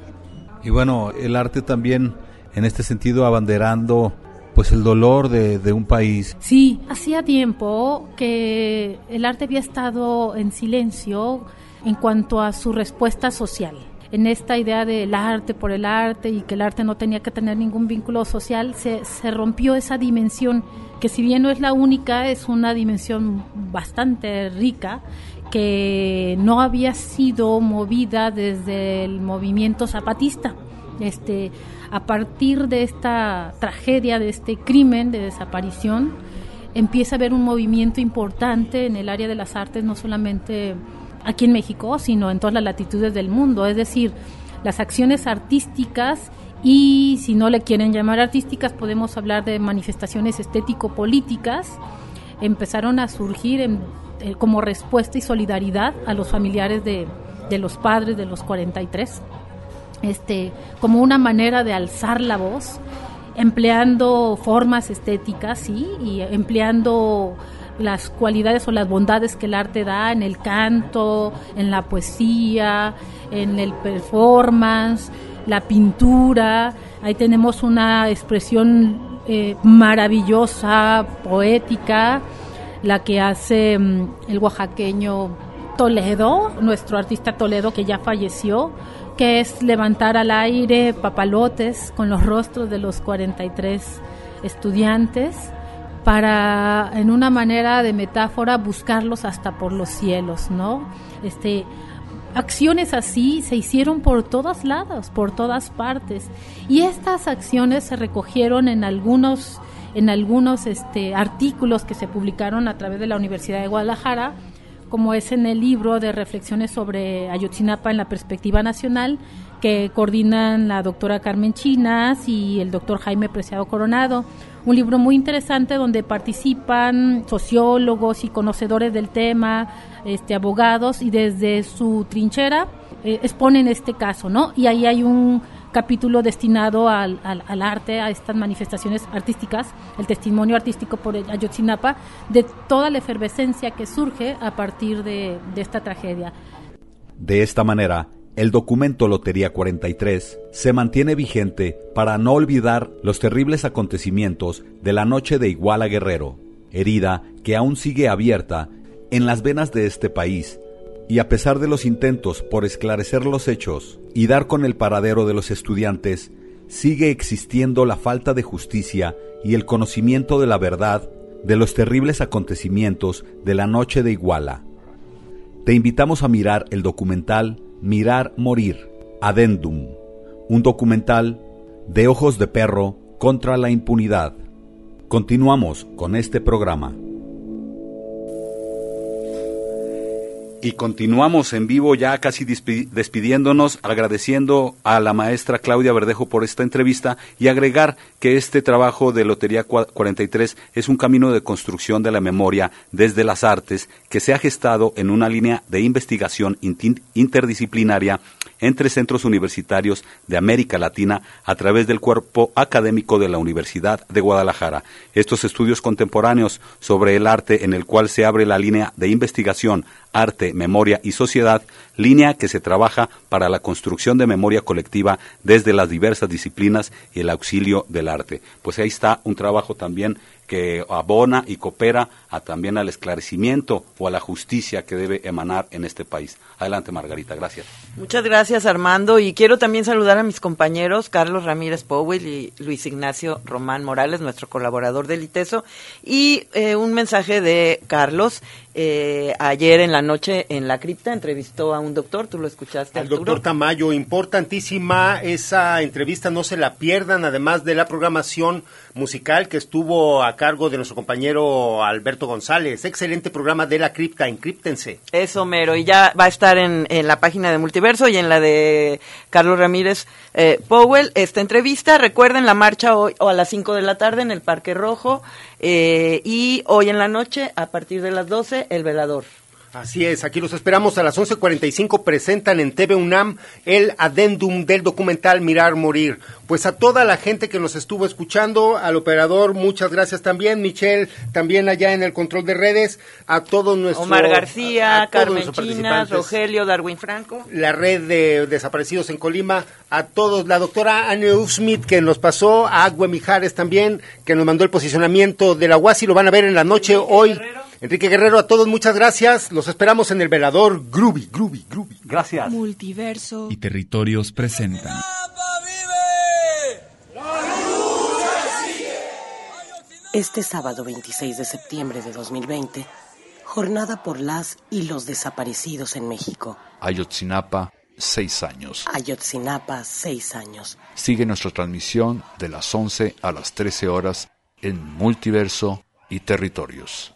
[SPEAKER 16] Y bueno, el arte también en este sentido abanderando pues el dolor de, de, un país.
[SPEAKER 17] Sí, hacía tiempo que el arte había estado en silencio en cuanto a su respuesta social. En esta idea del arte por el arte y que el arte no tenía que tener ningún vínculo social, se, se rompió esa dimensión, que si bien no es la única, es una dimensión bastante rica, que no había sido movida desde el movimiento zapatista. Este, a partir de esta tragedia, de este crimen de desaparición, empieza a haber un movimiento importante en el área de las artes, no solamente aquí en México, sino en todas las latitudes del mundo. Es decir, las acciones artísticas y si no le quieren llamar artísticas, podemos hablar de manifestaciones estético-políticas, empezaron a surgir eh, como respuesta y solidaridad a los familiares de los padres de los 43 este, como una manera de alzar la voz, empleando formas estéticas, sí, y empleando las cualidades o las bondades que el arte da en el canto, en la poesía, en el performance, la pintura. Ahí tenemos una expresión eh, maravillosa, poética, la que hace um, el oaxaqueño Toledo, nuestro artista Toledo que ya falleció, que es levantar al aire papalotes con los rostros de los 43 estudiantes para en una manera de metáfora buscarlos hasta por los cielos, ¿no? Este acciones así se hicieron por todos lados, por todas partes y estas acciones se recogieron en algunos en algunos este, artículos que se publicaron a través de la Universidad de Guadalajara como es en el libro de reflexiones sobre Ayotzinapa en la perspectiva nacional, que coordinan la doctora Carmen Chinas y el doctor Jaime Preciado Coronado. Un libro muy interesante donde participan sociólogos y conocedores del tema, este, abogados, y desde su trinchera eh, exponen este caso, ¿no? Y ahí hay un capítulo destinado al, al, arte, a estas manifestaciones artísticas, el testimonio artístico por Ayotzinapa, de toda la efervescencia que surge a partir de, de esta tragedia.
[SPEAKER 16] De esta manera, el documento Lotería 43 se mantiene vigente para no olvidar los terribles acontecimientos de la noche de Iguala Guerrero, herida que aún sigue abierta en las venas de este país y a pesar de los intentos por esclarecer los hechos y dar con el paradero de los estudiantes, sigue existiendo la falta de justicia y el conocimiento de la verdad de los terribles acontecimientos de la noche de Iguala. Te invitamos a mirar el documental Mirar Morir, Adendum, un documental de ojos de perro contra la impunidad. Continuamos con este programa. Y continuamos en vivo ya casi despidiéndonos, agradeciendo a la maestra Claudia Verdejo por esta entrevista y agregar que este trabajo de Lotería 43 es un camino de construcción de la memoria desde las artes que se ha gestado en una línea de investigación interdisciplinaria entre centros universitarios de América Latina a través del cuerpo académico de la Universidad de Guadalajara. Estos estudios contemporáneos sobre el arte en el cual se abre la línea de investigación arte, memoria y sociedad, línea que se trabaja para la construcción de memoria colectiva desde las diversas disciplinas y el auxilio del arte. Pues ahí está un trabajo también que abona y coopera a, también al esclarecimiento o a la justicia que debe emanar en este país. Adelante, Margarita, gracias.
[SPEAKER 1] Muchas gracias, Armando, y quiero también saludar a mis compañeros Carlos Ramírez Powell y Luis Ignacio Román Morales, nuestro colaborador del ITESO, y eh, un mensaje de Carlos. Eh, ayer en la noche en la cripta entrevistó a un doctor, tú lo escuchaste.
[SPEAKER 8] Al doctor Tamayo, importantísima esa entrevista, no se la pierdan, además de la programación musical que estuvo a cargo de nuestro compañero Alberto González. Excelente programa de la cripta, encríptense.
[SPEAKER 1] Eso, mero, y ya va a estar en, en la página de Multiverso y en la de Carlos Ramírez eh, Powell esta entrevista. Recuerden la marcha hoy o a las 5 de la tarde en el Parque Rojo eh, y hoy en la noche a partir de las 12 el velador.
[SPEAKER 8] Así es, aquí los esperamos a las 11.45. Presentan en TV UNAM el adendum del documental Mirar Morir. Pues a toda la gente que nos estuvo escuchando, al operador, muchas gracias también. Michelle, también allá en el control de redes. A todos nuestros.
[SPEAKER 1] Omar García,
[SPEAKER 8] a-
[SPEAKER 1] Carmen Chinas. Rogelio, Darwin Franco.
[SPEAKER 8] la red de desaparecidos en Colima, a todos, la doctora Anne Smith que nos pasó, a Agüe Mijares también, que nos mandó el posicionamiento de la UASI, lo van a ver en la noche hoy. Enrique Guerrero, a todos muchas gracias, los esperamos en el velador Groovy, Groovy, Groovy.
[SPEAKER 16] Gracias.
[SPEAKER 13] Multiverso.
[SPEAKER 18] y Territorios presentan
[SPEAKER 3] Este sábado 26 de septiembre de 2020, jornada por las y los desaparecidos en México.
[SPEAKER 4] Ayotzinapa, seis años.
[SPEAKER 3] Ayotzinapa, seis años.
[SPEAKER 4] Sigue nuestra transmisión de las 11 a las 13 horas en Multiverso y Territorios.